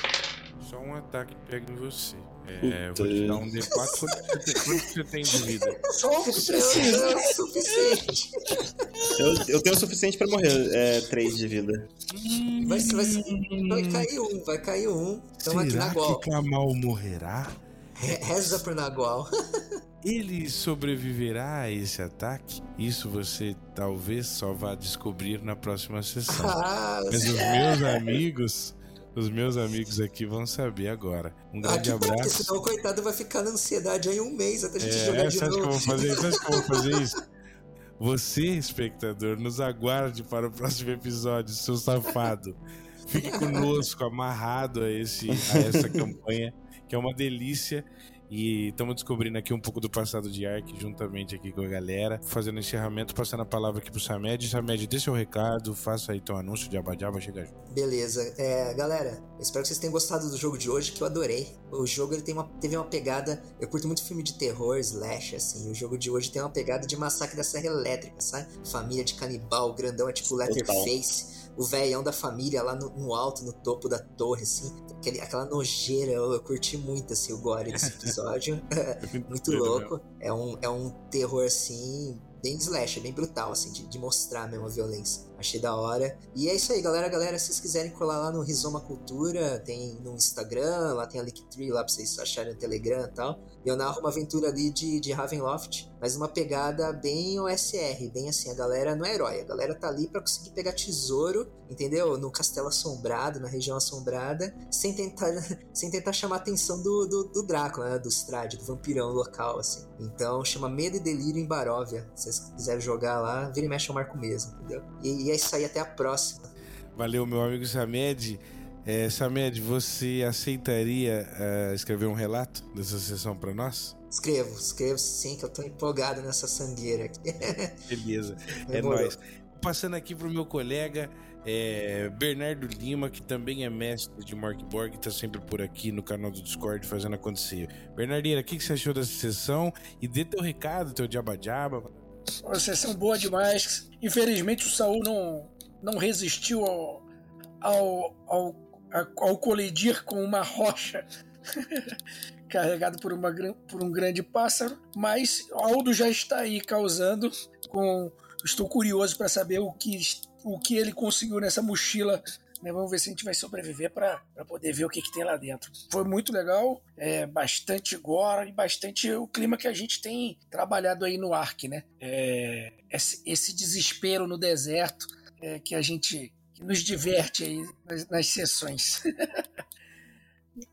Só um ataque pega em você. É, Puta. eu vou te dar um D4. Quanto você tem, de vida? Só o suficiente. Eu, eu tenho o suficiente pra morrer. É três de vida. Vai, vai, vai cair um, vai cair um. Então aqui Será Nagual. que Kamal morrerá? Re- Reza pro Nagual. Ele sobreviverá a esse ataque? Isso você talvez só vá descobrir na próxima sessão. Ah, Mas os meus amigos, os meus amigos aqui vão saber agora. Um ah, grande porque abraço. senão o coitado vai ficar na ansiedade aí um mês até a gente É, jogar de você acha que eu novo. vou fazer isso? Você acha que eu vou fazer isso? Você, espectador, nos aguarde para o próximo episódio, seu safado. Fique conosco, amarrado a, esse, a essa campanha, que é uma delícia. E estamos descobrindo aqui um pouco do passado de Ark, juntamente aqui com a galera. Fazendo encerramento, passando a palavra aqui pro Samed. Samed, dê seu recado, faça aí teu anúncio de Abadjaba, chega junto. Beleza. É, galera, espero que vocês tenham gostado do jogo de hoje, que eu adorei. O jogo ele tem uma, teve uma pegada. Eu curto muito filme de terror, slash, assim. O jogo de hoje tem uma pegada de massacre da Serra Elétrica, sabe? Família de canibal, grandão é tipo Letterface. O velhão da família lá no, no alto, no topo da torre, assim. Aquele, aquela nojeira, eu, eu curti muito, assim, o gore desse episódio. muito doido louco. É um, é um terror, assim, bem slash, bem brutal, assim, de, de mostrar mesmo a violência. Achei da hora. E é isso aí, galera. Galera, se vocês quiserem colar lá no Rizoma Cultura, tem no Instagram, lá tem a Linktree lá pra vocês acharem no Telegram e tal. E eu narro uma aventura ali de, de Ravenloft, mas uma pegada bem OSR, bem assim, a galera não é herói, a galera tá ali pra conseguir pegar tesouro, entendeu? No castelo assombrado, na região assombrada, sem tentar, sem tentar chamar a atenção do, do, do Drácula, né? Do Strade, do vampirão local, assim. Então chama Medo e Delírio em Baróvia. Se vocês quiserem jogar lá, vira e mexe eu marco mesmo, entendeu? E, e é isso aí, até a próxima. Valeu, meu amigo Samed. É, Samed, você aceitaria eh, escrever um relato dessa sessão para nós? Escrevo, escrevo sim, que eu tô empolgado nessa sangueira aqui. Beleza, é nóis. Passando aqui pro meu colega é, Bernardo Lima, que também é mestre de Morkborg, tá sempre por aqui no canal do Discord fazendo acontecer. Bernardinha, o que, que você achou dessa sessão? E dê teu recado, teu jabba-jabba. Uma sessão boa demais. Infelizmente o Saul não, não resistiu ao, ao, ao, ao colidir com uma rocha carregado por, uma, por um grande pássaro. Mas Aldo já está aí causando. Com, estou curioso para saber o que, o que ele conseguiu nessa mochila. Né? Vamos ver se a gente vai sobreviver para poder ver o que, que tem lá dentro. Foi muito legal, é, bastante gore e bastante o clima que a gente tem trabalhado aí no Ark, né? É, esse, esse desespero no deserto é, que a gente que nos diverte aí nas, nas sessões.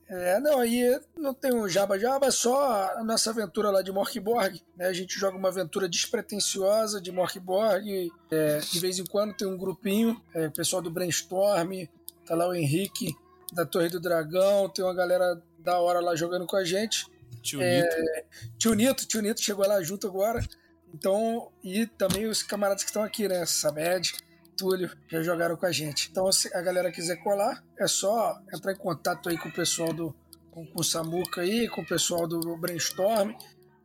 É, não, aí não tem um Jaba Jaba, só a nossa aventura lá de Morkborg. Né? A gente joga uma aventura despretensiosa de Morkborg. É, de vez em quando tem um grupinho, é, o pessoal do Brainstorm, tá lá o Henrique da Torre do Dragão, tem uma galera da hora lá jogando com a gente. Tio É, Nito, Tio Nito, tio Nito chegou lá junto agora. Então, e também os camaradas que estão aqui, né? Samed, Túlio, já jogaram com a gente. Então, se a galera quiser colar, é só entrar em contato aí com o pessoal do. com, com o Samuca aí, com o pessoal do Brainstorm.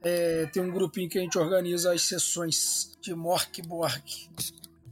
É, tem um grupinho que a gente organiza as sessões de Morkborg.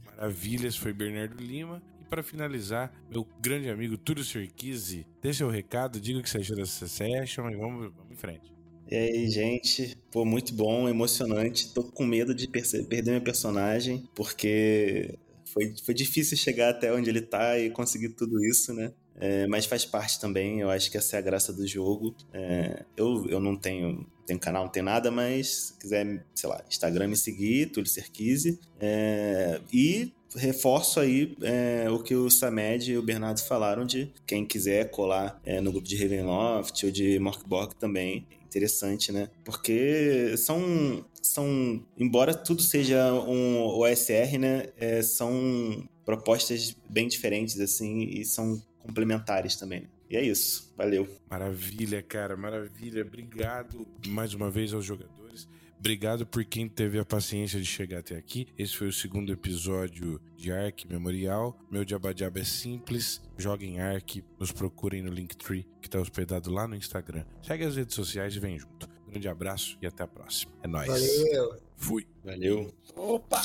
maravilhas, foi Bernardo Lima. E para finalizar, meu grande amigo Túlio Serquise, dê seu recado, diga o que você achou dessa session e vamos, vamos em frente. E aí, gente? Pô, muito bom, emocionante. Tô com medo de perder meu personagem, porque foi, foi difícil chegar até onde ele tá e conseguir tudo isso, né? É, mas faz parte também, eu acho que essa é a graça do jogo. É, eu, eu não tenho, tenho canal, não tenho nada, mas se quiser, sei lá, Instagram me seguir, Túlio Serquise. É, e reforço aí é, o que o Samed e o Bernardo falaram de quem quiser colar é, no grupo de Ravenloft ou de Morkborg também. Interessante, né? Porque são, são embora tudo seja um OSR, né? É, são propostas bem diferentes, assim, e são complementares também. E é isso. Valeu. Maravilha, cara, maravilha. Obrigado mais uma vez aos jogadores. Obrigado por quem teve a paciência de chegar até aqui. Esse foi o segundo episódio de Ark Memorial. Meu Jabajaba é simples. Joguem Ark, nos procurem no Linktree, que está hospedado lá no Instagram. Segue as redes sociais e vem junto. grande abraço e até a próxima. É nóis. Valeu. Fui. Valeu. Opa!